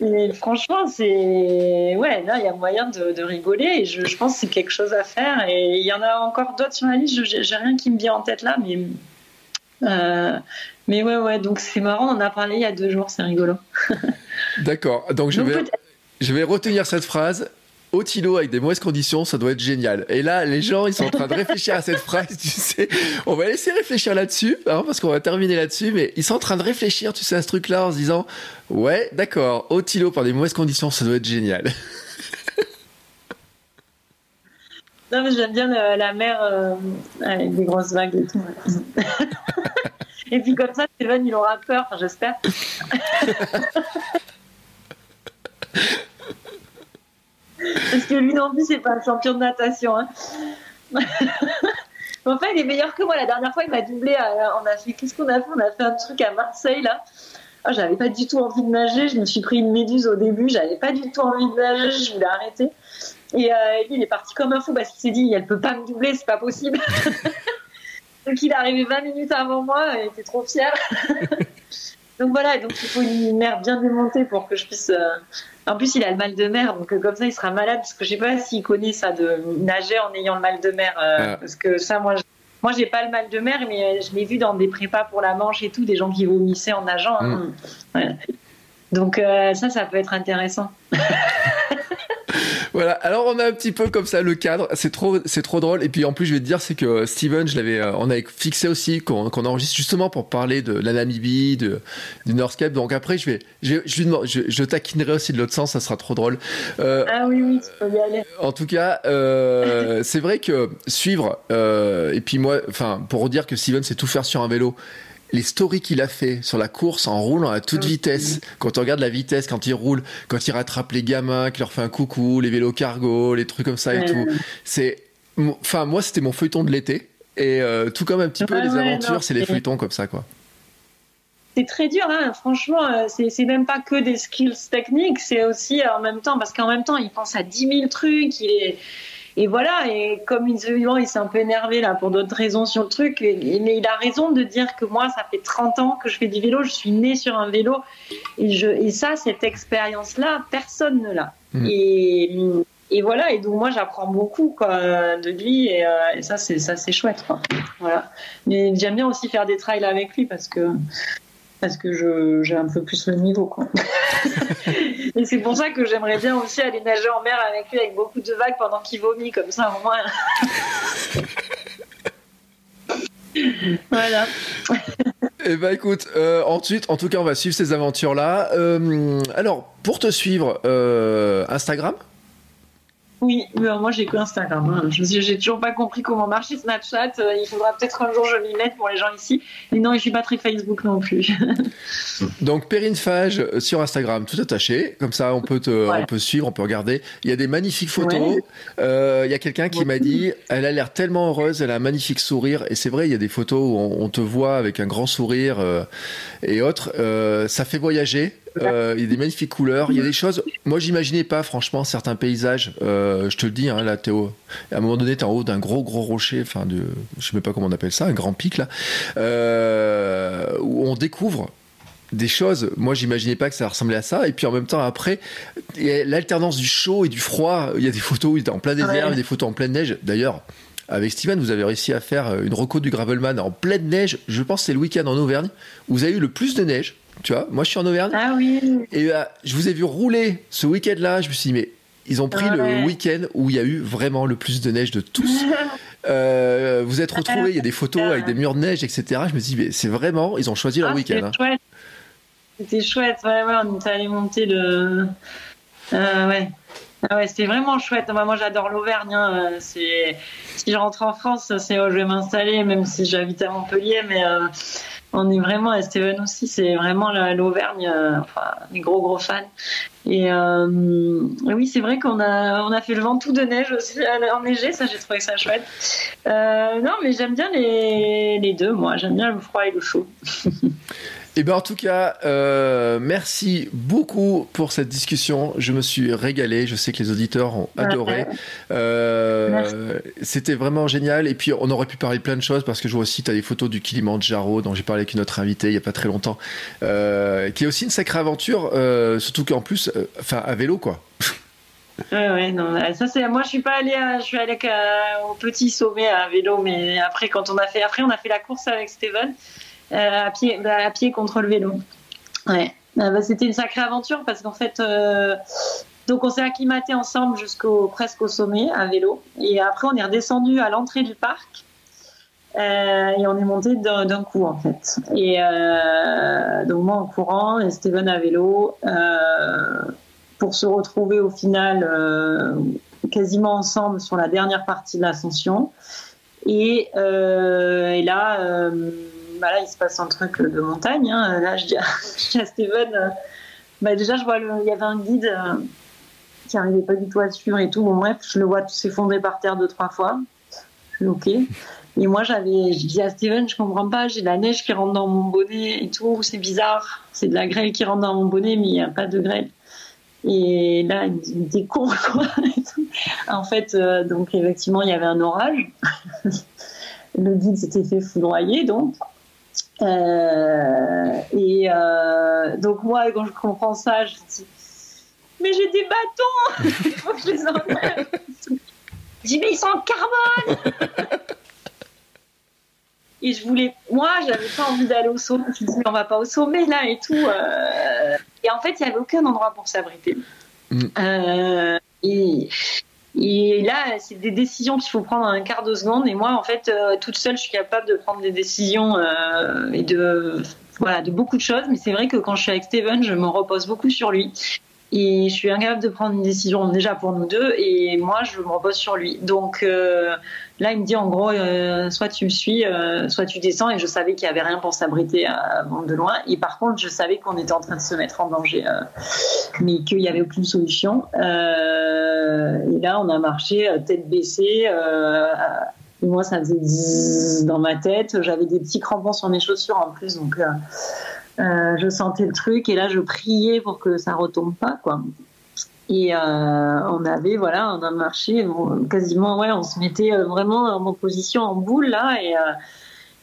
[SPEAKER 2] et franchement, c'est. Ouais, là, il y a moyen de, rigoler. Et je, je, pense que c'est quelque chose à faire. Et il y en a encore d'autres sur la liste. J'ai rien qui me vient en tête là, mais. Euh, mais ouais, ouais, donc c'est marrant, on en a parlé il y a deux jours, c'est rigolo.
[SPEAKER 1] D'accord, donc je, vais, je vais retenir cette phrase. Otilo avec des mauvaises conditions, ça doit être génial. Et là, les gens, ils sont en train de réfléchir à cette phrase, tu sais. On va laisser réfléchir là-dessus, hein, parce qu'on va terminer là-dessus, mais ils sont en train de réfléchir, tu sais, à ce truc-là en se disant, ouais, d'accord, Otilo par des mauvaises conditions, ça doit être génial.
[SPEAKER 2] Non, mais j'aime bien la mer euh, avec des grosses vagues et tout. et puis comme ça, Steven, il aura peur, j'espère. Parce que lui non plus, c'est pas un champion de natation. Hein. enfin, il est meilleur que moi. La dernière fois, il m'a doublé. on a fait, qu'est-ce qu'on a fait? On a fait un truc à Marseille là. Oh, j'avais pas du tout envie de nager. Je me suis pris une méduse au début. J'avais pas du tout envie de nager. Je voulais arrêter. Et euh, lui, il est parti comme un fou parce qu'il s'est dit, elle peut pas me doubler, c'est pas possible. donc il est arrivé 20 minutes avant moi, il était trop fier. donc voilà, donc il faut une mer bien démontée pour que je puisse. Euh, en plus, il a le mal de mer, donc euh, comme ça, il sera malade parce que je sais pas s'il connaît ça de nager en ayant le mal de mer, ah. parce que ça, moi. Je... Moi, j'ai pas le mal de mer, mais je l'ai vu dans des prépas pour la Manche et tout, des gens qui vomissaient en nageant. Hein. Mm. Donc ça, ça peut être intéressant.
[SPEAKER 1] voilà. Alors on a un petit peu comme ça le cadre. C'est trop, c'est trop drôle. Et puis en plus, je vais te dire, c'est que Steven, je l'avais, euh, on avait fixé aussi qu'on enregistre justement pour parler de la Namibie, de, du Northcape. Donc après, je vais, je, je, je, taquinerai aussi de l'autre sens. Ça sera trop drôle.
[SPEAKER 2] Euh, ah oui, oui, tu peux y aller.
[SPEAKER 1] En tout cas, euh, c'est vrai que suivre. et puis moi, enfin, pour dire que Steven sait tout faire sur un vélo les stories qu'il a fait sur la course en roulant à toute ah vitesse, quand on regarde la vitesse, quand il roule, quand il rattrape les gamins, qu'il leur fait un coucou, les vélos cargo, les trucs comme ça et tout, c'est, enfin moi c'était mon feuilleton de l'été. Et euh, tout comme un petit peu les aventures, c'est les feuilletons comme ça quoi.
[SPEAKER 2] C'est très dur, hein. franchement, euh, c'est même pas que des skills techniques, c'est aussi en même temps, parce qu'en même temps, il pense à 10 000 trucs, il est, et voilà, et comme il, il s'est un peu énervé là pour d'autres raisons sur le truc, mais il a raison de dire que moi, ça fait 30 ans que je fais du vélo, je suis né sur un vélo, et, je, et ça, cette expérience-là, personne ne l'a. Mm. Et, et voilà, et donc moi, j'apprends beaucoup quoi, de lui, et, euh, et ça, c'est ça, c'est chouette. Quoi. Voilà. Mais j'aime bien aussi faire des trails avec lui parce que parce que j'ai un peu plus le niveau. Quoi. et c'est pour ça que j'aimerais bien aussi aller nager en mer avec lui avec beaucoup de vagues pendant qu'il vomit, comme ça au moins. voilà.
[SPEAKER 1] Eh ben écoute, euh, ensuite, en tout cas, on va suivre ces aventures-là. Euh, alors, pour te suivre, euh, Instagram
[SPEAKER 2] Oui, moi j'ai que Instagram. Hein. Je J'ai toujours pas compris comment marcher Snapchat. Euh, il faudra peut-être un jour je m'y mette pour les gens ici. Mais non, je suis pas très Facebook non plus.
[SPEAKER 1] Donc Perrine Fage euh, sur Instagram, tout attaché. Comme ça, on peut te, on peut suivre, on peut regarder. Il y a des magnifiques photos. Euh, il y a quelqu'un qui m'a dit, elle a l'air tellement heureuse, elle a un magnifique sourire. Et c'est vrai, il y a des photos où on, te voit avec un grand sourire et autres. ça fait voyager. Euh, il y a des magnifiques couleurs. Il y a des choses. Moi, j'imaginais pas, franchement, certains paysages. Euh, je te le dis, hein, là, Théo. À un moment donné, tu es en haut d'un gros, gros rocher. Enfin, de, je sais même pas comment on appelle ça, un grand pic, là. Euh, où on découvre des choses. Moi, j'imaginais pas que ça ressemblait à ça. Et puis en même temps, après, l'alternance du chaud et du froid. Il y a des photos où il en plein désert, des photos en pleine neige. D'ailleurs, avec Steven, vous avez réussi à faire une reco du Gravelman en pleine neige. Je pense que c'est le week-end en Auvergne. Où vous avez eu le plus de neige. Tu vois, moi je suis en Auvergne.
[SPEAKER 2] Ah oui.
[SPEAKER 1] Et euh, je vous ai vu rouler ce week-end-là. Je me suis dit, mais ils ont pris le week-end où il y a eu vraiment le plus de neige de tous. euh, vous êtes retrouvés, il y a des photos avec des murs de neige, etc. Je me dis, mais c'est vraiment, ils ont choisi leur ah, week-end.
[SPEAKER 2] C'était hein. chouette. C'était chouette, ouais, ouais, on est allé monter le. Euh, ouais. Ah ouais, c'était vraiment chouette. Moi, j'adore l'Auvergne. Hein. Si je rentre en France, c'est où je vais m'installer, même si j'habite à Montpellier. Mais euh, on est vraiment, à Steven aussi, c'est vraiment l'Auvergne, euh, enfin, des gros gros fans. Et, euh, oui, c'est vrai qu'on a, on a fait le vent tout de neige aussi, enneigé, ça j'ai trouvé ça chouette. Euh, non, mais j'aime bien les, les deux, moi, j'aime bien le froid et le chaud.
[SPEAKER 1] Et eh bien en tout cas, euh, merci beaucoup pour cette discussion. Je me suis régalé. Je sais que les auditeurs ont adoré. Euh, C'était vraiment génial. Et puis on aurait pu parler de plein de choses parce que je vois aussi tu as des photos du Kilimanjaro dont j'ai parlé avec une autre invitée il n'y a pas très longtemps, euh, qui est aussi une sacrée aventure, surtout qu'en plus, enfin à vélo quoi.
[SPEAKER 2] Ouais, ouais, non, ça c'est, moi je suis pas allée, je suis allée au petit sommet à vélo, mais après quand on a fait, après on a fait la course avec Steven. Euh, à, pied, bah, à pied contre le vélo. Ouais. Ah, bah, c'était une sacrée aventure parce qu'en fait, euh, donc on s'est acclimaté ensemble jusqu'au presque au sommet à vélo. Et après, on est redescendu à l'entrée du parc. Euh, et on est monté d'un coup en fait. Et donc moi en courant et Steven à vélo pour se retrouver au final quasiment ensemble sur la dernière partie de l'ascension. Et, et, là bah là, il se passe un truc de montagne. Hein. Là, je dis, à, Steven, euh, bah déjà, je vois, il y avait un guide euh, qui n'arrivait pas du tout à suivre et tout. Bon, bref, je le vois s'effondrer par terre deux, trois fois. ok. Et moi, j'avais, je dis à Steven, je comprends pas, j'ai de la neige qui rentre dans mon bonnet et tout, c'est bizarre. C'est de la grêle qui rentre dans mon bonnet, mais il n'y a pas de grêle. Et là, il me con, quoi. en fait, euh, donc, effectivement, il y avait un orage. le guide s'était fait foudroyer, donc. Euh, et euh, donc moi, quand je comprends ça, je dis mais j'ai des bâtons, il faut que je les enlève. je dis mais ils sont en carbone. et je voulais, moi, j'avais pas envie d'aller au sommet. Je me dis on va pas au sommet là et tout. Euh. et en fait, il y avait aucun endroit pour s'abriter. Mm. et et là, c'est des décisions qu'il faut prendre en un quart de seconde. Et moi, en fait, euh, toute seule, je suis capable de prendre des décisions euh, et de voilà de beaucoup de choses. Mais c'est vrai que quand je suis avec Steven, je me repose beaucoup sur lui. Et je suis incapable de prendre une décision déjà pour nous deux. Et moi, je me repose sur lui. Donc euh, Là, il me dit en gros, euh, soit tu me suis, euh, soit tu descends. Et je savais qu'il n'y avait rien pour s'abriter de loin. Et par contre, je savais qu'on était en train de se mettre en danger, mais qu'il n'y avait aucune solution. et là, on a marché tête baissée. et moi, ça faisait dans ma tête. J'avais des petits crampons sur mes chaussures en plus, donc je sentais le truc. Et là, je priais pour que ça retombe pas, quoi. Et euh, on avait, voilà, on a marché quasiment, ouais, on se mettait euh, vraiment en position en boule là, et, euh,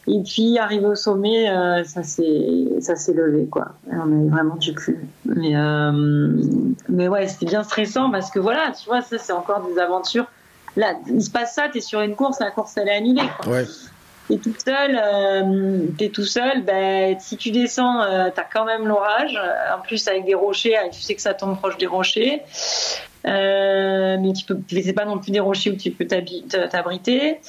[SPEAKER 2] et puis arrivé au sommet, ça s'est, ça s'est levé quoi. On avait vraiment du cul. Mais, mais ouais, c'était bien stressant parce que voilà, tu vois, ça c'est encore des aventures. Là, il se passe ça, t'es sur une course, la course elle est annulée. Quoi. Ouais t'es tout seul, euh, t'es tout seul, ben, si tu descends, euh, t'as quand même l'orage. En plus, avec des rochers, tu sais que ça tombe proche des rochers. Euh, mais tu peux, c'est pas non plus des rochers où tu peux t'abriter.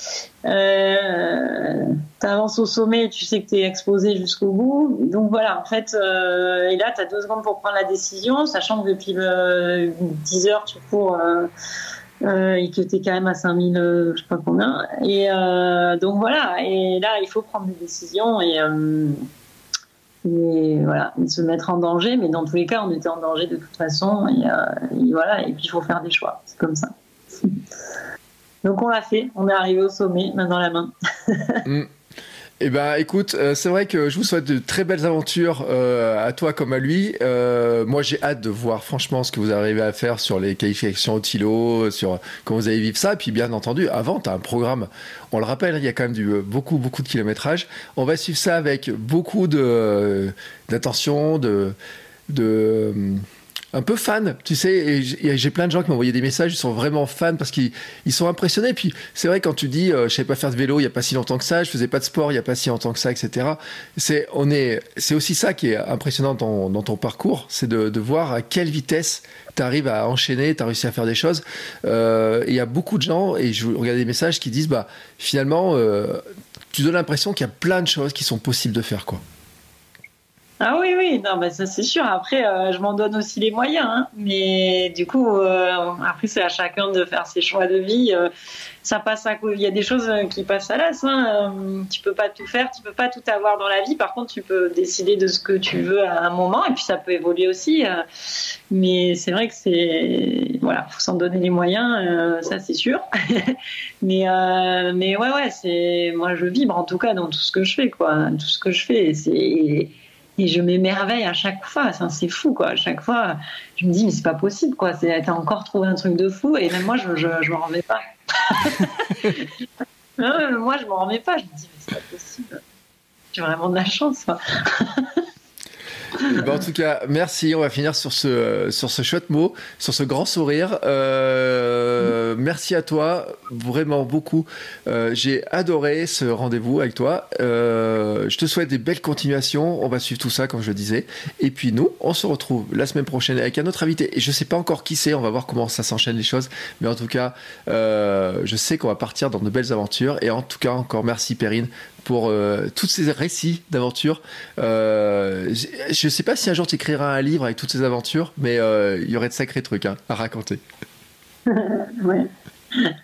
[SPEAKER 2] Euh, T'avances au sommet, tu sais que t'es exposé jusqu'au bout. Donc voilà, en fait, euh, et là, t'as deux secondes pour prendre la décision, sachant que depuis le 10 heures, tu cours Euh, et qui était quand même à 5000, je sais pas combien. Et donc voilà, et là, il faut prendre des décisions et, et voilà, se mettre en danger. Mais dans tous les cas, on était en danger de toute façon. Et, voilà, et puis il faut faire des choix. C'est comme ça. Donc on l'a fait, on est arrivé au sommet, main dans la main.
[SPEAKER 1] Mm. Eh ben, écoute, euh, c'est vrai que je vous souhaite de très belles aventures euh, à toi comme à lui. Euh, moi, j'ai hâte de voir franchement ce que vous arrivez à faire sur les qualifications au Tilo, sur comment vous allez vivre ça. Puis, bien entendu, avant, tu as un programme. On le rappelle, il y a quand même beaucoup, beaucoup de kilométrage. On va suivre ça avec beaucoup d'attention, de un peu fan, tu sais. j'ai plein de gens qui m'ont envoyé des messages, ils sont vraiment fans parce qu'ils sont impressionnés. Puis c'est vrai quand tu dis, euh, je savais pas faire de vélo il y a pas si longtemps que ça, je faisais pas de sport il y a pas si longtemps que ça, etc. C'est est, aussi ça qui est impressionnant dans, ton parcours, c'est de, voir à quelle vitesse tu arrives à enchaîner, tu as réussi à faire des choses. Euh, il y a beaucoup de gens et je regarde des messages qui disent, bah finalement, euh, tu donnes l'impression qu'il y a plein de choses qui sont possibles de faire, quoi.
[SPEAKER 2] Ah oui, oui, non, bah ça c'est sûr. Après, euh, je m'en donne aussi les moyens. Hein. Mais du coup, euh, après, c'est à chacun de faire ses choix de vie. Euh, ça passe Il y a des choses qui passent à l'as. Hein. tu peux pas tout faire, tu peux pas tout avoir dans la vie. Par contre, tu peux décider de ce que tu veux à un moment. Et puis, ça peut évoluer aussi. mais c'est vrai que c'est. Voilà, faut s'en donner les moyens. ça, c'est sûr. mais, mais ouais, ouais, c'est. Moi, je vibre en tout cas dans tout ce que je fais, quoi. Tout ce que je fais. C'est et je m'émerveille à chaque fois. c'est fou, quoi. À chaque fois, je me dis, mais c'est pas possible, quoi. T'as encore trouvé un truc de fou. Et même moi, je, je, je m'en remets pas. moi, je m'en remets pas. Je me dis, mais c'est pas possible. J'ai vraiment de la chance, quoi.
[SPEAKER 1] en tout cas, merci. On va finir sur ce, sur ce chouette mot, sur ce grand sourire. Euh, merci à toi, vraiment beaucoup. Euh, j'ai adoré ce rendez-vous avec toi. Euh, je te souhaite des belles continuations. On va suivre tout ça, comme je le disais. Et puis nous, on se retrouve la semaine prochaine avec un autre invité. Et je sais pas encore qui c'est. On va voir comment ça s'enchaîne les choses. Mais en tout cas, je sais qu'on va partir dans de belles aventures. Et en tout cas, encore merci Perrine pour euh, tous ces récits d'aventures. Euh, je ne sais pas si un jour tu écriras un livre avec toutes ces aventures, mais euh, il y aurait de sacrés trucs hein, à raconter.
[SPEAKER 2] ouais.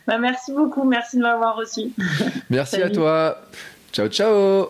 [SPEAKER 2] Bah, merci beaucoup, merci de m'avoir reçu.
[SPEAKER 1] Merci à toi. Ciao, ciao.